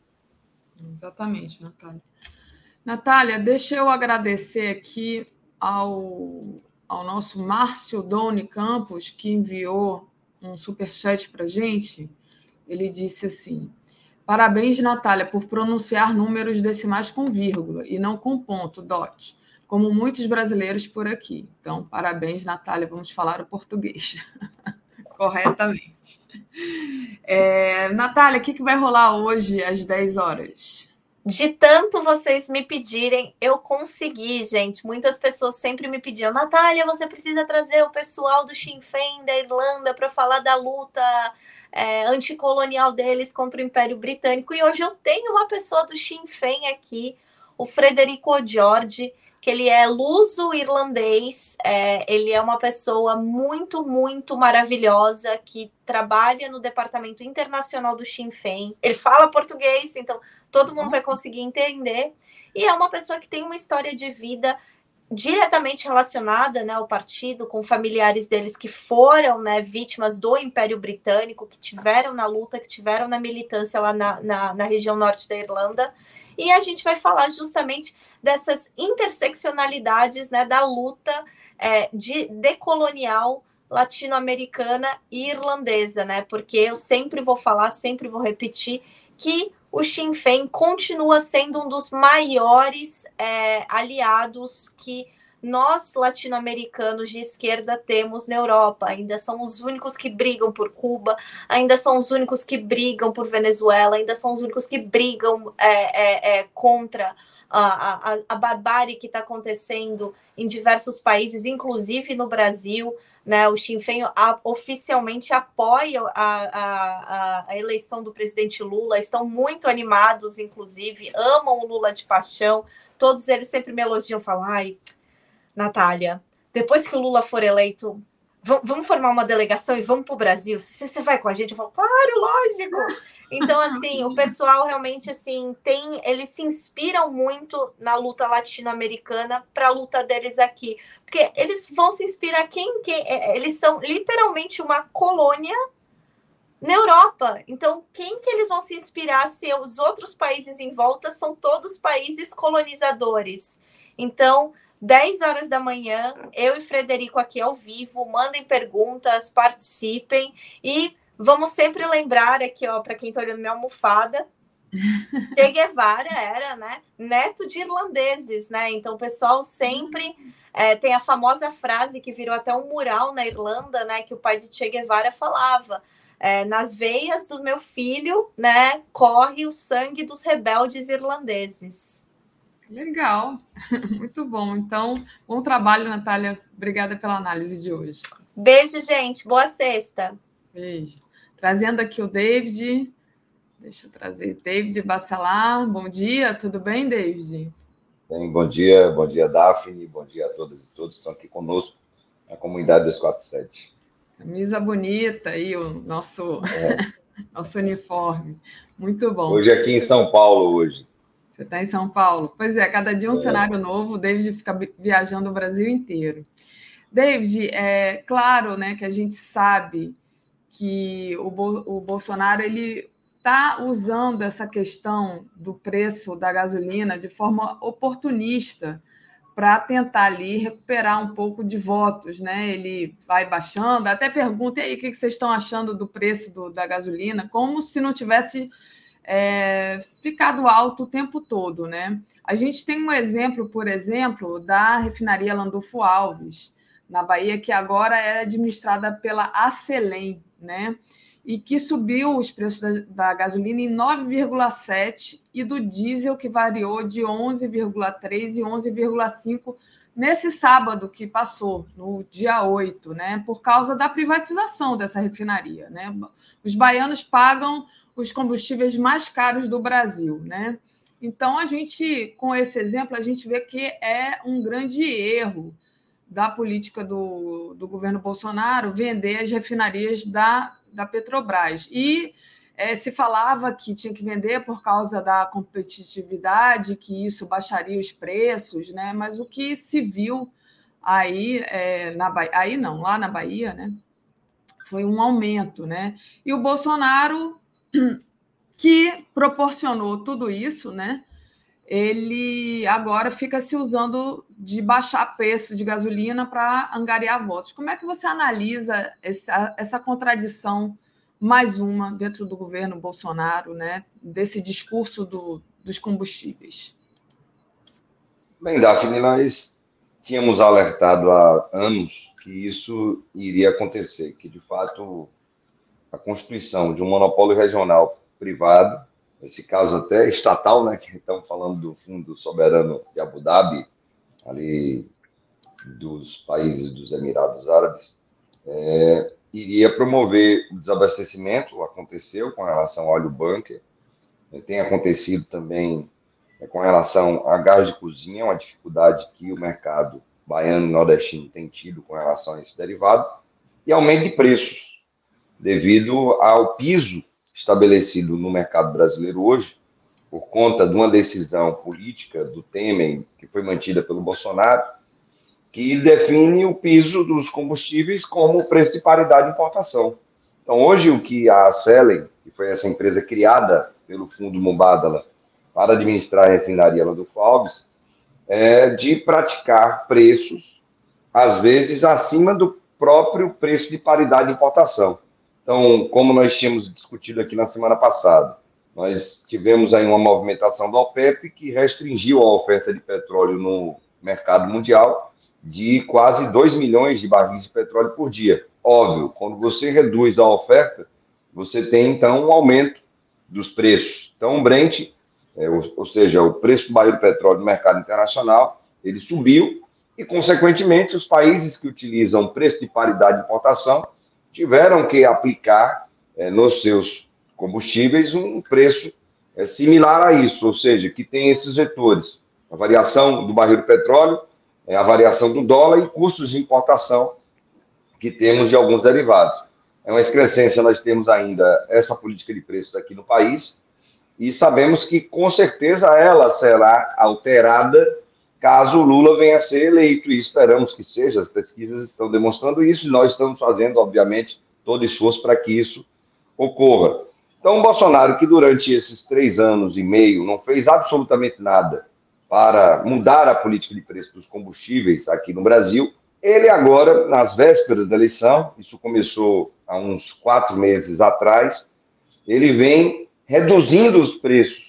Exatamente, Natália. Natália, deixa eu agradecer aqui ao, ao nosso Márcio Doni Campos, que enviou um superchat para gente. Ele disse assim: Parabéns, Natália, por pronunciar números decimais com vírgula e não com ponto, dot, como muitos brasileiros por aqui. Então, parabéns, Natália, vamos falar o português *laughs* corretamente. É, Natália, o que, que vai rolar hoje às 10 horas? De tanto vocês me pedirem, eu consegui, gente. Muitas pessoas sempre me pediam, Natália, você precisa trazer o pessoal do Sinn Féin da Irlanda para falar da luta é, anticolonial deles contra o Império Britânico. E hoje eu tenho uma pessoa do Sinn Féin aqui, o Frederico George, que ele é luso-irlandês, é, ele é uma pessoa muito, muito maravilhosa, que trabalha no Departamento Internacional do Sinn Féin. Ele fala português, então todo mundo vai conseguir entender. E é uma pessoa que tem uma história de vida diretamente relacionada né, ao partido, com familiares deles que foram né, vítimas do Império Britânico, que tiveram na luta, que tiveram na militância lá na, na, na região norte da Irlanda. E a gente vai falar justamente dessas interseccionalidades né, da luta é, de decolonial latino-americana e irlandesa, né? Porque eu sempre vou falar, sempre vou repetir que o Sinn Féin continua sendo um dos maiores é, aliados que nós latino-americanos de esquerda temos na Europa. Ainda são os únicos que brigam por Cuba, ainda são os únicos que brigam por Venezuela, ainda são os únicos que brigam é, é, é contra a, a, a barbárie que está acontecendo em diversos países, inclusive no Brasil. Né, o Sinn Féin oficialmente apoia a, a, a, eleição do presidente Lula, estão muito animados, inclusive, amam o Lula de paixão. Todos eles sempre me elogiam, falam: ai, Natália, depois que o Lula for eleito, vamos formar uma delegação e vamos para o Brasil. Você vai com a gente? Eu falo, claro, lógico. Então, *laughs* assim, o pessoal realmente assim tem, eles se inspiram muito na luta latino-americana para a luta deles aqui, porque eles vão se inspirar quem, quem é, eles são literalmente uma colônia na Europa. Então, quem que eles vão se inspirar se os outros países em volta são todos países colonizadores? Então, 10 horas da manhã, eu e Frederico aqui ao vivo, mandem perguntas, participem e vamos sempre lembrar aqui, ó, para quem está olhando minha almofada, *laughs* Che Guevara era, né, neto de irlandeses, né? Então o pessoal sempre é, tem a famosa frase que virou até um mural na Irlanda, né, que o pai de Che Guevara falava. É, nas veias do meu filho, né, corre o sangue dos rebeldes irlandeses. Legal, *laughs* muito bom. Então, bom trabalho, Natália. Obrigada pela análise de hoje. Beijo, gente. Boa sexta. Beijo. Trazendo aqui o David. Deixa eu trazer David Bacelar. Bom dia, tudo bem, David? Bem, bom dia, bom dia, Daphne, bom dia a todas e todos que estão aqui conosco na comunidade 247. Camisa bonita aí, o nosso, é. *laughs* nosso uniforme. Muito bom. Hoje aqui em São Paulo, hoje. Você está em São Paulo? Pois é, cada dia um é. cenário novo, o David fica viajando o Brasil inteiro. David, é claro né, que a gente sabe que o, Bo o Bolsonaro ele está usando essa questão do preço da gasolina de forma oportunista para tentar ali recuperar um pouco de votos, né? Ele vai baixando, até pergunta aí o que vocês estão achando do preço do, da gasolina, como se não tivesse é, ficado alto o tempo todo, né? A gente tem um exemplo, por exemplo, da refinaria Landulfo Alves, na Bahia, que agora é administrada pela Acelém, né? E que subiu os preços da, da gasolina em 9,7 e do diesel que variou de 11,3 e 11,5 nesse sábado que passou, no dia 8, né, por causa da privatização dessa refinaria. Né? Os baianos pagam os combustíveis mais caros do Brasil. Né? Então, a gente, com esse exemplo, a gente vê que é um grande erro da política do, do governo Bolsonaro vender as refinarias da, da Petrobras. E é, se falava que tinha que vender por causa da competitividade, que isso baixaria os preços, né? mas o que se viu aí, é, na Bahia, aí não, lá na Bahia, né? foi um aumento. Né? E o Bolsonaro, *clears throat* que proporcionou tudo isso, né? Ele agora fica se usando de baixar preço de gasolina para angariar votos. Como é que você analisa essa, essa contradição mais uma dentro do governo Bolsonaro, né, desse discurso do, dos combustíveis. Bem, Daphne, nós tínhamos alertado há anos que isso iria acontecer, que de fato a constituição de um monopólio regional privado, nesse caso até estatal, né, que estamos falando do Fundo Soberano de Abu Dhabi, ali dos países dos Emirados Árabes, é, iria promover o desabastecimento, aconteceu com relação ao óleo bunker, né, tem acontecido também né, com relação a gás de cozinha, uma dificuldade que o mercado baiano e nordestino tem tido com relação a esse derivado, e aumento de preços, devido ao piso estabelecido no mercado brasileiro hoje, por conta de uma decisão política do Temer, que foi mantida pelo Bolsonaro, que define o piso dos combustíveis como preço de paridade de importação. Então, hoje, o que a Selen, que foi essa empresa criada pelo Fundo Mumbadala para administrar a refinaria Landulfo Alves, é de praticar preços, às vezes, acima do próprio preço de paridade de importação. Então, como nós tínhamos discutido aqui na semana passada, nós tivemos aí uma movimentação do OPEP que restringiu a oferta de petróleo no mercado mundial de quase 2 milhões de barris de petróleo por dia. Óbvio, quando você reduz a oferta, você tem então um aumento dos preços. Então, o Brent, é, ou, ou, seja, o preço do barril de petróleo no mercado internacional, ele subiu e, consequentemente, os países que utilizam preço de paridade de importação tiveram que aplicar é, nos seus combustíveis um preço é, similar a isso, ou seja, que tem esses vetores. A variação do barril de petróleo é, a variação do dólar e custos de importação que temos de alguns derivados. É uma excrescência, nós temos ainda essa política de preços aqui no país e sabemos que, com certeza, ela será alterada caso Lula venha a ser eleito, e esperamos que seja, as pesquisas estão demonstrando isso, e nós estamos fazendo, obviamente, todo esforço para que isso ocorra. Então, o Bolsonaro, que durante esses três anos e meio não fez absolutamente nada para mudar a política de preço dos combustíveis aqui no Brasil. Ele agora, nas vésperas da eleição, isso começou há uns quatro meses atrás, ele vem reduzindo os preços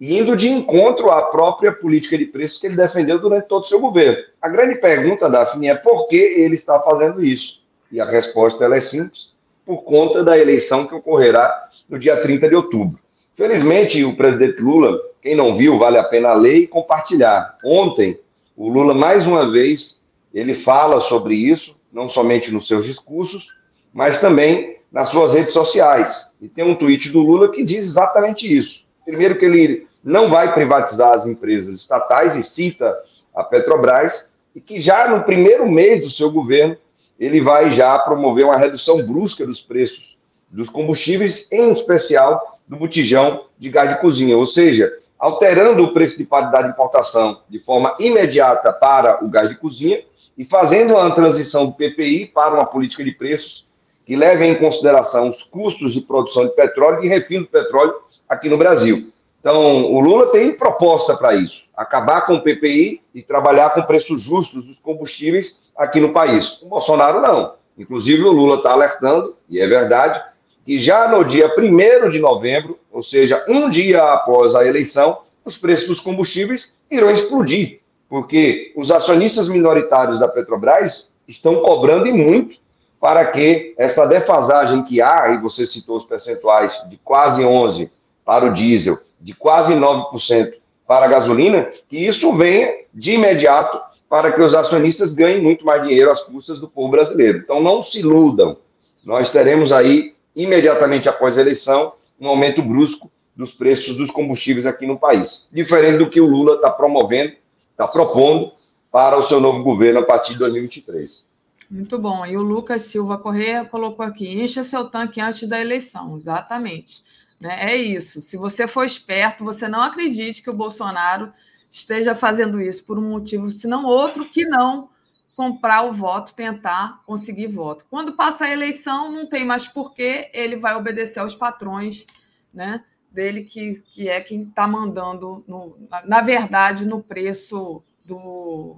indo de encontro à própria política de preços que ele defendeu durante todo o seu governo. A grande pergunta, Daphne, é por que ele está fazendo isso? E a resposta é simples, por conta da eleição que ocorrerá no dia 30 de outubro. Felizmente, o presidente Lula quem não viu, vale a pena ler e compartilhar. Ontem, o Lula, mais uma vez, ele fala sobre isso, não somente nos seus discursos, mas também nas suas redes sociais. E tem um tweet do Lula que diz exatamente isso. Primeiro, que ele não vai privatizar as empresas estatais e cita a Petrobras, e que já no primeiro mês do seu governo ele vai já promover uma redução brusca dos preços dos combustíveis, em especial do botijão de gás de cozinha. Ou seja, alterando o preço de paridade de importação de forma imediata para o gás de cozinha e fazendo uma transição do PPI para uma política de preços que leve em consideração os custos de produção de petróleo e refino do petróleo aqui no Brasil. Então, o Lula tem proposta para isso: acabar com o PPI e trabalhar com preços justos dos combustíveis aqui no país. O Bolsonaro não. Inclusive, o Lula está alertando, e é verdade, que já no dia 1 de novembro, ou seja, um dia após a eleição, os preços dos combustíveis irão explodir, porque os acionistas minoritários da Petrobras estão cobrando e muito para que essa defasagem que há, e você citou os percentuais de quase 11% para o diesel, de quase 9% para a gasolina, que isso venha de imediato para que os acionistas ganhem muito mais dinheiro às custas do povo brasileiro. Então, não se iludam. Nós teremos aí, imediatamente após a eleição, um aumento brusco dos preços dos combustíveis aqui no país. Diferente do que o Lula está promovendo, está propondo para o seu novo governo a partir de 2023. Muito bom. E o Lucas Silva Correia colocou aqui: encha seu tanque antes da eleição. Exatamente. Né? É isso. Se você for esperto, você não acredite que o Bolsonaro esteja fazendo isso por um motivo, senão outro, que não comprar o voto, tentar conseguir voto. Quando passa a eleição, não tem mais porquê, ele vai obedecer aos patrões né, dele, que, que é quem está mandando, no, na, verdade, no preço do,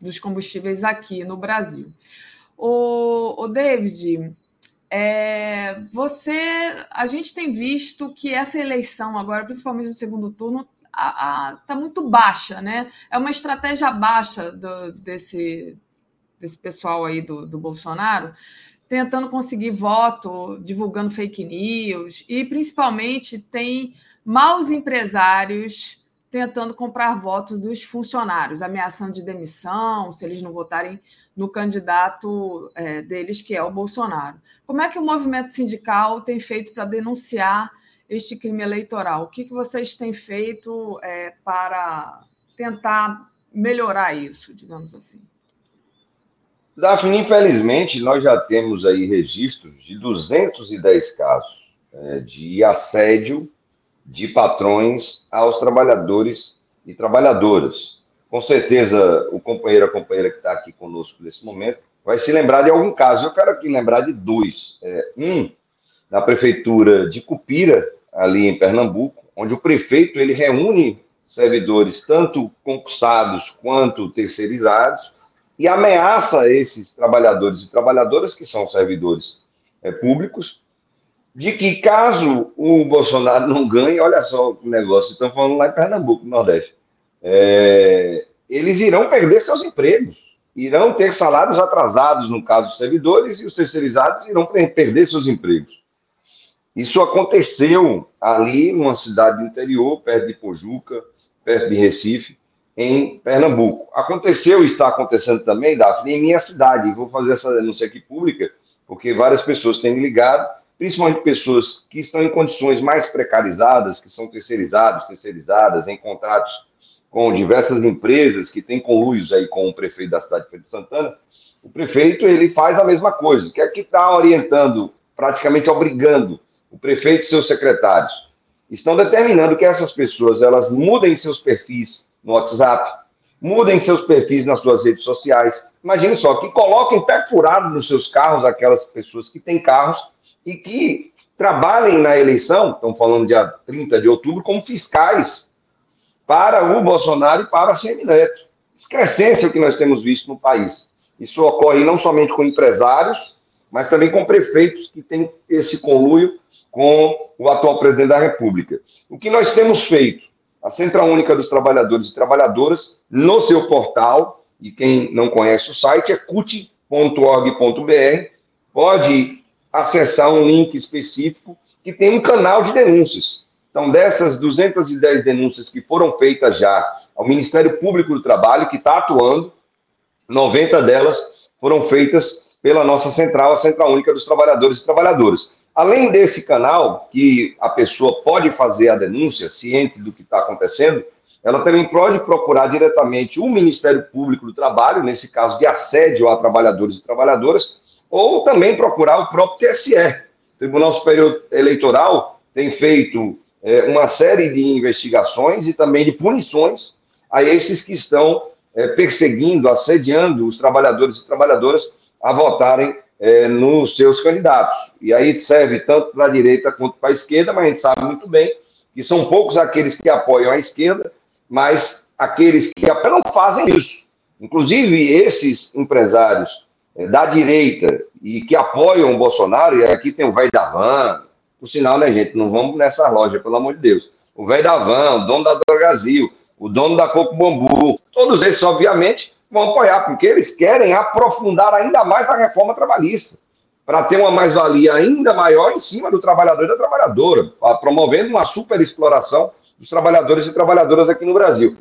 dos combustíveis aqui no Brasil. O, o David, é, você, a gente tem visto que essa eleição agora, principalmente no segundo turno, está muito baixa, né? É uma estratégia baixa do, desse, desse pessoal aí do, do Bolsonaro, tentando conseguir voto, divulgando fake news, e principalmente tem maus empresários tentando comprar votos dos funcionários, ameaçando de demissão se eles não votarem no candidato é, deles, que é o Bolsonaro. Como é que o movimento sindical tem feito para denunciar este crime eleitoral? O que, que vocês têm feito é, para tentar melhorar isso, digamos assim? Daphne, infelizmente, nós já temos aí registros de 210 casos é, de assédio de patrões aos trabalhadores e trabalhadoras. Com certeza, o companheiro, a companheira que está aqui conosco nesse momento, vai se lembrar de algum caso. Eu quero aqui lembrar de dois. É, um, na prefeitura de Cupira, ali em Pernambuco, onde o prefeito ele reúne servidores, tanto concursados quanto terceirizados, e ameaça esses trabalhadores e trabalhadoras, que são servidores é, públicos, de que caso o Bolsonaro não ganhe, olha só o negócio, estão falando lá em Pernambuco, no Nordeste, é, eles irão perder seus empregos, irão ter salários atrasados, no caso dos servidores, e os terceirizados irão perder seus empregos. Isso aconteceu ali numa cidade do interior, perto de Pojuca, perto de Recife, em Pernambuco. Aconteceu e está acontecendo também, Daphne, em minha cidade. Vou fazer essa denúncia aqui pública, porque várias pessoas têm me ligado principalmente pessoas que estão em condições mais precarizadas, que são terceirizados, terceirizadas, em contratos com diversas empresas que têm conluios aí com o prefeito da cidade de Feira de Santana, o prefeito ele faz a mesma coisa, que é que está orientando, praticamente obrigando o prefeito e seus secretários. Estão determinando que essas pessoas elas mudem seus perfis no WhatsApp, mudem seus perfis nas suas redes sociais. Imagine só, que coloquem pé furado nos seus carros aquelas pessoas que têm carros e que trabalhem na eleição, estamos falando dia 30 de outubro, como fiscais para o Bolsonaro e para a Semineto. Excrescência o que nós temos visto no país. Isso ocorre não somente com empresários, mas também com prefeitos que têm esse conluio com o atual presidente da República. O que nós temos feito? A Central Única dos Trabalhadores e Trabalhadoras, no seu portal, e quem não conhece o site é cut.org.br, pode acessar um link específico que tem um canal de denúncias. Então, dessas 210 denúncias que foram feitas já ao Ministério Público do Trabalho, que está atuando, 90 delas foram feitas pela nossa central, a Central Única dos Trabalhadores e Trabalhadoras. Além desse canal, que a pessoa pode fazer a denúncia, ciente do que está acontecendo, ela também pode procurar diretamente o Ministério Público do Trabalho, nesse caso de assédio a trabalhadores e trabalhadoras, ou também procurar o próprio TSE. O Tribunal Superior Eleitoral tem feito é, uma série de investigações e também de punições a esses que estão é, perseguindo, assediando os trabalhadores e trabalhadoras a votarem é, nos seus candidatos. E aí serve tanto para a direita quanto para a esquerda, mas a gente sabe muito bem que são poucos aqueles que apoiam a esquerda, mas aqueles que apenas não fazem isso. Inclusive, esses empresários da direita e que apoiam o Bolsonaro, e aqui tem o velho da van, por sinal, né, gente? Não vamos nessa loja, pelo amor de Deus. O velho da van, o dono da Drogazil, o dono da Coco Bambu, todos esses, obviamente, vão apoiar, porque eles querem aprofundar ainda mais a reforma trabalhista, para ter uma mais-valia ainda maior em cima do trabalhador e da trabalhadora, promovendo uma superexploração dos trabalhadores e trabalhadoras aqui no Brasil.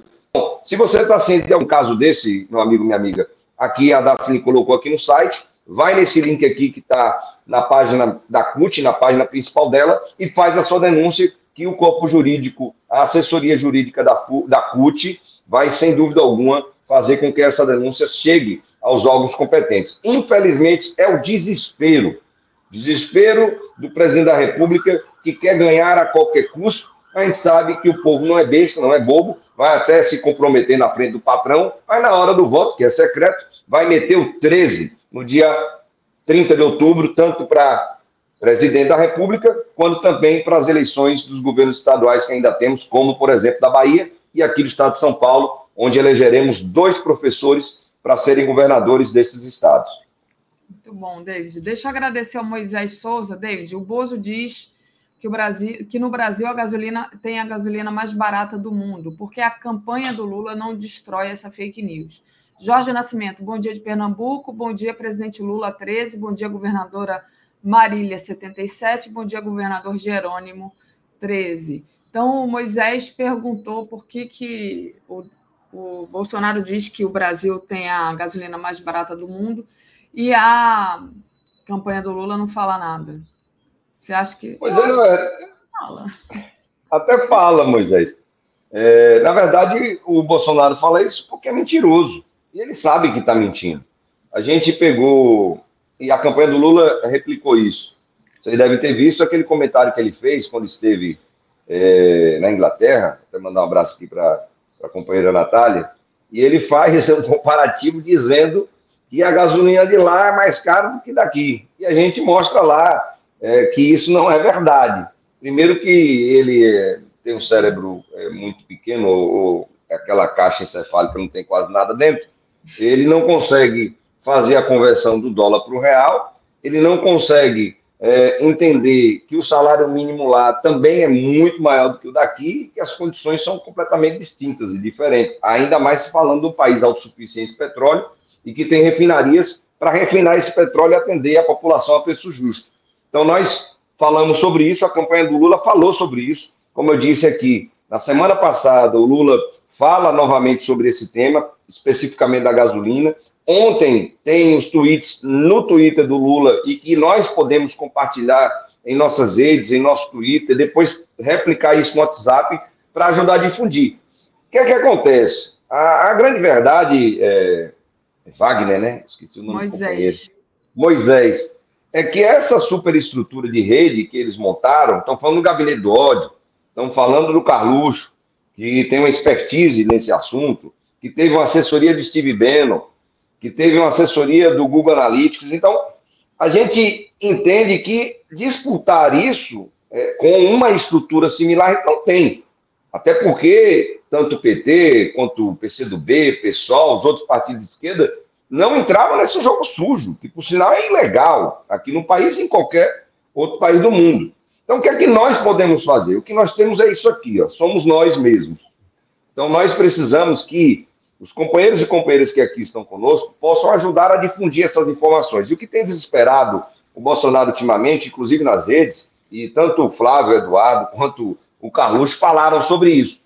se você está de algum caso desse, meu amigo, minha amiga, aqui a Daphne colocou aqui no site, vai nesse link aqui que está na página da CUT, na página principal dela, e faz a sua denúncia que o corpo jurídico, a assessoria jurídica da, da CUT, vai, sem dúvida alguma, fazer com que essa denúncia chegue aos órgãos competentes. Infelizmente, é o desespero. Desespero do presidente da República que quer ganhar a qualquer custo. A gente sabe que o povo não é besta, não é bobo, vai até se comprometer na frente do patrão, mas na hora do voto, que é secreto, vai meter o 13 no dia 30 de outubro, tanto para presidente da República, quanto também para as eleições dos governos estaduais que ainda temos, como, por exemplo, da Bahia e aqui do estado de São Paulo, onde elegeremos dois professores para serem governadores desses estados. Muito bom, David. Deixa eu agradecer ao Moisés Souza. David, o Bozo diz que, o Brasil, que no Brasil a gasolina tem a gasolina mais barata do mundo, porque a campanha do Lula não destrói essa fake news. Jorge Nascimento, bom dia de Pernambuco, bom dia, presidente Lula 13, bom dia, governadora Marília 77, bom dia, governador Jerônimo 13. Então, o Moisés perguntou por que, que o, o Bolsonaro diz que o Brasil tem a gasolina mais barata do mundo e a campanha do Lula não fala nada. Você acha que. Pois é, não é. Fala. Até fala, Moisés. É, na verdade, o Bolsonaro fala isso porque é mentiroso. E ele sabe que está mentindo. A gente pegou, e a campanha do Lula replicou isso. Vocês devem ter visto aquele comentário que ele fez quando esteve é, na Inglaterra. Vou mandar um abraço aqui para a companheira Natália. E ele faz *laughs* um comparativo dizendo que a gasolina de lá é mais cara do que daqui. E a gente mostra lá é, que isso não é verdade. Primeiro que ele é, tem um cérebro é, muito pequeno, ou, ou aquela caixa encefálica não tem quase nada dentro, ele não consegue fazer a conversão do dólar para o real, ele não consegue é, entender que o salário mínimo lá também é muito maior do que o daqui e que as condições são completamente distintas e diferentes. Ainda mais falando de um país autossuficiente de petróleo e que tem refinarias para refinar esse petróleo e atender a população a preço justo. Então, nós falamos sobre isso, a campanha do Lula falou sobre isso. Como eu disse aqui, na semana passada, o Lula fala novamente sobre esse tema, especificamente da gasolina. Ontem tem os tweets no Twitter do Lula e que nós podemos compartilhar em nossas redes, em nosso Twitter, depois replicar isso no WhatsApp para ajudar a difundir. O que é que acontece? A, a grande verdade, é, é Wagner, né? Esqueci o nome Moisés. Moisés. É que essa superestrutura de rede que eles montaram, estão falando do gabinete do ódio, estão falando do Carluxo, que tem uma expertise nesse assunto, que teve uma assessoria de Steve Bannon, que teve uma assessoria do Google Analytics. Então, a gente entende que disputar isso é, com uma estrutura similar não tem. Até porque tanto o PT quanto o PCdoB, PSOL, os outros partidos de esquerda não entravam nesse jogo sujo, que por sinal é ilegal aqui no país e em qualquer outro país do mundo. Então, o que é que nós podemos fazer? O que nós temos é isso aqui, ó, somos nós mesmos. Então, nós precisamos que os companheiros e companheiras que aqui estão conosco possam ajudar a difundir essas informações. E o que tem desesperado o Bolsonaro ultimamente, inclusive nas redes, e tanto o Flávio Eduardo quanto o Carluxo falaram sobre isso.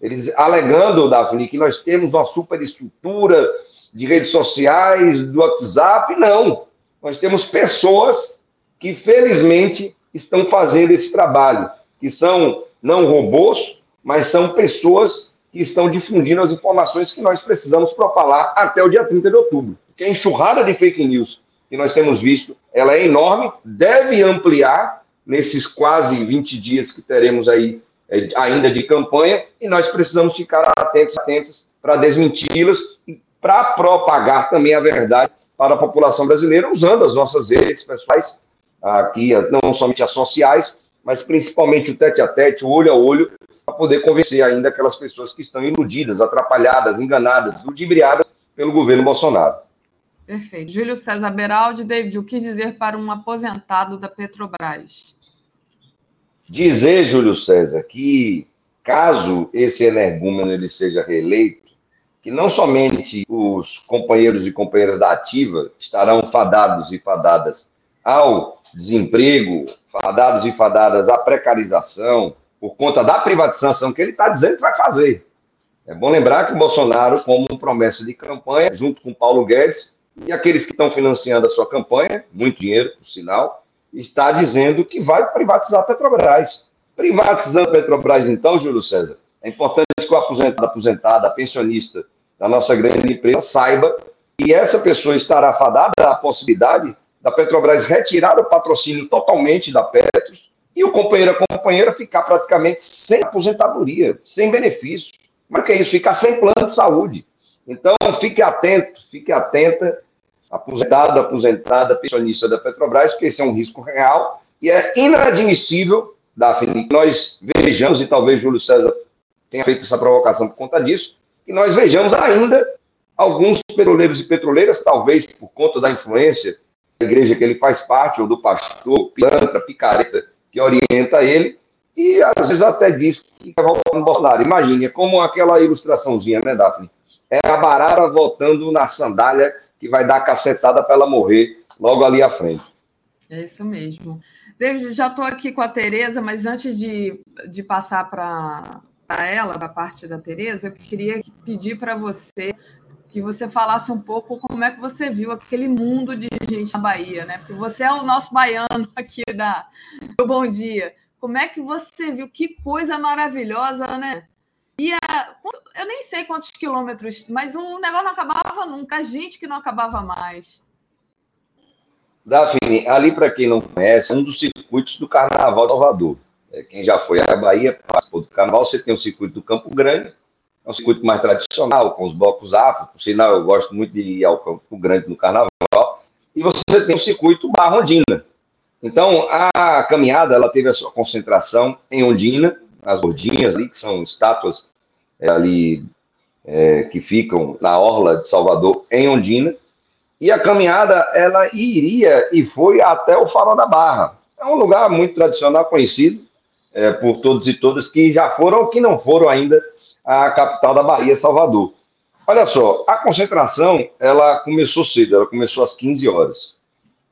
Eles alegando, Daphne, que nós temos uma superestrutura de redes sociais, do WhatsApp. Não. Nós temos pessoas que, felizmente, estão fazendo esse trabalho, que são não robôs, mas são pessoas que estão difundindo as informações que nós precisamos propalar até o dia 30 de outubro. Porque a enxurrada de fake news que nós temos visto, ela é enorme, deve ampliar nesses quase 20 dias que teremos aí é, ainda de campanha, e nós precisamos ficar atentos, atentos para desmenti-las e para propagar também a verdade para a população brasileira, usando as nossas redes pessoais, aqui, não somente as sociais, mas principalmente o tete a tete, o olho a olho, para poder convencer ainda aquelas pessoas que estão iludidas, atrapalhadas, enganadas, ludibriadas pelo governo Bolsonaro. Perfeito. Júlio César Beraldi, David, o que dizer para um aposentado da Petrobras? Dizer, Júlio César, que caso esse energúmeno ele seja reeleito, que não somente os companheiros e companheiras da ativa estarão fadados e fadadas ao desemprego, fadados e fadadas à precarização, por conta da privatização que ele está dizendo que vai fazer. É bom lembrar que o Bolsonaro, como promessa de campanha, junto com Paulo Guedes e aqueles que estão financiando a sua campanha, muito dinheiro, por sinal, está dizendo que vai privatizar a Petrobras. Privatizando a Petrobras, então, Júlio César, é importante que o aposentado, aposentada, pensionista da nossa grande empresa saiba que essa pessoa estará fadada à possibilidade da Petrobras retirar o patrocínio totalmente da Petros e o companheiro a companheira ficar praticamente sem aposentadoria, sem benefício. Mas que é isso? Ficar sem plano de saúde. Então, fique atento, fique atenta, aposentado, aposentada, pensionista da Petrobras, porque esse é um risco real e é inadmissível, Daphne, que nós vejamos, e talvez Júlio César tenha feito essa provocação por conta disso, que nós vejamos ainda alguns petroleiros e petroleiras, talvez por conta da influência da igreja que ele faz parte, ou do pastor, pilantra, picareta, que orienta ele, e às vezes até diz que vai votar no Bolsonaro. Imagine, é como aquela ilustraçãozinha, né, Daphne? É a barara voltando na sandália que vai dar cacetada para ela morrer logo ali à frente. É isso mesmo. David, já estou aqui com a Tereza, mas antes de, de passar para ela, da parte da Tereza, eu queria pedir para você que você falasse um pouco como é que você viu aquele mundo de gente na Bahia, né? Porque você é o nosso baiano aqui da, do Bom Dia. Como é que você viu? Que coisa maravilhosa, né? E a, eu nem sei quantos quilômetros, mas o negócio não acabava nunca, a gente que não acabava mais. Daphne, ali para quem não conhece, é um dos circuitos do Carnaval de Salvador. É, quem já foi à Bahia, participou do Carnaval, você tem o circuito do Campo Grande, é um circuito mais tradicional, com os blocos afro, por sinal, eu gosto muito de ir ao Campo Grande no Carnaval, e você tem o circuito Barra Ondina. Então, a caminhada, ela teve a sua concentração em Ondina, as gordinhas ali, que são estátuas é, ali é, que ficam na orla de Salvador, em Ondina, e a caminhada ela iria e foi até o Farol da Barra. É um lugar muito tradicional, conhecido é, por todos e todas que já foram ou que não foram ainda à capital da Bahia, Salvador. Olha só, a concentração ela começou cedo, ela começou às 15 horas.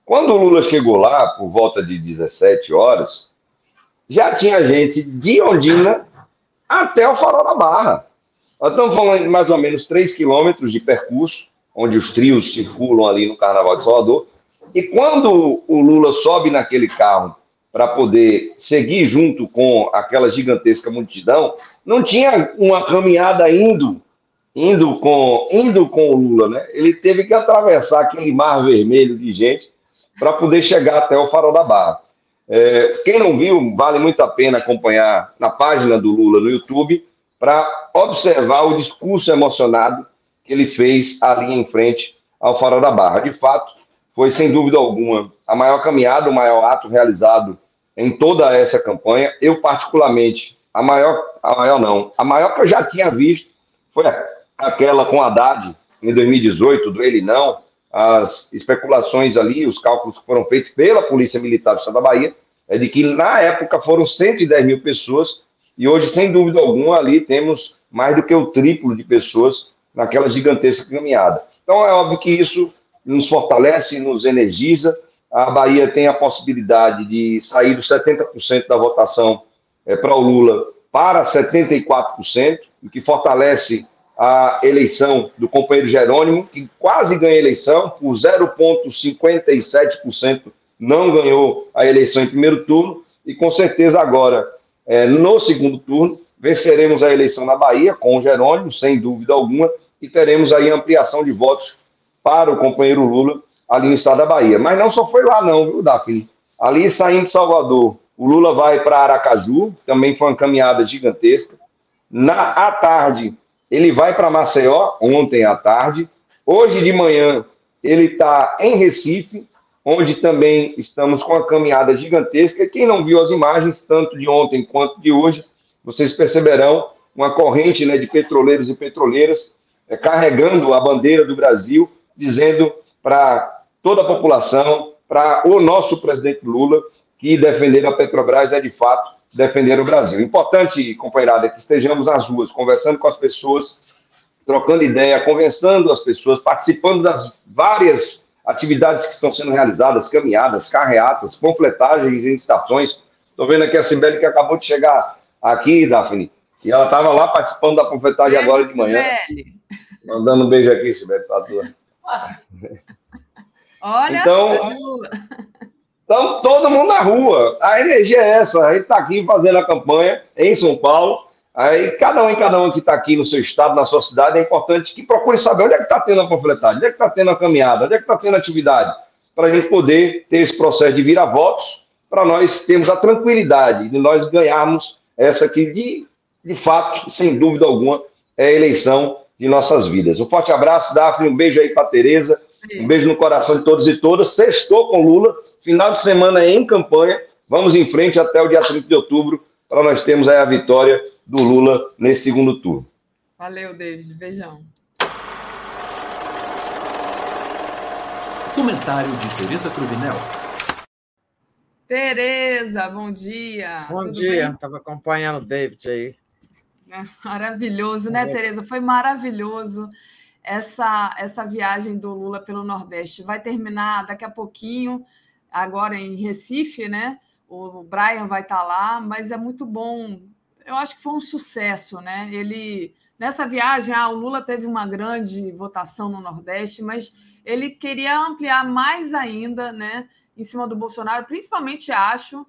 Quando o Lula chegou lá, por volta de 17 horas, já tinha gente de Ondina até o Farol da Barra. Nós estamos falando de mais ou menos 3 quilômetros de percurso, onde os trios circulam ali no Carnaval de Salvador. E quando o Lula sobe naquele carro para poder seguir junto com aquela gigantesca multidão, não tinha uma caminhada indo indo com indo com o Lula, né? Ele teve que atravessar aquele mar vermelho de gente para poder chegar até o Farol da Barra. É, quem não viu, vale muito a pena acompanhar na página do Lula no YouTube para observar o discurso emocionado que ele fez ali em frente ao Farol da Barra. De fato, foi sem dúvida alguma a maior caminhada, o maior ato realizado em toda essa campanha. Eu, particularmente, a maior, a maior não, a maior que eu já tinha visto foi aquela com Haddad em 2018, do ele não, as especulações ali, os cálculos que foram feitos pela Polícia Militar do Estado da Bahia, é de que na época foram 110 mil pessoas, e hoje, sem dúvida alguma, ali temos mais do que o triplo de pessoas naquela gigantesca caminhada. Então, é óbvio que isso nos fortalece, nos energiza. A Bahia tem a possibilidade de sair dos 70% da votação é, para o Lula para 74%, o que fortalece a eleição do companheiro Jerônimo, que quase ganha a eleição, por 0,57% não ganhou a eleição em primeiro turno, e com certeza agora, é, no segundo turno, venceremos a eleição na Bahia com o Jerônimo, sem dúvida alguma, e teremos aí ampliação de votos para o companheiro Lula ali no estado da Bahia. Mas não só foi lá não, viu, Daphne? Ali saindo de Salvador, o Lula vai para Aracaju, também foi uma caminhada gigantesca. Na à tarde, ele vai para Maceió, ontem à tarde. Hoje de manhã, ele está em Recife, onde também estamos com uma caminhada gigantesca. Quem não viu as imagens, tanto de ontem quanto de hoje, vocês perceberão uma corrente né, de petroleiros e petroleiras é, carregando a bandeira do Brasil, dizendo para toda a população, para o nosso presidente Lula, que defender a Petrobras é de fato defender o Brasil. Importante, companheirada, que estejamos nas ruas, conversando com as pessoas, trocando ideia, conversando as pessoas, participando das várias atividades que estão sendo realizadas, caminhadas, carreatas, panfletagens e estações. Estou vendo aqui a Sibeli que acabou de chegar aqui, Daphne, E ela estava lá participando da panfletagem agora de manhã. Mandando um beijo aqui, Sibeli, para tua. Olha. Então, então, todo mundo na rua. A energia é essa. A gente está aqui fazendo a campanha em São Paulo. Aí, cada um e cada um que está aqui no seu estado, na sua cidade, é importante que procure saber onde é que está tendo a panfletagem, onde é que está tendo a caminhada, onde é que está tendo a atividade, para a gente poder ter esse processo de virar votos, para nós termos a tranquilidade de nós ganharmos essa aqui, de, de fato, sem dúvida alguma, é a eleição de nossas vidas. Um forte abraço, Daphne, um beijo aí para a Tereza, um beijo no coração de todos e todas. Sextou com Lula, final de semana em campanha, vamos em frente até o dia 30 de outubro, para nós termos aí a vitória do Lula nesse segundo turno. Valeu, David. Beijão. Comentário de Tereza Cruvinel. Tereza, bom dia. Bom Tudo dia, estava acompanhando o David aí. *laughs* Maravilhoso, né, Tereza? Foi maravilhoso essa, essa viagem do Lula pelo Nordeste. Vai terminar daqui a pouquinho, agora em Recife, né? O Brian vai estar lá, mas é muito bom eu acho que foi um sucesso, né? Ele nessa viagem, ah, o Lula teve uma grande votação no Nordeste, mas ele queria ampliar mais ainda, né, em cima do Bolsonaro. Principalmente acho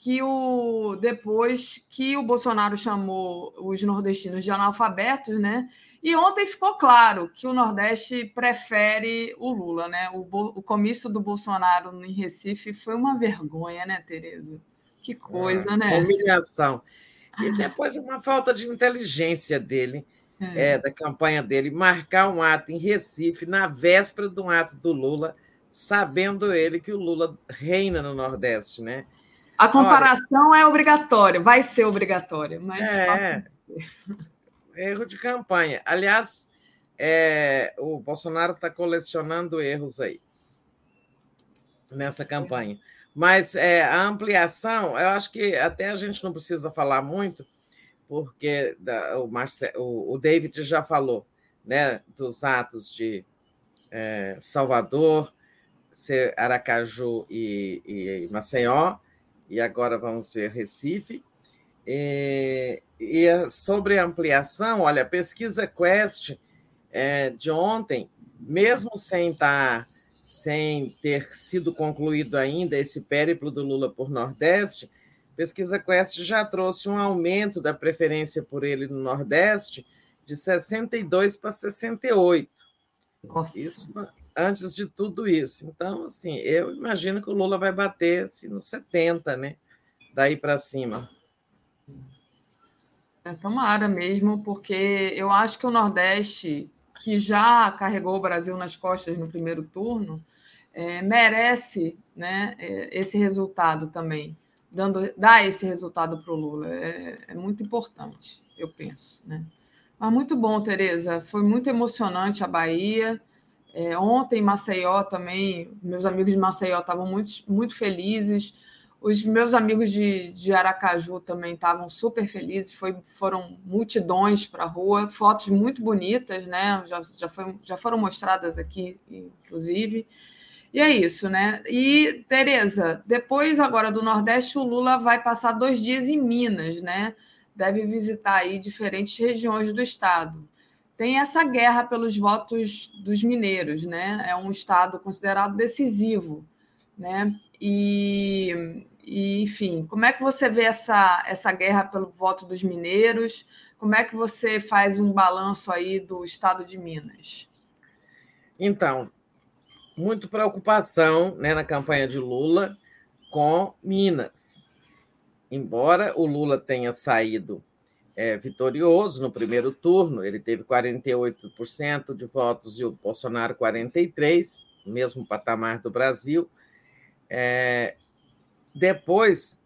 que o depois que o Bolsonaro chamou os nordestinos de analfabetos, né? E ontem ficou claro que o Nordeste prefere o Lula, né? O, o comício do Bolsonaro em Recife foi uma vergonha, né, Tereza? Que coisa, é, né? Humilhação. E depois uma falta de inteligência dele, é. É, da campanha dele, marcar um ato em Recife, na véspera de um ato do Lula, sabendo ele que o Lula reina no Nordeste, né? A comparação é obrigatória, vai ser obrigatória, mas. É, erro de campanha. Aliás, é, o Bolsonaro está colecionando erros aí nessa campanha. Mas é, a ampliação, eu acho que até a gente não precisa falar muito, porque o, Marce, o, o, David já falou né, dos atos de é, Salvador, Aracaju e, e, Maceió, e agora vamos ver Recife. E, e sobre a ampliação, olha, a pesquisa Quest é, de ontem, mesmo sem estar sem ter sido concluído ainda esse périplo do Lula por Nordeste, Pesquisa Quest já trouxe um aumento da preferência por ele no Nordeste de 62 para 68. Nossa. Isso antes de tudo isso. Então, assim, eu imagino que o Lula vai bater assim, nos 70, né? Daí para cima. É, tomara mesmo, porque eu acho que o Nordeste que já carregou o Brasil nas costas no primeiro turno, é, merece né, é, esse resultado também, dando, dar esse resultado para o Lula. É, é, muito importante, eu penso. Né? Mas muito bom, Tereza. Foi muito emocionante a Bahia. É, ontem, Maceió também, meus amigos de Maceió estavam muito, muito felizes os meus amigos de, de Aracaju também estavam super felizes, foi, foram multidões para a rua, fotos muito bonitas, né? Já, já, foi, já foram mostradas aqui, inclusive. E é isso, né? E, Tereza, depois agora do Nordeste, o Lula vai passar dois dias em Minas, né? Deve visitar aí diferentes regiões do estado. Tem essa guerra pelos votos dos mineiros, né? É um estado considerado decisivo, né? E e, enfim, como é que você vê essa, essa guerra pelo voto dos mineiros? Como é que você faz um balanço aí do estado de Minas? Então, muito preocupação né, na campanha de Lula com Minas. Embora o Lula tenha saído é, vitorioso no primeiro turno, ele teve 48% de votos e o Bolsonaro 43%, mesmo patamar do Brasil. É, depois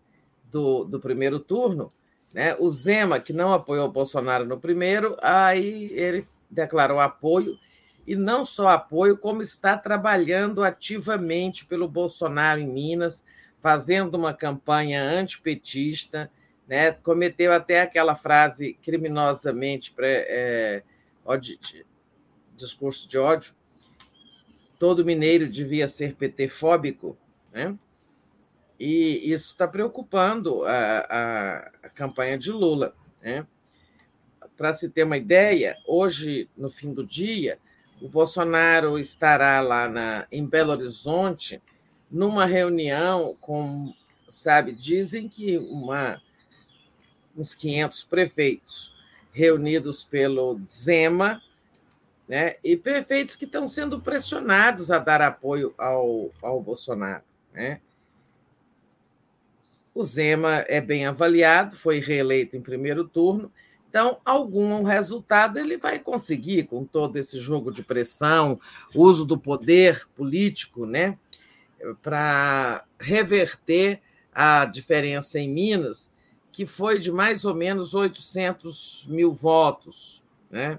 do, do primeiro turno, né, o Zema, que não apoiou o Bolsonaro no primeiro, aí ele declarou apoio, e não só apoio, como está trabalhando ativamente pelo Bolsonaro em Minas, fazendo uma campanha antipetista, né, cometeu até aquela frase criminosamente pré, é, ódio, discurso de ódio, todo mineiro devia ser PT-fóbico, né? E isso está preocupando a, a, campanha de Lula. Né? para se ter uma ideia, hoje, no fim do dia, o Bolsonaro estará lá na, em Belo Horizonte, numa reunião com, sabe, dizem que uma, uns 500 prefeitos reunidos pelo Zema, né, e prefeitos que estão sendo pressionados a dar apoio ao, ao Bolsonaro. Né? O Zema é bem avaliado, foi reeleito em primeiro turno, então, algum resultado ele vai conseguir com todo esse jogo de pressão, uso do poder político, né, para reverter a diferença em Minas, que foi de mais ou menos 800 mil votos, né,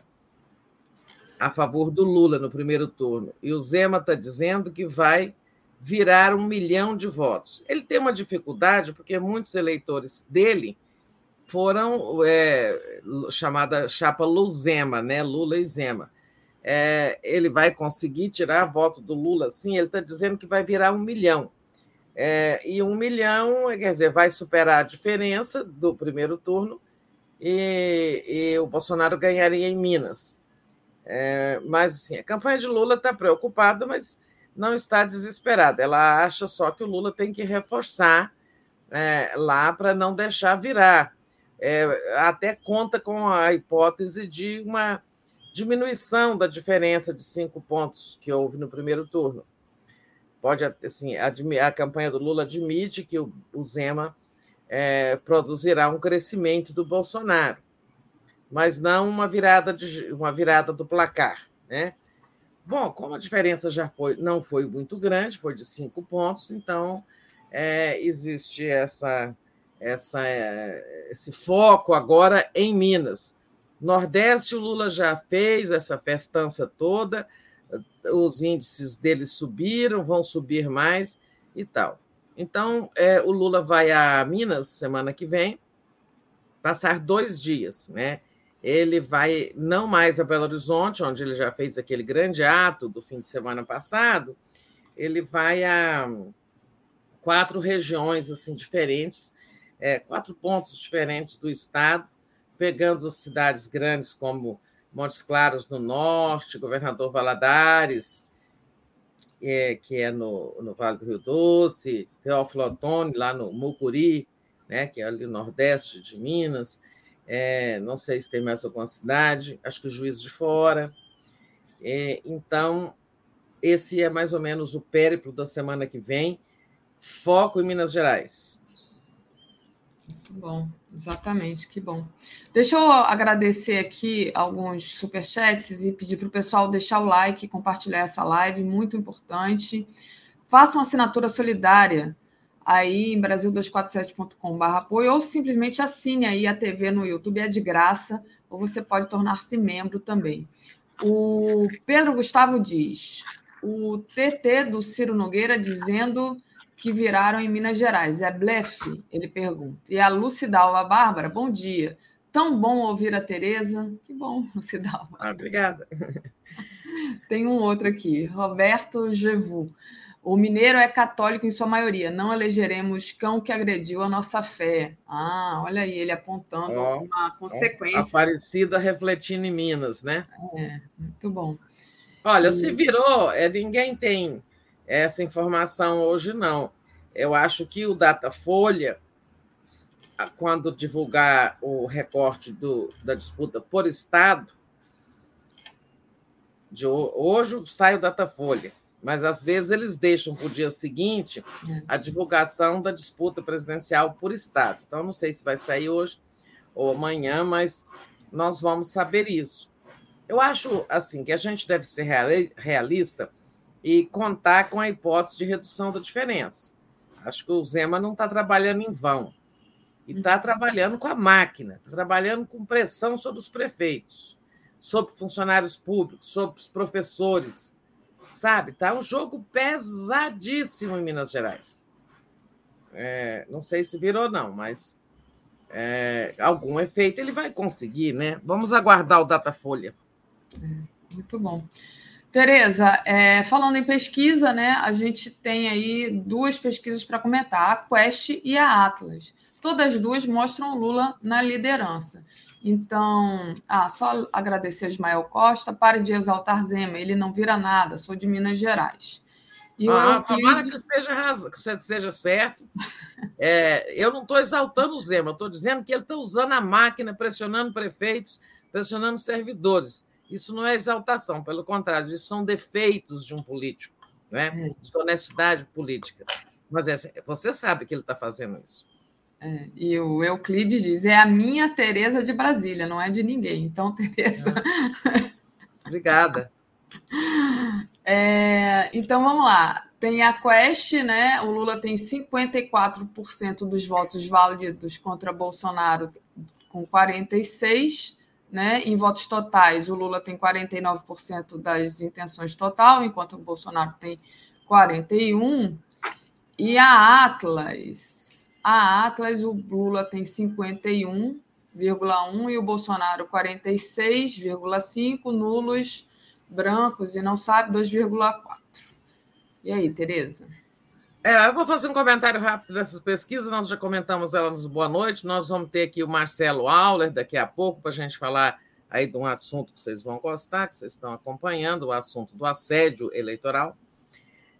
a favor do Lula no primeiro turno. E o Zema está dizendo que vai virar um milhão de votos. Ele tem uma dificuldade porque muitos eleitores dele foram é, chamada chapa Luzema, né? Lula e Zema. É, ele vai conseguir tirar voto do Lula, sim. Ele está dizendo que vai virar um milhão. É, e um milhão, quer dizer, vai superar a diferença do primeiro turno e, e o Bolsonaro ganharia em Minas. É, mas assim, a campanha de Lula está preocupada, mas não está desesperada. Ela acha só que o Lula tem que reforçar é, lá para não deixar virar é, até conta com a hipótese de uma diminuição da diferença de cinco pontos que houve no primeiro turno. Pode, assim, a, campanha do Lula admite que o, o Zema é, produzirá um crescimento do Bolsonaro, mas não uma virada, de, uma virada do placar. Né? Bom, como a diferença já foi, não foi muito grande, foi de cinco pontos, então é, existe essa essa, eh, esse foco agora em Minas. Nordeste, o Lula já fez essa festança toda, os índices dele subiram, vão subir mais e tal. Então, é, o Lula vai a Minas semana que vem, passar dois dias, né? Ele vai não mais a Belo Horizonte, onde ele já fez aquele grande ato do fim de semana passado, ele vai a quatro regiões assim diferentes é, quatro pontos diferentes do estado, pegando cidades grandes como Montes Claros no norte, Governador Valadares, é, que é no, no Vale do Rio Doce, Teófilo Otoni, lá no Mucuri, né, que é ali no nordeste de Minas, é, não sei se tem mais alguma cidade, acho que o Juiz de Fora. É, então, esse é mais ou menos o périplo da semana que vem, foco em Minas Gerais. Bom, exatamente, que bom. Deixa eu agradecer aqui alguns superchats e pedir para o pessoal deixar o like, compartilhar essa live, muito importante. Faça uma assinatura solidária aí em brasil247.com.br apoio ou simplesmente assine aí a TV no YouTube, é de graça, ou você pode tornar-se membro também. O Pedro Gustavo diz: o TT do Ciro Nogueira dizendo que viraram em Minas Gerais. É blefe? Ele pergunta. E a Lucidalva Bárbara, bom dia. Tão bom ouvir a Tereza. Que bom, *laughs* Lucidalva. Ah, obrigada. Tem um outro aqui, Roberto Gevu. O mineiro é católico em sua maioria. Não elegeremos cão que agrediu a nossa fé. Ah, olha aí, ele apontando oh, uma consequência. Aparecida refletindo em Minas, né? É, muito bom. Olha, e... se virou, é, ninguém tem essa informação hoje, não. Eu acho que o Datafolha, quando divulgar o recorte do, da disputa por Estado, de hoje sai o Datafolha, mas às vezes eles deixam para o dia seguinte é. a divulgação da disputa presidencial por Estado. Então, não sei se vai sair hoje ou amanhã, mas nós vamos saber isso. Eu acho assim que a gente deve ser realista e contar com a hipótese de redução da diferença. Acho que o Zema não está trabalhando em vão. E está trabalhando com a máquina, está trabalhando com pressão sobre os prefeitos, sobre funcionários públicos, sobre os professores. Sabe? Está um jogo pesadíssimo em Minas Gerais. É, não sei se virou, não, mas é, algum efeito ele vai conseguir, né? Vamos aguardar o Datafolha. É, muito bom. Tereza, é, falando em pesquisa, né, a gente tem aí duas pesquisas para comentar, a Quest e a Atlas. todas as duas mostram Lula na liderança. Então, ah, só agradecer a Ismael Costa, pare de exaltar Zema, ele não vira nada, sou de Minas Gerais. E ah, tomara que esteja, razão, que esteja certo. *laughs* É, eu não estou exaltando o Zema, estou dizendo que ele está usando a máquina, pressionando prefeitos, pressionando servidores. Isso não é exaltação, pelo contrário, isso são defeitos de um político, né? É. desonestidade política. Mas é, você sabe que ele está fazendo isso. É, e o Euclides diz: é a minha Tereza de Brasília, não é de ninguém. Então, *laughs* Tereza. Obrigada. *laughs* É, então vamos lá. Tem a Quest, né? O Lula tem 54% dos votos válidos contra Bolsonaro, com 46%. Né? Em votos totais, o Lula tem 49% das intenções total, enquanto o Bolsonaro tem 41%. E a Atlas, a Atlas, o Lula tem 51,1% e o Bolsonaro 46,5%, nulos brancos e não sabe 2,4. E aí, Tereza? É, eu vou fazer um comentário rápido dessas pesquisas. Nós já comentamos elas Boa Noite. Nós vamos ter aqui o Marcelo Auler daqui a pouco para a gente falar aí de um assunto que vocês vão gostar, que vocês estão acompanhando, o assunto do assédio eleitoral.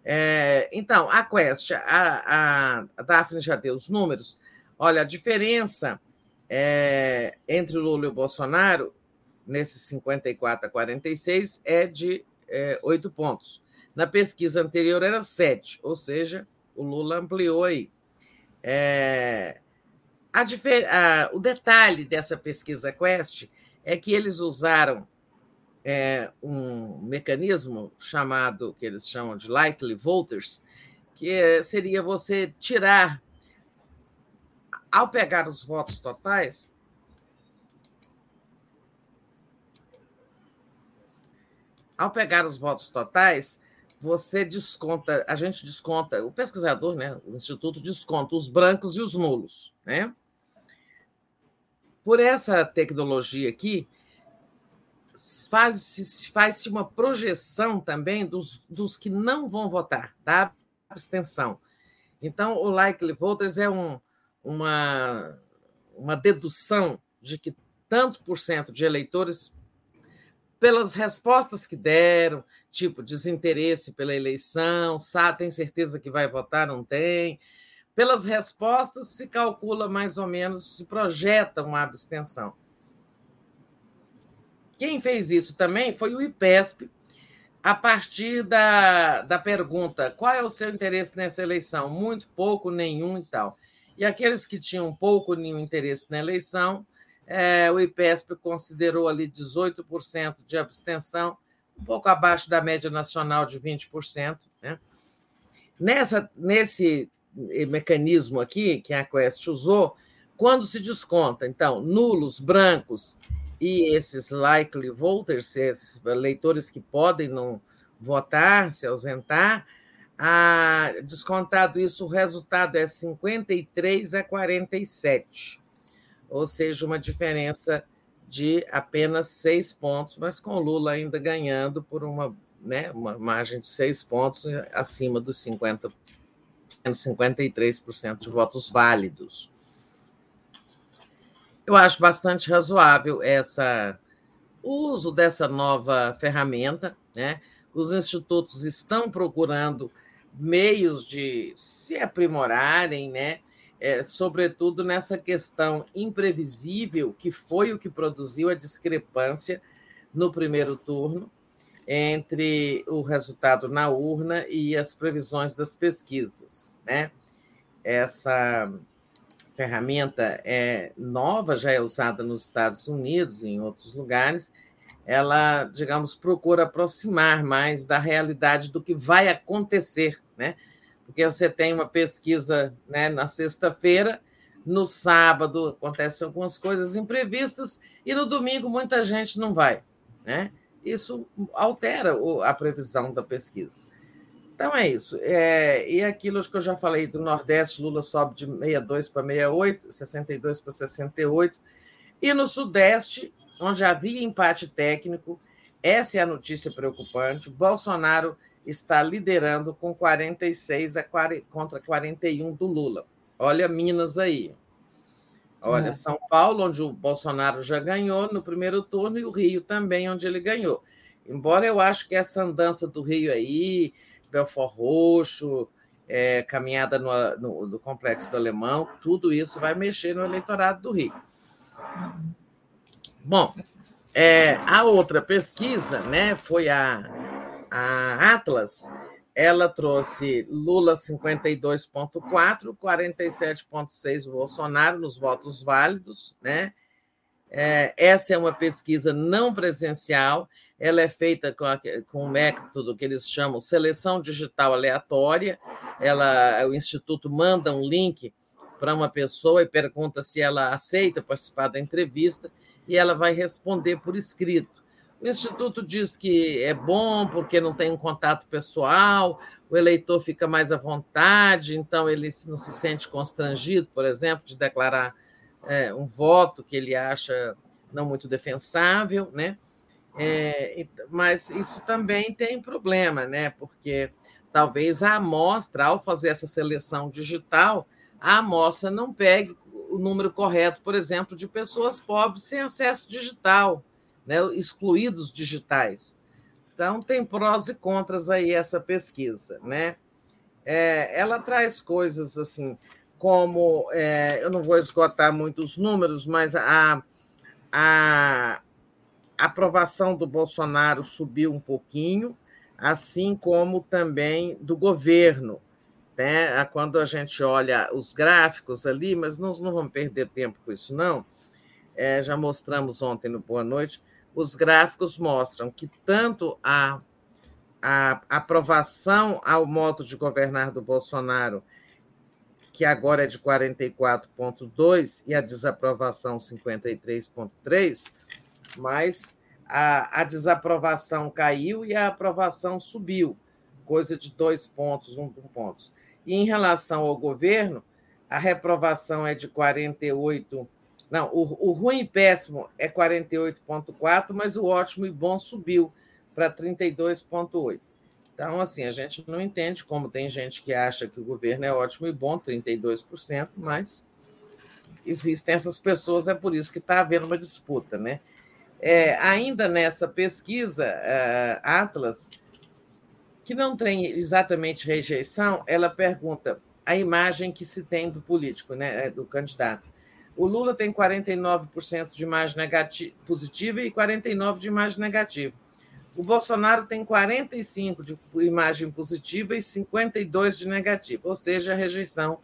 É, então, a Quest, a, a, a Daphne já deu os números. Olha, a diferença é, entre o Lula e o Bolsonaro nesse 54 a 46 é de é, 8 pontos. Na pesquisa anterior era 7, ou seja, o Lula ampliou aí. É, a, a, o detalhe dessa pesquisa Quest é que eles usaram é, um mecanismo chamado, que eles chamam de likely voters, que seria você tirar, ao pegar os votos totais, ao pegar os votos totais, você desconta, a gente desconta, o pesquisador, né, o instituto desconta os brancos e os nulos, né? Por essa tecnologia aqui, faz-se faz uma projeção também dos, dos que não vão votar, da abstenção. Então, o likely voters é um, uma, uma dedução de que tanto por cento de eleitores pelas respostas que deram, tipo desinteresse pela eleição, sabe, tem certeza que vai votar, não tem. Pelas respostas se calcula mais ou menos, se projeta uma abstenção. Quem fez isso também foi o IPESP, a partir da, da pergunta: qual é o seu interesse nessa eleição? Muito, pouco, nenhum e tal. E aqueles que tinham pouco, nenhum interesse na eleição, é, o IPESP considerou ali 18% de abstenção, um pouco abaixo da média nacional de 20%. Né? Nessa, nesse mecanismo aqui que a Quest usou, quando se desconta, então, nulos, brancos e esses likely voters, esses eleitores que podem não votar, se ausentar, a, descontado isso, o resultado é 53 a 47 ou seja, uma diferença de apenas seis pontos, mas com Lula ainda ganhando por uma, né, uma margem de seis pontos acima dos 50, 53% de votos válidos. Eu acho bastante razoável essa o uso dessa nova ferramenta, né? Os institutos estão procurando meios de se aprimorarem, né? É, sobretudo nessa questão imprevisível, que foi o que produziu a discrepância no primeiro turno entre o resultado na urna e as previsões das pesquisas. Né? Essa ferramenta é nova, já é usada nos Estados Unidos e em outros lugares. Ela, digamos, procura aproximar mais da realidade do que vai acontecer, né? Porque você tem uma pesquisa né, na sexta-feira, no sábado acontecem algumas coisas imprevistas e no domingo muita gente não vai. Né? Isso altera a previsão da pesquisa. Então é isso. É, e aquilo que eu já falei do Nordeste, Lula sobe de 62 para 68, 62 para 68. E no Sudeste, onde havia empate técnico, essa é a notícia preocupante. Bolsonaro está liderando com 46 a 40, contra 41 do Lula. Olha Minas aí. Olha, é. São Paulo, onde o Bolsonaro já ganhou no primeiro turno, e o Rio também, onde ele ganhou. Embora eu acho que essa andança do Rio aí, Belfort Roxo, é, caminhada no, no, no, Complexo do Alemão, tudo isso vai mexer no eleitorado do Rio. Bom, é, a outra pesquisa né, foi a, a Atlas, ela trouxe Lula 52,4, 47,6 Bolsonaro nos votos válidos. Né? É, essa é uma pesquisa não presencial, ela é feita com, a, com um método que eles chamam seleção digital aleatória. Ela, o Instituto manda um link para uma pessoa e pergunta se ela aceita participar da entrevista e ela vai responder por escrito. O Instituto diz que é bom porque não tem um contato pessoal, o eleitor fica mais à vontade, então ele não se sente constrangido, por exemplo, de declarar é, um voto que ele acha não muito defensável, né? É, mas isso também tem problema, né? Porque talvez a amostra, ao fazer essa seleção digital, a amostra não pegue o número correto, por exemplo, de pessoas pobres sem acesso digital, né? excluídos digitais. Então, tem prós e contras aí essa pesquisa, né? É, ela traz coisas assim, como é, eu não vou esgotar muitos números, mas a, a, aprovação do Bolsonaro subiu um pouquinho, assim como também do governo. Né? Quando a gente olha os gráficos ali, mas nós não vamos perder tempo com isso, não. É, já mostramos ontem no Boa Noite, os gráficos mostram que tanto a, a aprovação ao modo de governar do Bolsonaro, que agora é de 44,2%, e a desaprovação 53,3%, mas a, a desaprovação caiu e a aprovação subiu, coisa de dois pontos, um, ponto. E em relação ao governo, a reprovação é de 48. Não, o, o ruim e péssimo é 48,4, mas o ótimo e bom subiu para 32,8. Então, assim, a gente não entende como tem gente que acha que o governo é ótimo e bom, 32%, mas existem essas pessoas, é por isso que está havendo uma disputa, né? É, ainda nessa pesquisa, uh, Atlas, que não tem exatamente rejeição, ela pergunta a imagem que se tem do político, né, é, do candidato. O Lula tem 49% de imagem negativa, positiva e 49% de imagem negativa. O Bolsonaro tem 45% de imagem positiva e 52% de negativa, ou seja, a rejeição.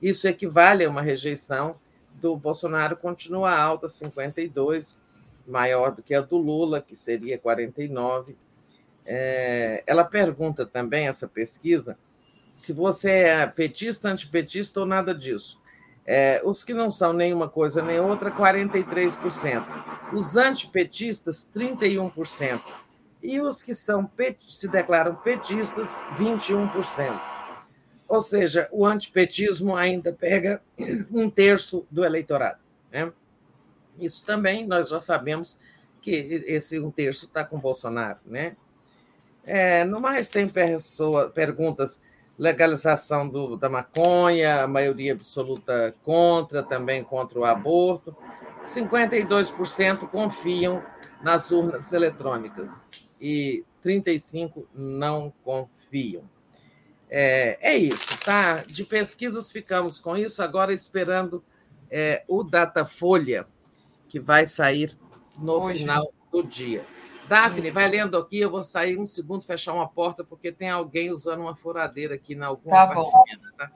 Isso equivale a uma rejeição do Bolsonaro, continua alta, 52% maior do que a do Lula, que seria 49. É, ela pergunta também, essa pesquisa, se você é petista, antipetista ou nada disso. É, os que não são nenhuma coisa nem outra, 43%. Os antipetistas, 31%. E os que são se declaram petistas, 21%. Ou seja, o antipetismo ainda pega um terço do eleitorado. Né? Isso também nós já sabemos que esse um terço está com Bolsonaro, né? É, no mais, tem pessoa, perguntas, legalização do, da maconha, a maioria absoluta contra, também contra o aborto. 52% confiam nas urnas eletrônicas e 35% não confiam. É, é isso, tá? De pesquisas ficamos com isso, agora esperando é, o Datafolha que vai sair no Hoje. final do dia. Daphne, vai lendo aqui, eu vou sair um segundo, fechar uma porta, porque tem alguém usando uma furadeira aqui na algum tá bom. Tá?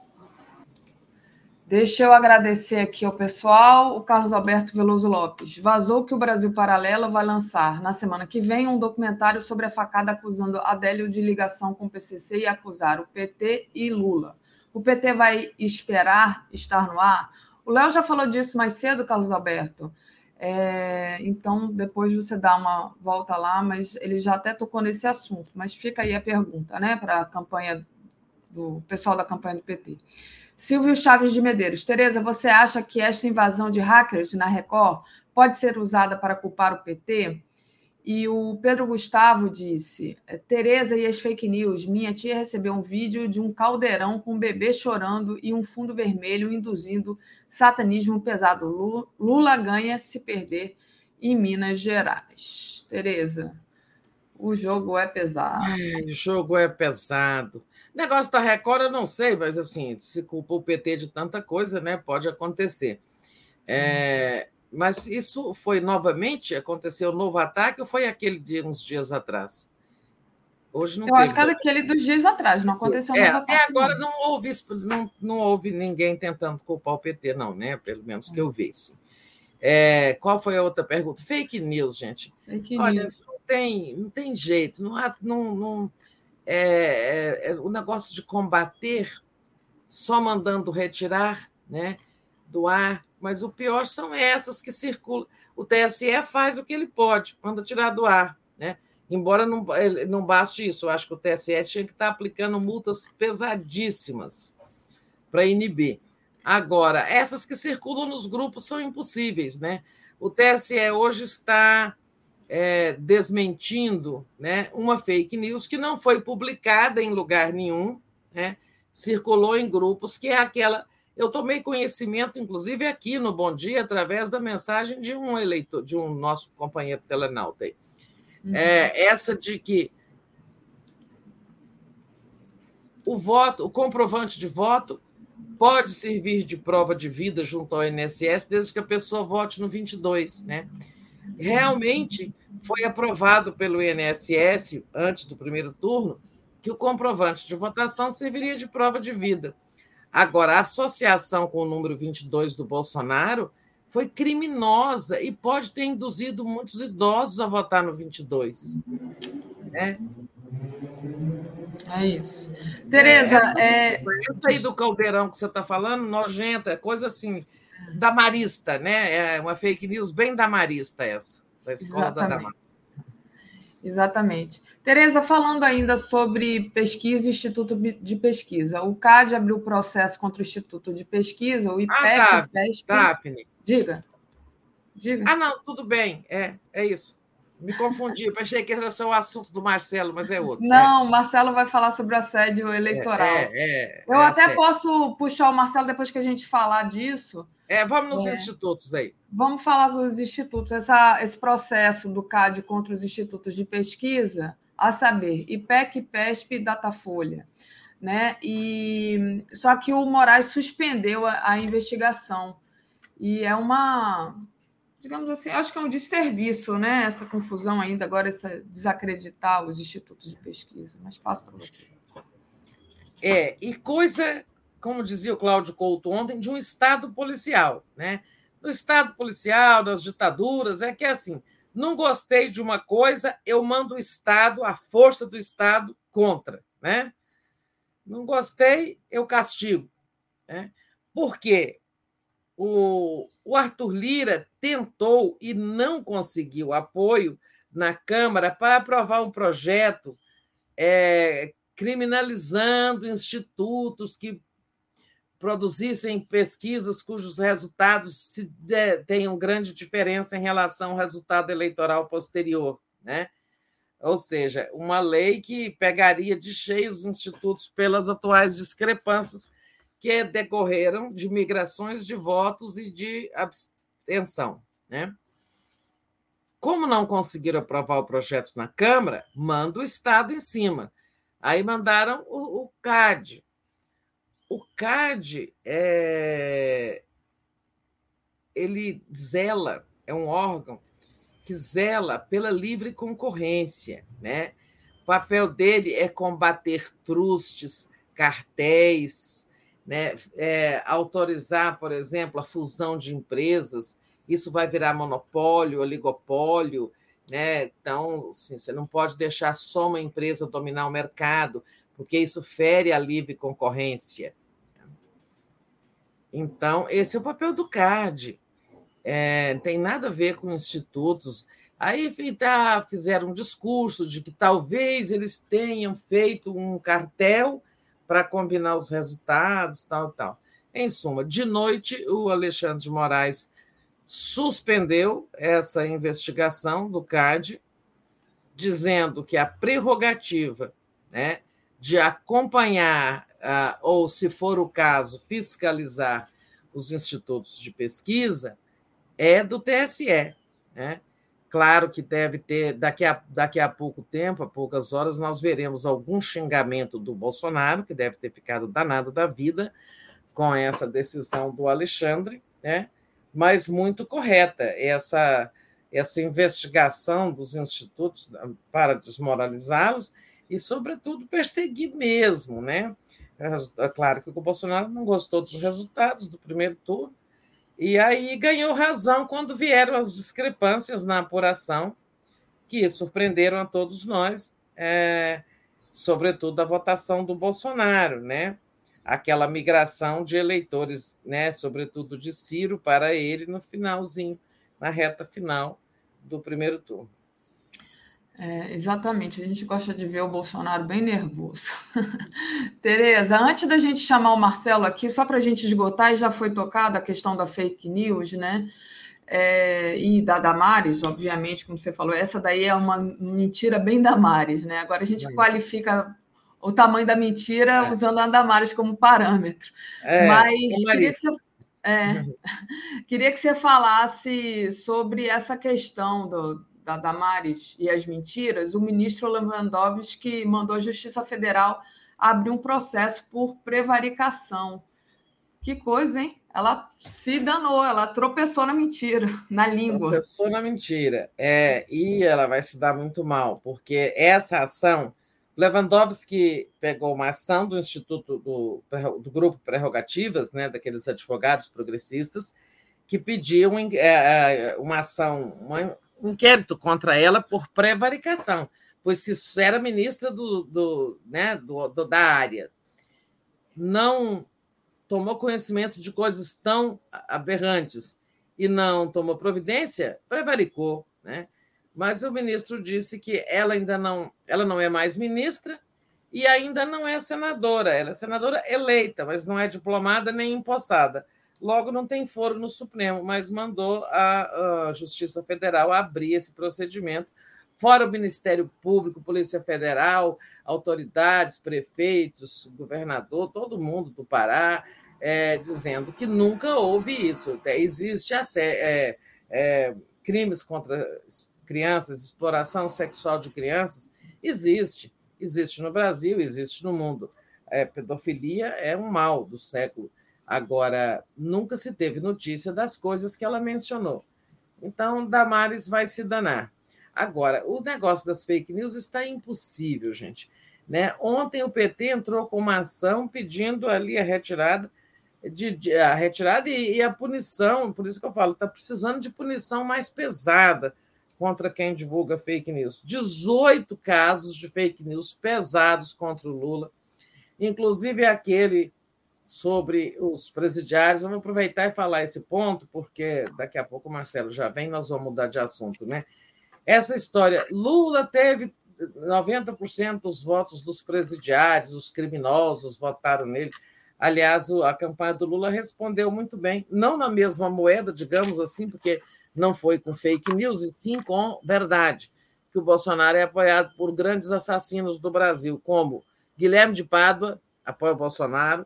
Deixa eu agradecer aqui ao pessoal. O Carlos Alberto Veloso Lopes. Vazou que o Brasil Paralelo vai lançar na semana que vem um documentário sobre a facada acusando Adélio de ligação com o PCC e acusar o PT e Lula. O PT vai esperar estar no ar? O Léo já falou disso mais cedo, Carlos Alberto. É, então, depois você dá uma volta lá, mas ele já até tocou nesse assunto. Mas fica aí a pergunta, né, para a campanha do pessoal da campanha do PT. Silvio Chaves de Medeiros. Tereza, você acha que esta invasão de hackers na Record pode ser usada para culpar o PT? E o Pedro Gustavo disse: Tereza e as fake news. Minha tia recebeu um vídeo de um caldeirão com um bebê chorando e um fundo vermelho induzindo satanismo pesado. Lula ganha se perder em Minas Gerais. Tereza, o jogo é pesado. O jogo é pesado. Negócio da Record, eu não sei, mas assim, se culpa o PT de tanta coisa, né? Pode acontecer. É, mas isso foi novamente? Aconteceu um novo ataque ou foi aquele de uns dias atrás? Hoje não Eu teve. acho que é daquele dos dias atrás, não aconteceu é, novo Até agora não. não houve, não, não houve ninguém tentando culpar o PT, não, né? Pelo menos que eu vi. Assim. É, qual foi a outra pergunta? Fake news, gente. Fake Olha, news. Não, tem, não tem jeito, não há. Não, não, é, é, é, o negócio de combater só mandando retirar né, do ar mas o pior são essas que circulam. O TSE faz o que ele pode, manda tirar do ar. Né? Embora não, não baste isso, eu acho que o TSE tinha que estar aplicando multas pesadíssimas para inibir. Agora, essas que circulam nos grupos são impossíveis. Né? O TSE hoje está é, desmentindo né, uma fake news que não foi publicada em lugar nenhum, né? circulou em grupos, que é aquela eu tomei conhecimento, inclusive, aqui no Bom Dia, através da mensagem de um eleitor, de um nosso companheiro telenauta. Uhum. É, essa de que o voto, o comprovante de voto pode servir de prova de vida junto ao INSS desde que a pessoa vote no 22, né? Realmente foi aprovado pelo INSS antes do primeiro turno que o comprovante de votação serviria de prova de vida. Agora, a associação com o número 22 do Bolsonaro foi criminosa e pode ter induzido muitos idosos a votar no 22. Né? É isso. Tereza, é, é... isso aí do caldeirão que você está falando, nojenta, coisa assim, damarista, né? É uma fake news bem damarista essa, da escola Exatamente. da Damarista. Exatamente. Tereza, falando ainda sobre pesquisa e Instituto de Pesquisa, o CAD abriu processo contra o Instituto de Pesquisa, o IPEC, ah, Daphne, Daphne. Diga. Diga. Ah, não, tudo bem. É, é isso. Me confundi, eu achei que era só o assunto do Marcelo, mas é outro. Não, o é. Marcelo vai falar sobre o assédio eleitoral. É, é, eu é até assédio. posso puxar o Marcelo depois que a gente falar disso. É, vamos nos é. institutos aí. Vamos falar dos institutos. Essa, esse processo do CAD contra os institutos de pesquisa, a saber, IPEC, IPESP e Datafolha. Né? E, só que o Moraes suspendeu a, a investigação. E é uma, digamos assim, acho que é um desserviço, né? Essa confusão ainda, agora, essa desacreditar os institutos de pesquisa. Mas passo para você. É, e coisa, como dizia o Cláudio Couto ontem, de um Estado policial, né? No Estado policial, das ditaduras, é que é assim: não gostei de uma coisa, eu mando o Estado, a força do Estado, contra, né? Não gostei, eu castigo. Né? Por quê? O, o Arthur Lira tentou e não conseguiu apoio na Câmara para aprovar um projeto é, criminalizando institutos que produzissem pesquisas cujos resultados tenham grande diferença em relação ao resultado eleitoral posterior, né? Ou seja, uma lei que pegaria de cheio os institutos pelas atuais discrepâncias que decorreram de migrações de votos e de abstenção. Né? Como não conseguiram aprovar o projeto na Câmara, manda o Estado em cima. Aí mandaram o, o CAD. O CAD é, ele zela, é um órgão que zela pela livre concorrência. Né? O papel dele é combater trustes, cartéis, né, é, autorizar, por exemplo, a fusão de empresas, isso vai virar monopólio, oligopólio. Né? Então, assim, você não pode deixar só uma empresa dominar o mercado, porque isso fere a livre concorrência. Então, esse é o papel do CAD. É, tem nada a ver com institutos. Aí tá, fizeram um discurso de que talvez eles tenham feito um cartel para combinar os resultados, tal, tal. Em suma, de noite, o Alexandre de Moraes suspendeu essa investigação do CAD dizendo que a prerrogativa né, de acompanhar, uh, ou, se for o caso, fiscalizar os institutos de pesquisa é do TSE. Né? Claro que deve ter, daqui a, daqui a pouco tempo, a poucas horas, nós veremos algum xingamento do Bolsonaro, que deve ter ficado danado da vida com essa decisão do Alexandre, né? mas muito correta essa, essa investigação dos institutos para desmoralizá-los e, sobretudo, perseguir mesmo. Né? É claro que o Bolsonaro não gostou dos resultados do primeiro turno, e aí ganhou razão quando vieram as discrepâncias na apuração, que surpreenderam a todos nós, é, sobretudo a votação do Bolsonaro, né? Aquela migração de eleitores, né, sobretudo de Ciro, para ele no finalzinho, na reta final do primeiro turno. É, exatamente, a gente gosta de ver o Bolsonaro bem nervoso. *laughs* Tereza, antes da gente chamar o Marcelo aqui, só para a gente esgotar, e já foi tocada a questão da fake news, né? É, e da Damares, obviamente, como você falou, essa daí é uma mentira bem Damares, né? Agora a gente é. qualifica o tamanho da mentira é. usando a Damares como parâmetro. É, Mas queria que, você, é, *laughs* queria que você falasse sobre essa questão do, da Damares e as mentiras, o ministro Lewandowski mandou a Justiça Federal abrir um processo por prevaricação. Que coisa, hein? Ela se danou, ela tropeçou na mentira, na língua. Tropeçou na mentira. É, e ela vai se dar muito mal, porque essa ação. Lewandowski pegou uma ação do Instituto do, do Grupo Prerrogativas, né, daqueles advogados progressistas, que pediam é, é, uma ação, uma, um inquérito contra ela por prevaricação, pois se era ministra do, do, né, do, do, da área, não tomou conhecimento de coisas tão aberrantes e não tomou providência, prevaricou, né? Mas o ministro disse que ela ainda não, ela não é mais ministra e ainda não é senadora. Ela é senadora eleita, mas não é diplomada nem empossada. Logo, não tem foro no Supremo, mas mandou a, a Justiça Federal abrir esse procedimento, fora o Ministério Público, Polícia Federal, autoridades, prefeitos, governador, todo mundo do Pará, é, dizendo que nunca houve isso. É, existe é, é, crimes contra crianças, exploração sexual de crianças, existe. Existe no Brasil, existe no mundo. É, pedofilia é um mal do século Agora, nunca se teve notícia das coisas que ela mencionou. Então, Damares vai se danar. Agora, o negócio das fake news está impossível, gente. Né? Ontem o PT entrou com uma ação pedindo ali a retirada, de, de a retirada e, e, a punição, por isso que eu falo, está precisando de punição mais pesada contra quem divulga fake news. 18 casos de fake news pesados contra o Lula, inclusive aquele sobre os presidiários. Vamos aproveitar e falar esse ponto, porque daqui a pouco o Marcelo já vem, nós vamos mudar de assunto, né? Essa história, Lula teve 90% dos votos dos presidiários, os criminosos votaram nele. Aliás, a campanha do Lula respondeu muito bem, não na mesma moeda, digamos assim, porque não foi com fake news, e sim com verdade, que o Bolsonaro é apoiado por grandes assassinos do Brasil, como Guilherme de Pádua, apoia o Bolsonaro,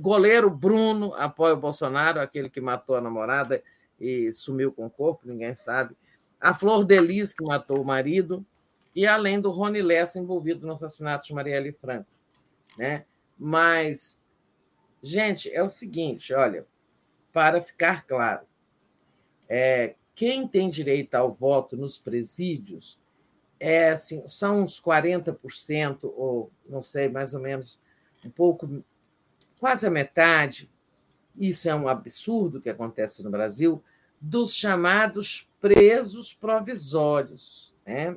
Goleiro Bruno apoia o Bolsonaro, aquele que matou a namorada e sumiu com o corpo, ninguém sabe. A Flor Delis, que matou o marido, e além do Rony Lessa envolvido no assassinato de Marielle Franco. Né? Mas, gente, é o seguinte: olha, para ficar claro, é, quem tem direito ao voto nos presídios é assim, são uns 40%, ou não sei, mais ou menos, um pouco quase a metade, isso é um absurdo que acontece no Brasil, dos chamados presos provisórios. Né?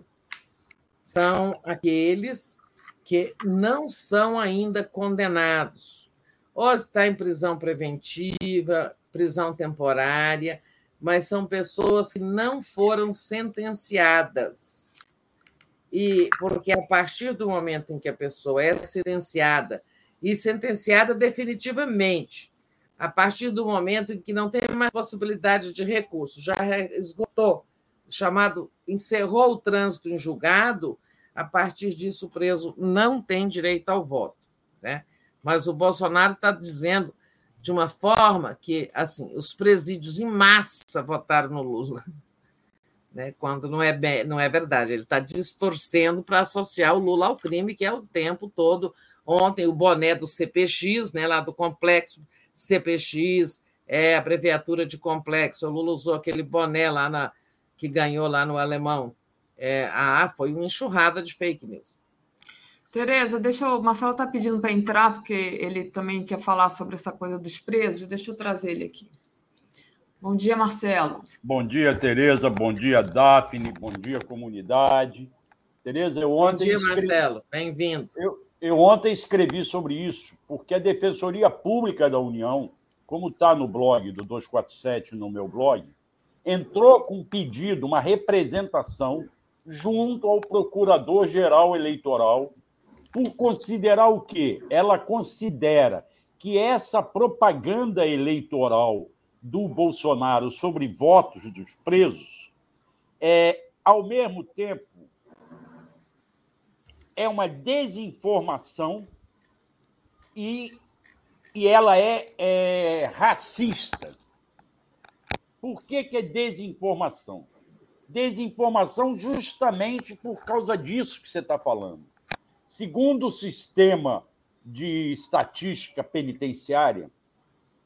São aqueles que não são ainda condenados, ou está em prisão preventiva, prisão temporária, mas são pessoas que não foram sentenciadas. E porque a partir do momento em que a pessoa é sentenciada e sentenciada definitivamente, a partir do momento em que não tem mais possibilidade de recurso, já esgotou, chamado encerrou o trânsito em julgado, a partir disso o preso não tem direito ao voto. Né? Mas o Bolsonaro está dizendo de uma forma que assim os presídios em massa votaram no Lula. *laughs* Né? Quando não é, bem, não é verdade, ele está distorcendo para associar o Lula ao crime, que é o tempo todo. Ontem, o boné do CPX, né, lá do complexo CPX, é abreviatura de complexo. O Lula usou aquele boné lá na, que ganhou lá no alemão. É, ah, foi uma enxurrada de fake news. Tereza, deixa eu. O Marcelo está pedindo para entrar, porque ele também quer falar sobre essa coisa dos presos. Deixa eu trazer ele aqui. Bom dia, Marcelo. Bom dia, Tereza. Bom dia, Daphne. Bom dia, comunidade. Tereza, eu ontem. Bom dia, escrevi... Marcelo. Bem-vindo. Eu, eu ontem escrevi sobre isso, porque a Defensoria Pública da União, como está no blog do 247, no meu blog, entrou com um pedido, uma representação, junto ao Procurador-Geral Eleitoral por considerar o quê? Ela considera que essa propaganda eleitoral do Bolsonaro sobre votos dos presos é, ao mesmo tempo, é uma desinformação e, e ela é, é racista. Por que, que é desinformação? Desinformação justamente por causa disso que você está falando Segundo o sistema de estatística penitenciária,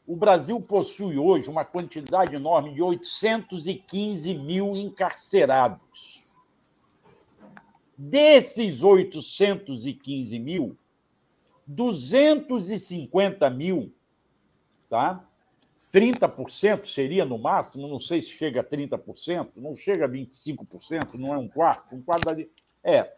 o Brasil possui hoje uma quantidade enorme de 815 mil encarcerados. Desses 815 mil, 250 mil, tá? 30% seria no máximo, não sei se chega a 30%, não chega a 25%, não é um quarto, um quarto ali. É,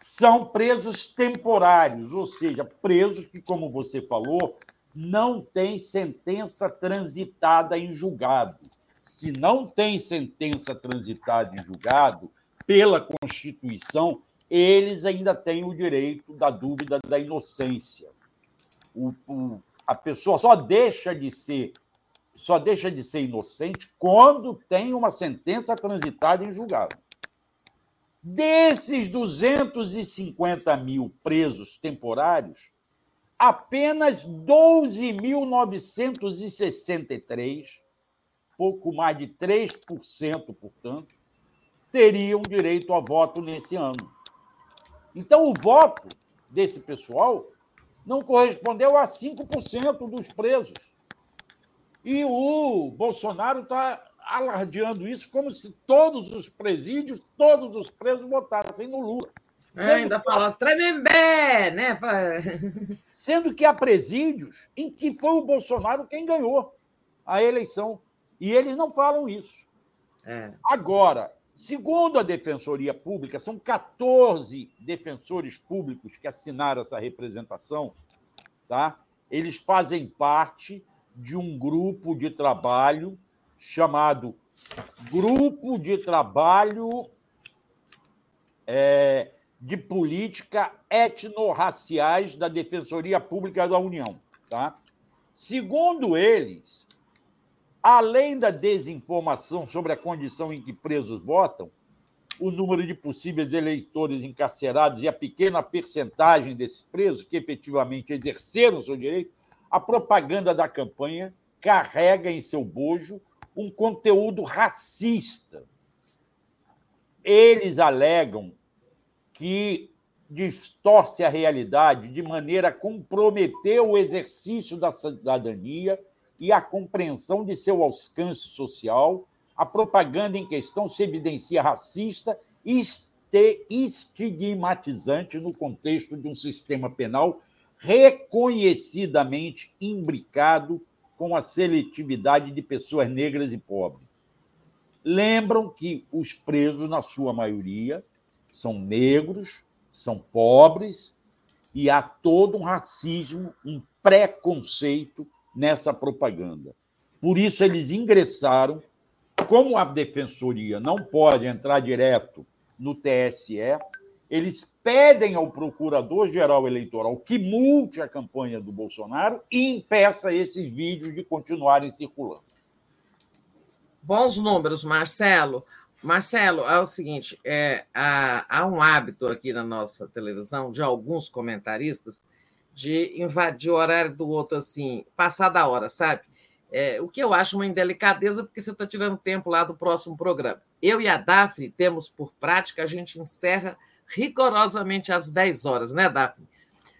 são presos temporários, ou seja, presos que, como você falou, não têm sentença transitada em julgado. Se não tem sentença transitada em julgado, pela Constituição, eles ainda têm o direito da dúvida da inocência. O, o, a pessoa só deixa de ser só deixa de ser inocente quando tem uma sentença transitada em julgado. Desses 250 mil presos temporários, apenas 12.963, pouco mais de 3%, portanto, teriam direito a voto nesse ano. Então, o voto desse pessoal não correspondeu a 5% dos presos. E o Bolsonaro está alardeando isso como se todos os presídios, todos os presos votassem no Lula. É, ainda fala Tremembé, né? *laughs* Sendo que há presídios em que foi o Bolsonaro quem ganhou a eleição. E eles não falam isso. É. Agora, segundo a Defensoria Pública, são 14 defensores públicos que assinaram essa representação. Tá? Eles fazem parte de um grupo de trabalho chamado Grupo de Trabalho é, de Política Etnorraciais da Defensoria Pública da União. Tá? Segundo eles, além da desinformação sobre a condição em que presos votam, o número de possíveis eleitores encarcerados e a pequena percentagem desses presos que efetivamente exerceram seu direito, a propaganda da campanha carrega em seu bojo um conteúdo racista. Eles alegam que distorce a realidade de maneira a comprometer o exercício da cidadania e a compreensão de seu alcance social. A propaganda em questão se evidencia racista e estigmatizante no contexto de um sistema penal reconhecidamente imbricado com a seletividade de pessoas negras e pobres. Lembram que os presos, na sua maioria, são negros, são pobres, e há todo um racismo, um preconceito nessa propaganda. Por isso, eles ingressaram. Como a defensoria não pode entrar direto no TSE, eles pedem ao procurador-geral eleitoral que multe a campanha do Bolsonaro e impeça esses vídeos de continuarem circulando. Bons números, Marcelo. Marcelo, é o seguinte: é, há, há um hábito aqui na nossa televisão de alguns comentaristas de invadir o horário do outro assim, passar da hora, sabe? É, o que eu acho uma indelicadeza, porque você está tirando tempo lá do próximo programa. Eu e a Daphne temos por prática, a gente encerra rigorosamente às 10 horas, né, Daphne?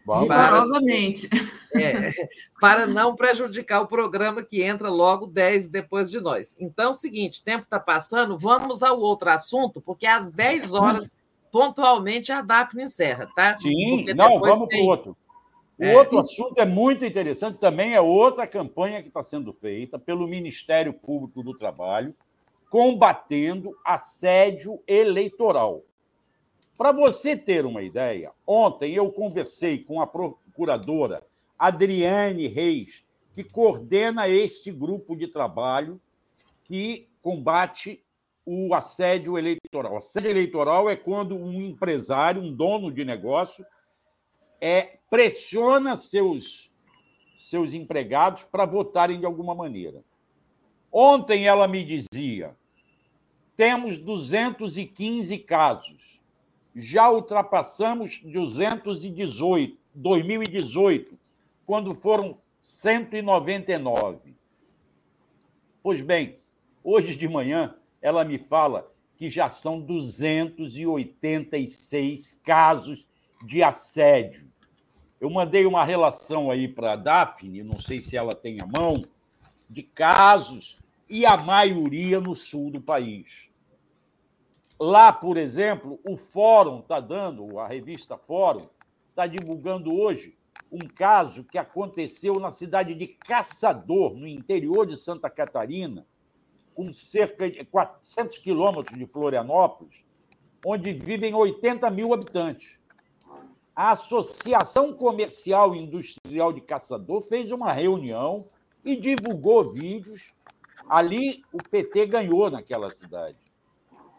Rigorosamente. É, para não prejudicar o programa que entra logo 10 depois de nós. Então, é o seguinte: tempo está passando, vamos ao outro assunto, porque às 10 horas, pontualmente, a Daphne encerra, tá? Sim, porque não, vamos para o outro. O é. outro assunto é muito interessante, também é outra campanha que está sendo feita pelo Ministério Público do Trabalho, combatendo assédio eleitoral. Para você ter uma ideia, ontem eu conversei com a procuradora Adriane Reis, que coordena este grupo de trabalho que combate o assédio eleitoral. O assédio eleitoral é quando um empresário, um dono de negócio, é, pressiona seus, seus empregados para votarem de alguma maneira. Ontem ela me dizia: temos 215 casos já ultrapassamos 218, 2018, quando foram 199. Pois bem, hoje de manhã ela me fala que já são 286 casos de assédio. Eu mandei uma relação aí para a Daphne, não sei se ela tem a mão, de casos, e a maioria no sul do país. Lá, por exemplo, o Fórum está dando, a revista Fórum, está divulgando hoje um caso que aconteceu na cidade de Caçador, no interior de Santa Catarina, com cerca de 400 quilômetros de Florianópolis, onde vivem 80 mil habitantes. A Associação Comercial e Industrial de Caçador fez uma reunião e divulgou vídeos. Ali, o PT ganhou naquela cidade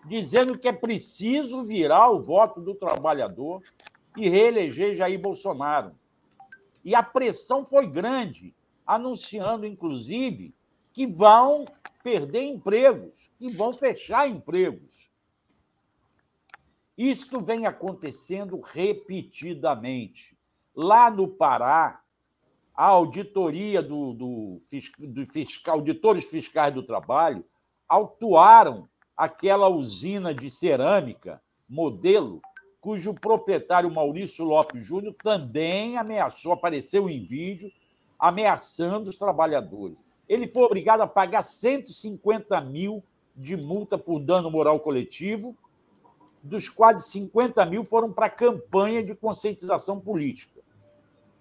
dizendo que é preciso virar o voto do trabalhador e reeleger Jair Bolsonaro. E a pressão foi grande, anunciando, inclusive, que vão perder empregos, que vão fechar empregos. Isto vem acontecendo repetidamente. Lá no Pará, a auditoria do, do, do fiscal, auditores fiscais do trabalho autuaram aquela usina de cerâmica, modelo, cujo proprietário Maurício Lopes Júnior também ameaçou, apareceu em vídeo, ameaçando os trabalhadores. Ele foi obrigado a pagar 150 mil de multa por dano moral coletivo, dos quase 50 mil foram para a campanha de conscientização política.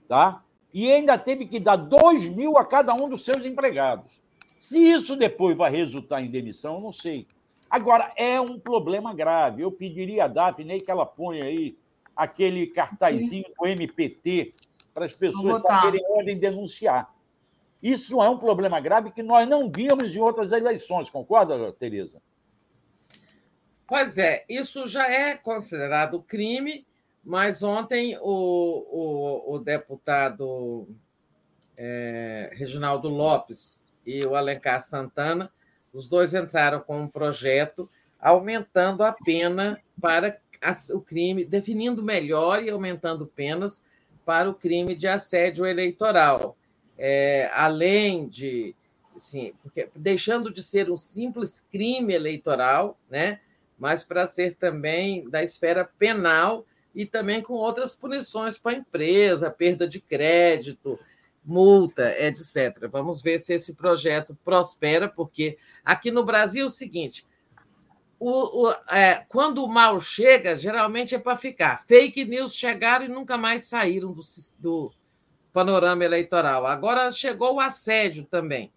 Tá? E ainda teve que dar 2 mil a cada um dos seus empregados. Se isso depois vai resultar em demissão, eu não sei. Agora, é um problema grave. Eu pediria a Daphne que ela ponha aí aquele cartazinho do MPT para as pessoas saberem onde denunciar. Isso é um problema grave que nós não vimos em outras eleições, concorda, Tereza? Pois é, isso já é considerado crime, mas ontem o, o, o deputado é, Reginaldo Lopes e o Alencar Santana os dois entraram com um projeto aumentando a pena para o crime, definindo melhor e aumentando penas para o crime de assédio eleitoral. É, além de, assim, porque, deixando de ser um simples crime eleitoral, né, mas para ser também da esfera penal e também com outras punições para a empresa, perda de crédito, multa, etc. Vamos ver se esse projeto prospera, porque aqui no Brasil é o seguinte: o, o, é, quando o mal chega, geralmente é para ficar. Fake news chegaram e nunca mais saíram do, do panorama eleitoral. Agora chegou o assédio também.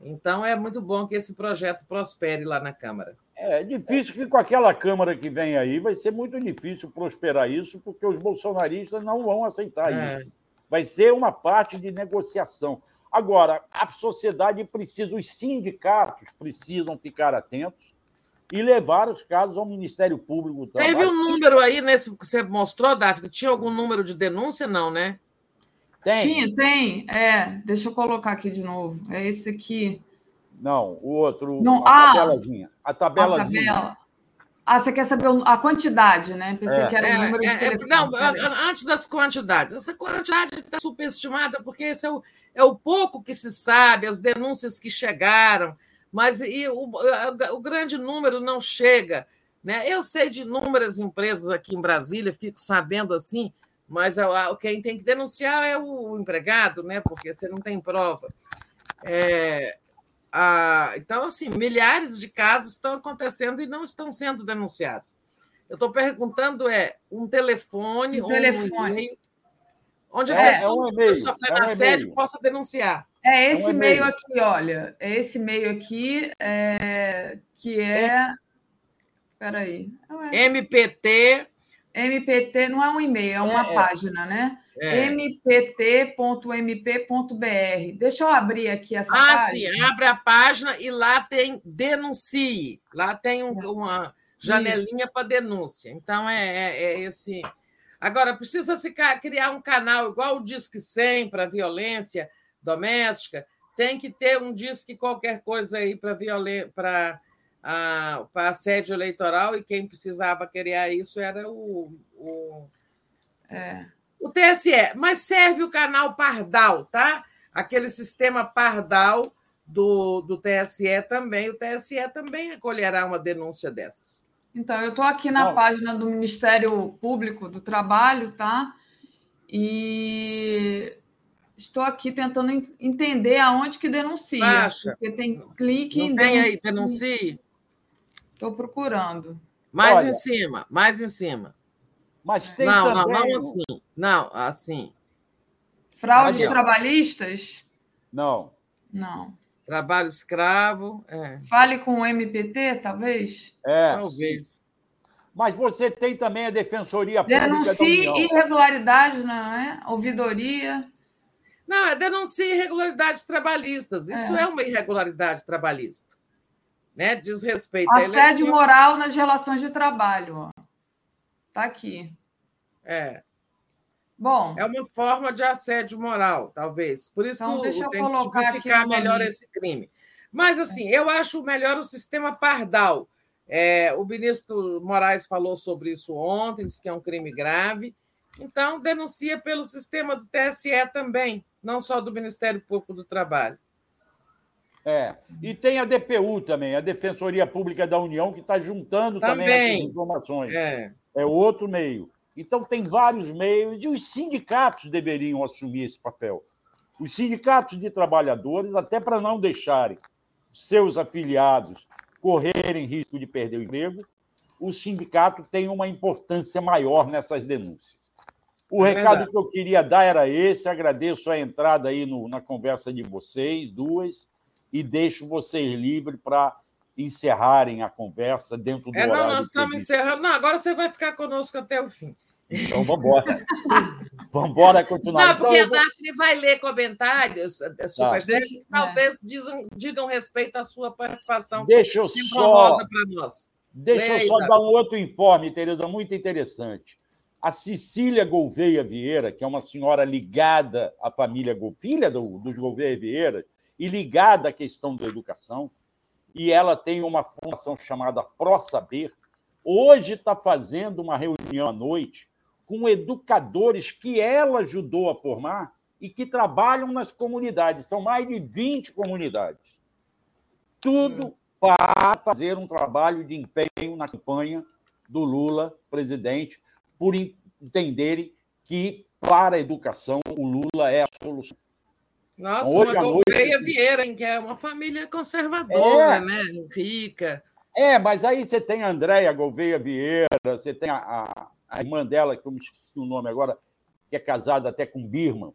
Então é muito bom que esse projeto prospere lá na Câmara. É difícil que com aquela Câmara que vem aí vai ser muito difícil prosperar isso, porque os bolsonaristas não vão aceitar é. isso vai ser uma parte de negociação. Agora, a sociedade precisa, os sindicatos precisam ficar atentos e levar os casos ao Ministério Público. Teve um número aí nesse que você mostrou, Daphne? Tinha algum número de denúncia? Não, né? Tem. Tinha, tem. É, deixa eu colocar aqui de novo. É esse aqui. Não, o outro, Não, a ah, tabelazinha. A tabelazinha. A tabela. Ah, você quer saber a quantidade, né? Pensei É. que era o número de É, é, não, antes das quantidades. Essa quantidade está superestimada, porque esse é o, é o pouco que se sabe, as denúncias que chegaram, mas e o, o grande número não chega. Né? Eu sei de inúmeras empresas aqui em Brasília, fico sabendo assim, mas a- quem tem que denunciar é o empregado, né? porque você não tem prova. É, a- então, assim, milhares de casos estão acontecendo e não estão sendo denunciados. Eu estou perguntando é um telefone, Um ou telefone. onde É, a é pessoa um que e-mail, sofrer é um assédio e-mail. possa denunciar. É É esse um e-mail. aqui, olha. É esse e-mail aqui, é, que é. Peraí. Ué, MPT. MPT não é um e-mail, é uma É, é. página, né? É. mpt.mp.br. Deixa eu abrir aqui essa Ah, página. sim, abre a página e lá tem denuncie. Lá tem um- uma janelinha para denúncia. Então, é, é- é esse. Agora, precisa se criar um canal igual o Disque 100 para violência doméstica. Tem que ter um Disque qualquer coisa aí para violen... para ah, para assédio eleitoral, e quem precisava criar isso era o, o, É. o TSE. Mas serve o canal Pardal, tá? Aquele sistema Pardal do, do TSE também. O TSE também acolherá uma denúncia dessas. Então, eu estou aqui na Não. página do Ministério Público do Trabalho, tá? E estou aqui tentando en- entender aonde que denuncia. Baixa. Porque tem clique Não em tem aí, denuncie. Estou procurando. Mais Olha. em cima, mais em cima. Mas tem Não, não, também... não assim. Não, assim. Fraudes Aqui, trabalhistas? Não. Não. Trabalho escravo, é, Fale com o MPT, talvez? É, talvez. Mas você tem também a Defensoria Pública da Denuncie União. irregularidades, não é? Ouvidoria. Não, é denuncie irregularidades trabalhistas. Isso é, uma irregularidade trabalhista. Né? Diz respeito à Assédio eleição. moral nas relações de trabalho. Está aqui. É. Bom, É uma forma de assédio moral, talvez. Por isso Então, que deixa eu tem que colocar aqui tipificar o melhor nome. esse crime. Mas, assim, eu acho melhor o sistema pardal. É, o ministro Moraes falou sobre isso ontem, disse que é um crime grave. Então, denuncia pelo sistema do TSE também, não só do Ministério Público do Trabalho. É. E tem a DPU também, a Defensoria Pública da União, que está juntando também, Também. essas informações. É. É outro meio. Então, tem vários meios, e os sindicatos deveriam assumir esse papel. Os sindicatos de trabalhadores, até para não deixarem seus afiliados correrem risco de perder o emprego, o sindicato tem uma importância maior nessas denúncias. O É recado verdade. que eu queria dar era esse. Agradeço a entrada aí no- na conversa de vocês, duas, e deixo vocês livres para encerrarem a conversa dentro do É, não, horário nós estamos encerrando. Não, agora você vai ficar conosco até o fim. Então, vamos embora. *laughs* vamos embora continuar. Não, Então, porque eu a Daphne vai ler comentários é, superchats Deixa- que talvez dizam, digam respeito à sua participação Deixa eu só, para nós. deixa eu Leia, só Davi. dar um outro informe, Tereza, muito interessante. A Cecília Gouveia Vieira, que é uma senhora ligada à família filha do, dos Gouveia Vieira, e ligada à questão da educação, e ela tem uma fundação chamada Pro Saber, hoje está fazendo uma reunião à noite com educadores que ela ajudou a formar e que trabalham nas comunidades. São mais de 20 comunidades. Tudo para fazer um trabalho de empenho na campanha do Lula, presidente, por en- entenderem que, para a educação, o Lula é a solução. Nossa, Hoje uma à noite- Gouveia Vieira, hein, que é uma família conservadora, É. né? Rica. É, mas aí você tem a Andréia Gouveia Vieira, você tem a, a, a irmã dela, que eu me esqueci o nome agora, que é casada até com Birman,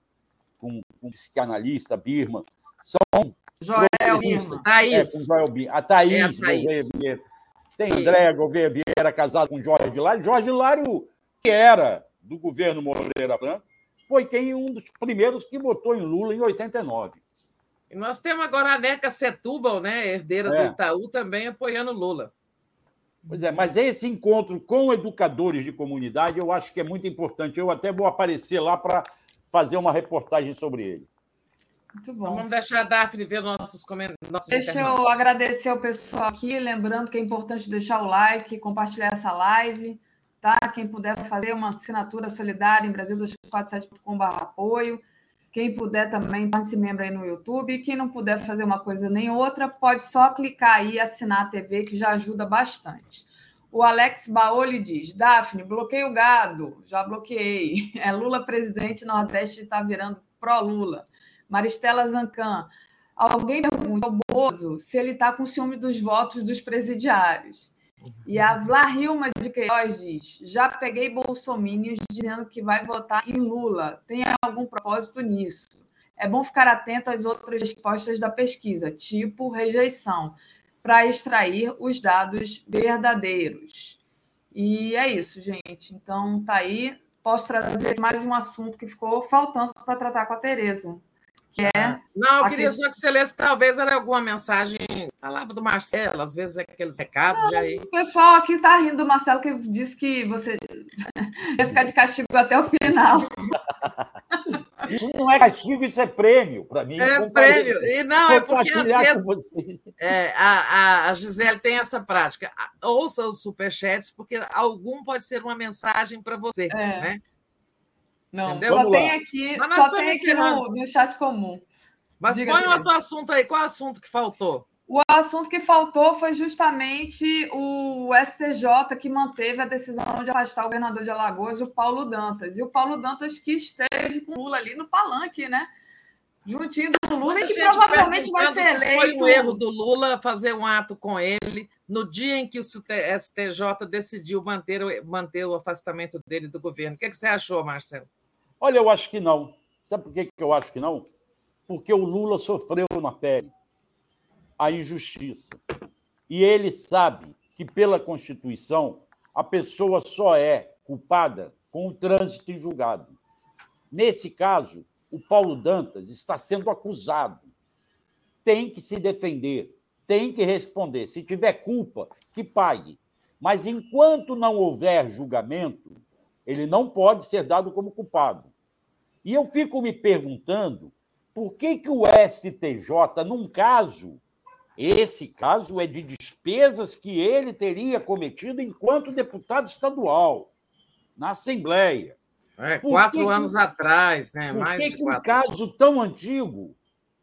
com, com um psicanalista Birman. São Joel. Birman. É, Thaís. com Joel Birman. A Thaís, É a Thaís. Gouveia Vieira. Tem. Andréia Gouveia Vieira casada com Jorge Hilário. Jorge Hilário, que era do governo Moreira Franco, foi quem um dos primeiros que votou em Lula em 89. E nós temos agora a Neca Setúbal, né? Herdeira É. do Itaú, também apoiando Lula. Pois é, mas esse encontro com educadores de comunidade eu acho que é muito importante. Eu até vou aparecer lá para fazer uma reportagem sobre ele. Muito bom. Então, vamos deixar a Daphne ver nossos comentários. Deixa eu agradecer ao pessoal aqui, lembrando que é importante deixar o like, compartilhar essa live, tá? Quem puder fazer uma assinatura solidária em Brasil247.com.br apoio. Quem puder também torne-se membro aí no YouTube. Quem não puder fazer uma coisa nem outra, pode só clicar aí e assinar a TV, que já ajuda bastante. O Alex Baoli diz: Daphne, bloqueei o gado. Já bloqueei. *laughs* É Lula presidente, Nordeste está virando pró-Lula. Maristela Zancan. Alguém pergunta ao Bozo se ele está com ciúme dos votos dos presidiários. E a Vlarilma de Queiroz diz: já peguei bolsomínios dizendo que vai votar em Lula. Tem algum propósito nisso? É bom ficar atento às outras respostas da pesquisa, tipo rejeição, para extrair os dados verdadeiros. E é isso, gente. Então, tá aí. Posso trazer mais um assunto que ficou faltando para tratar com a Tereza é. Não, eu queria só que você lesse, talvez era alguma mensagem. Falava do Marcelo, às vezes aqueles recados. Não, aí. O pessoal aqui está rindo do Marcelo, que disse que você *laughs* ia ficar de castigo até o final. Isso não é castigo, isso é prêmio para mim. É prêmio. E não, é porque às vezes é, a, a Gisele tem essa prática. Ouça os superchats, porque algum pode ser uma mensagem para você. É. Né? Não, Entendeu? só tem aqui, só tem aqui no, no, chat comum. Mas Diga põe o outro assunto aí. Qual assunto que faltou? O assunto que faltou foi justamente o STJ que manteve a decisão de afastar o governador de Alagoas, o Paulo Dantas. E o Paulo Dantas que esteve com o Lula ali no palanque, né? Juntinho do Lula, e que provavelmente vai ser eleito. Foi um erro do Lula fazer um ato com ele no dia em que o STJ decidiu manter, manter o afastamento dele do governo. O que, é que você achou, Marcelo? Olha, eu acho que não. Sabe por que eu acho que não? Porque o Lula sofreu na pele a injustiça. E ele sabe que, pela Constituição, a pessoa só é culpada com o trânsito em julgado. Nesse caso, o Paulo Dantas está sendo acusado. Tem que se defender, tem que responder. Se tiver culpa, que pague. Mas enquanto não houver julgamento, ele não pode ser dado como culpado. E eu fico me perguntando por que, que o STJ, num caso, esse caso é de despesas que ele teria cometido enquanto deputado estadual, na Assembleia. É, quatro que, anos atrás, né? Por Mais que, que um caso tão antigo,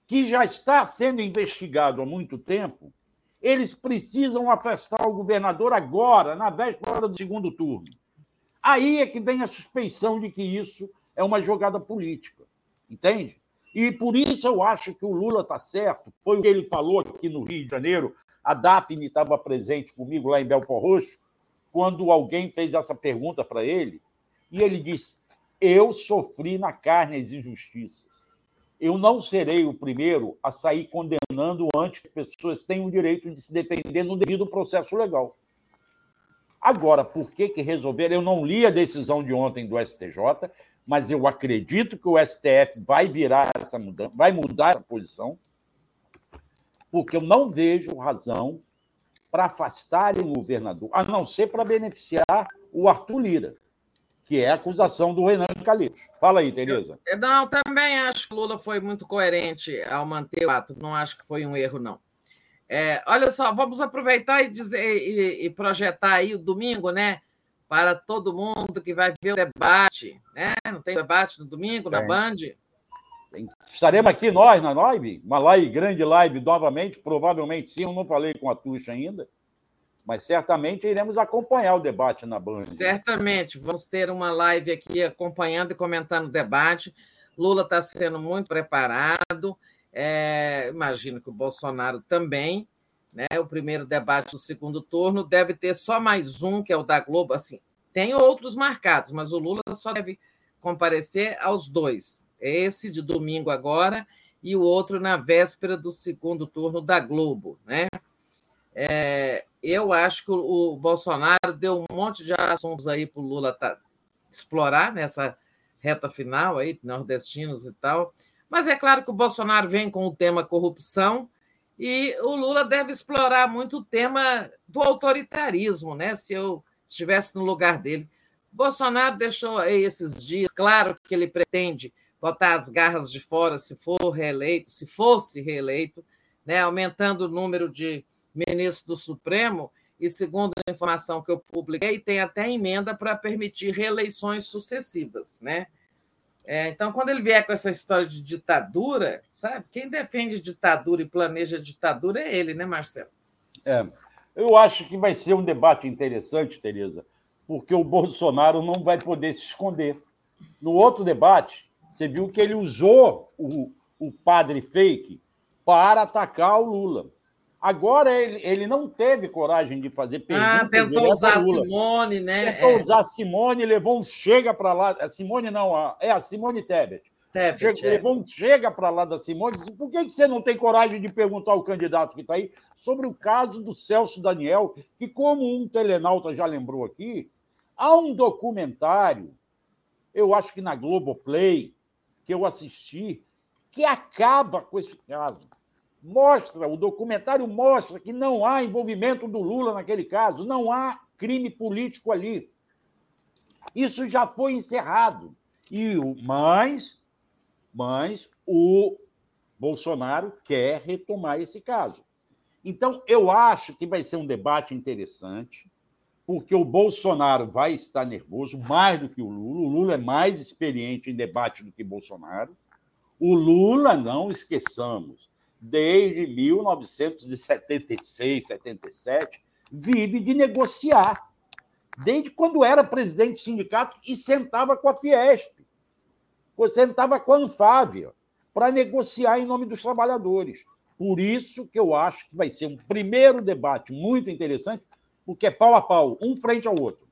que já está sendo investigado há muito tempo, eles precisam afastar o governador agora, na véspera do segundo turno? Aí é que vem a suspeição de que isso é uma jogada política, entende? E por isso eu acho que o Lula está certo. Foi o que ele falou aqui no Rio de Janeiro. A Daphne estava presente comigo lá em Belfort Roxo, quando alguém fez essa pergunta para ele, e ele disse: Eu sofri na carne as injustiças. Eu não serei o primeiro a sair condenando antes que as pessoas tenham o direito de se defender no devido processo legal. Agora, por que, que resolveram? Eu não li a decisão de ontem do STJ, mas eu acredito que o STF vai virar essa mudança, vai mudar essa posição, porque eu não vejo razão para afastarem o governador, a não ser para beneficiar o Arthur Lira, que é a acusação do Renan Calixto. Fala aí, Tereza. não, também acho que o Lula foi muito coerente ao manter o ato, não acho que foi um erro, não. É, olha só, vamos aproveitar e dizer e, e, projetar aí o domingo, né? Para todo mundo que vai ver o debate, né? Não tem debate no domingo, na Band? Estaremos aqui nós na live, uma live, grande live novamente, provavelmente sim, eu não falei com a Tuxa ainda, mas certamente iremos acompanhar o debate na Band. Certamente, vamos ter uma live aqui acompanhando e comentando o debate. Lula está sendo muito preparado. É, imagino que o Bolsonaro também. Né? O primeiro debate do segundo turno deve ter só mais um, que é o da Globo. Assim, tem outros marcados, mas o Lula só deve comparecer aos dois. Esse de domingo agora e o outro na véspera do segundo turno da Globo. Né? É, eu acho que o Bolsonaro deu um monte de assuntos aí para o Lula tá, explorar nessa reta final aí, nordestinos e tal. Mas é claro que o Bolsonaro vem com o tema corrupção e o Lula deve explorar muito o tema do autoritarismo, né? Se eu estivesse no lugar dele. Bolsonaro deixou esses dias claro que ele pretende botar as garras de fora se for reeleito, se fosse reeleito, né, aumentando o número de ministros do Supremo, e segundo a informação que eu publiquei, tem até emenda para permitir reeleições sucessivas. Né? É, então, quando ele vier com essa história de ditadura, sabe? Quem defende ditadura e planeja ditadura é ele, né, Marcelo? É. Eu acho que vai ser um debate interessante, Tereza, porque o Bolsonaro não vai poder se esconder. No outro debate, você viu que ele usou o, o padre fake para atacar o Lula. Agora ele, ele não teve coragem de fazer perguntas. Ah, tentou usar a Simone, né? Tentou é. usar a Simone, levou um chega para lá. A Simone não, é a Simone Tebet. Tebet chega, é. Levou um chega para lá da Simone. Disse, Por que, que você não tem coragem de perguntar ao candidato que está aí sobre o caso do Celso Daniel, que, como um telenauta já lembrou aqui, há um documentário, eu acho que na Globoplay, que eu assisti, que acaba com esse caso mostra, o documentário mostra que não há envolvimento do Lula naquele caso, não há crime político ali. Isso já foi encerrado. E o mas, mas o Bolsonaro quer retomar esse caso. Então, eu acho que vai ser um debate interessante, porque o Bolsonaro vai estar nervoso mais do que o Lula. O Lula é mais experiente em debate do que Bolsonaro. O Lula, não esqueçamos, desde 1976, 77, vive de negociar. Desde quando era presidente do sindicato e sentava com a Fiesp, sentava com a Anfávia, para negociar em nome dos trabalhadores. Por isso que eu acho que vai ser um primeiro debate muito interessante, porque é pau a pau, um frente ao outro.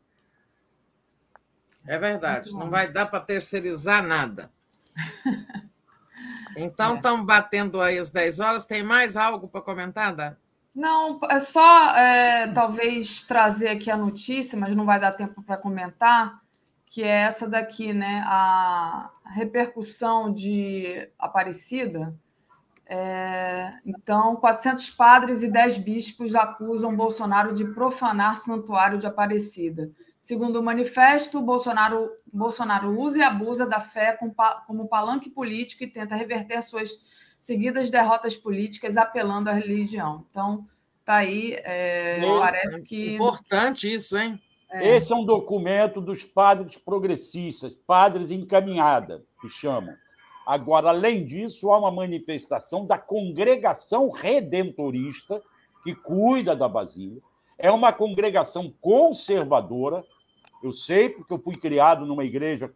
É verdade, não vai dar para terceirizar nada. *laughs* Então, estamos é. batendo aí as 10 horas. Tem mais algo para comentar, Dá? Não, é só é, talvez trazer aqui a notícia, mas não vai dar tempo para comentar, que é essa daqui, né? A repercussão de Aparecida. É, então, 400 padres e 10 bispos acusam Bolsonaro de profanar santuário de Aparecida. Segundo o manifesto, Bolsonaro, Bolsonaro usa e abusa da fé como palanque político e tenta reverter suas seguidas derrotas políticas apelando à religião. Então, tá aí, é, parece que. Importante isso, hein? É. Esse é um documento dos padres progressistas, padres encaminhada, que chamam. Agora, além disso, há uma manifestação da congregação redentorista, que cuida da Basílica. É uma congregação conservadora, eu sei, porque eu fui criado numa igreja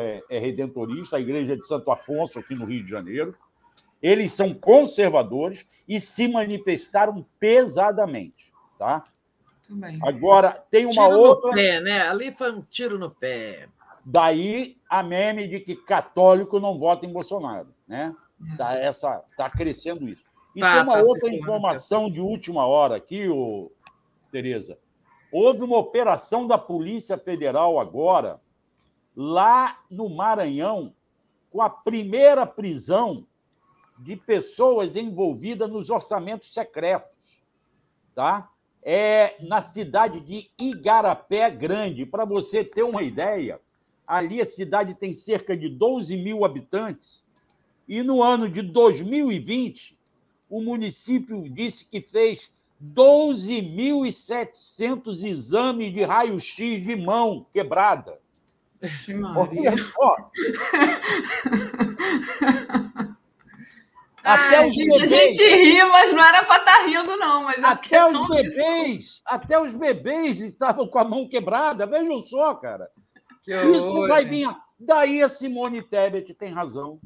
é, é, redentorista, a igreja de Santo Afonso, aqui no Rio de Janeiro. Eles são conservadores e se manifestaram pesadamente. Tá? Agora, tem uma tiro outra. No pé, né? Ali foi um tiro no pé. Daí a meme de que católico não vota em Bolsonaro. Né? Tá, essa, tá crescendo isso. E tá, tem uma tá outra informação de última hora aqui, ô, Tereza. Houve uma operação da Polícia Federal agora, lá no Maranhão, com a primeira prisão de pessoas envolvidas nos orçamentos secretos. Tá? É na cidade de Igarapé Grande. Para você ter uma ideia, ali a cidade tem cerca de 12 mil habitantes. E no ano de 2020, o município disse que fez 12.700 exames de raio-x de mão quebrada. Olha só. *laughs* Até Ai, os gente, bebês. A gente ri, mas não era para estar tá rindo, não. Mas é até os bebês, até os bebês estavam com a mão quebrada. Vejam só, cara. Que Isso horror, vai vir. Daí a Simone Tebet tem razão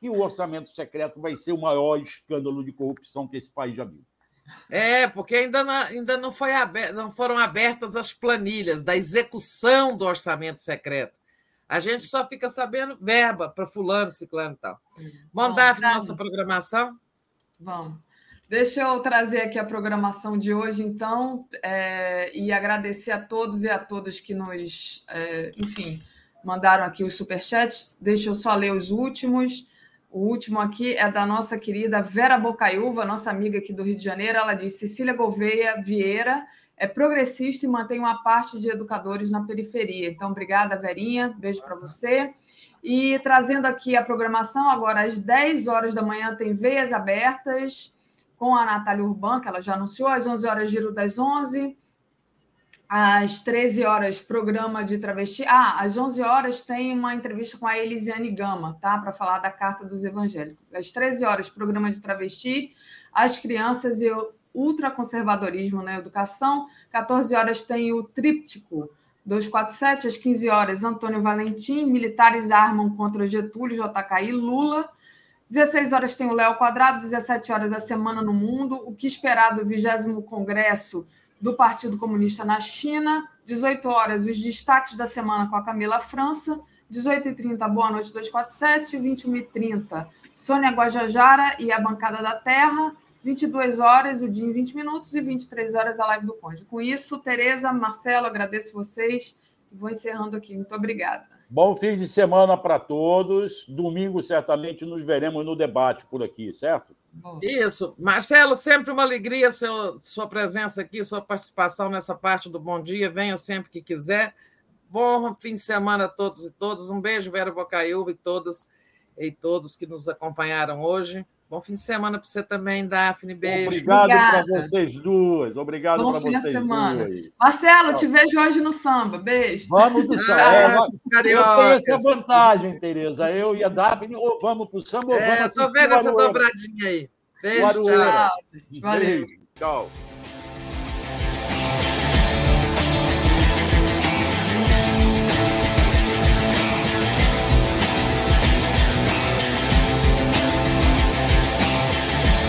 que o orçamento secreto vai ser o maior escândalo de corrupção que esse país já viu. É, porque ainda não, ainda não, foi aberta, não foram abertas as planilhas da execução do orçamento secreto. A gente só fica sabendo verba para fulano, ciclano e tal. Vamos dar a nossa programação? Vamos. Deixa eu trazer aqui a programação de hoje, então, é, e agradecer a todos e a todas que nos, é, enfim, mandaram aqui os superchats. Deixa eu só ler os últimos. O último aqui é da nossa querida Vera Bocaiúva, nossa amiga aqui do Rio de Janeiro. Ela diz: Cecília Gouveia Vieira é progressista e mantém uma parte de educadores na periferia. Então, obrigada, Verinha. Beijo para você. E trazendo aqui a programação, agora às 10 horas da manhã tem Veias Abertas com a Natália Urban, que ela já anunciou, às 11 horas Giro das 11, às 13 horas programa de travesti. Ah, às 11 horas tem uma entrevista com a Elisiane Gama, tá? Para falar da Carta dos Evangélicos. Às 13 horas programa de travesti, as crianças e o ultraconservadorismo na educação. 14 horas tem o tríptico 247, às 15 horas, Antônio Valentim, militares armam contra Getúlio, JK e Lula. 16 horas tem o Léo Quadrado, 17 horas a Semana no Mundo, o que esperar do 20 Congresso do Partido Comunista na China. 18 horas, os destaques da semana com a Camila França. 18h30, Boa Noite 247. 21h30, Sônia Guajajara e a Bancada da Terra. 22 horas, o dia em 20 minutos, e 23 horas a live do Conde. Com isso, Tereza, Marcelo, agradeço vocês vou encerrando aqui. Muito obrigada. Bom fim de semana para todos. Domingo, certamente, nos veremos no debate por aqui, certo? Isso. Marcelo, sempre uma alegria seu, sua presença aqui, sua participação nessa parte do Bom Dia. Venha sempre que quiser. Bom fim de semana a todos e todas. Um beijo, Vera Bocaiúva e todas e todos que nos acompanharam hoje. Bom fim de semana para você também, Daphne. Beijo. Obrigado para vocês duas. Obrigado para vocês semana. duas. Marcelo, te vejo hoje no samba. Beijo. Vamos do samba. Ah, eu tenho essa vantagem, Tereza. Eu e a Daphne, ou vamos para o samba ou É, vamos tô vendo essa dobradinha aí. Beijo, tchau. Valeu. Beijo. Tchau.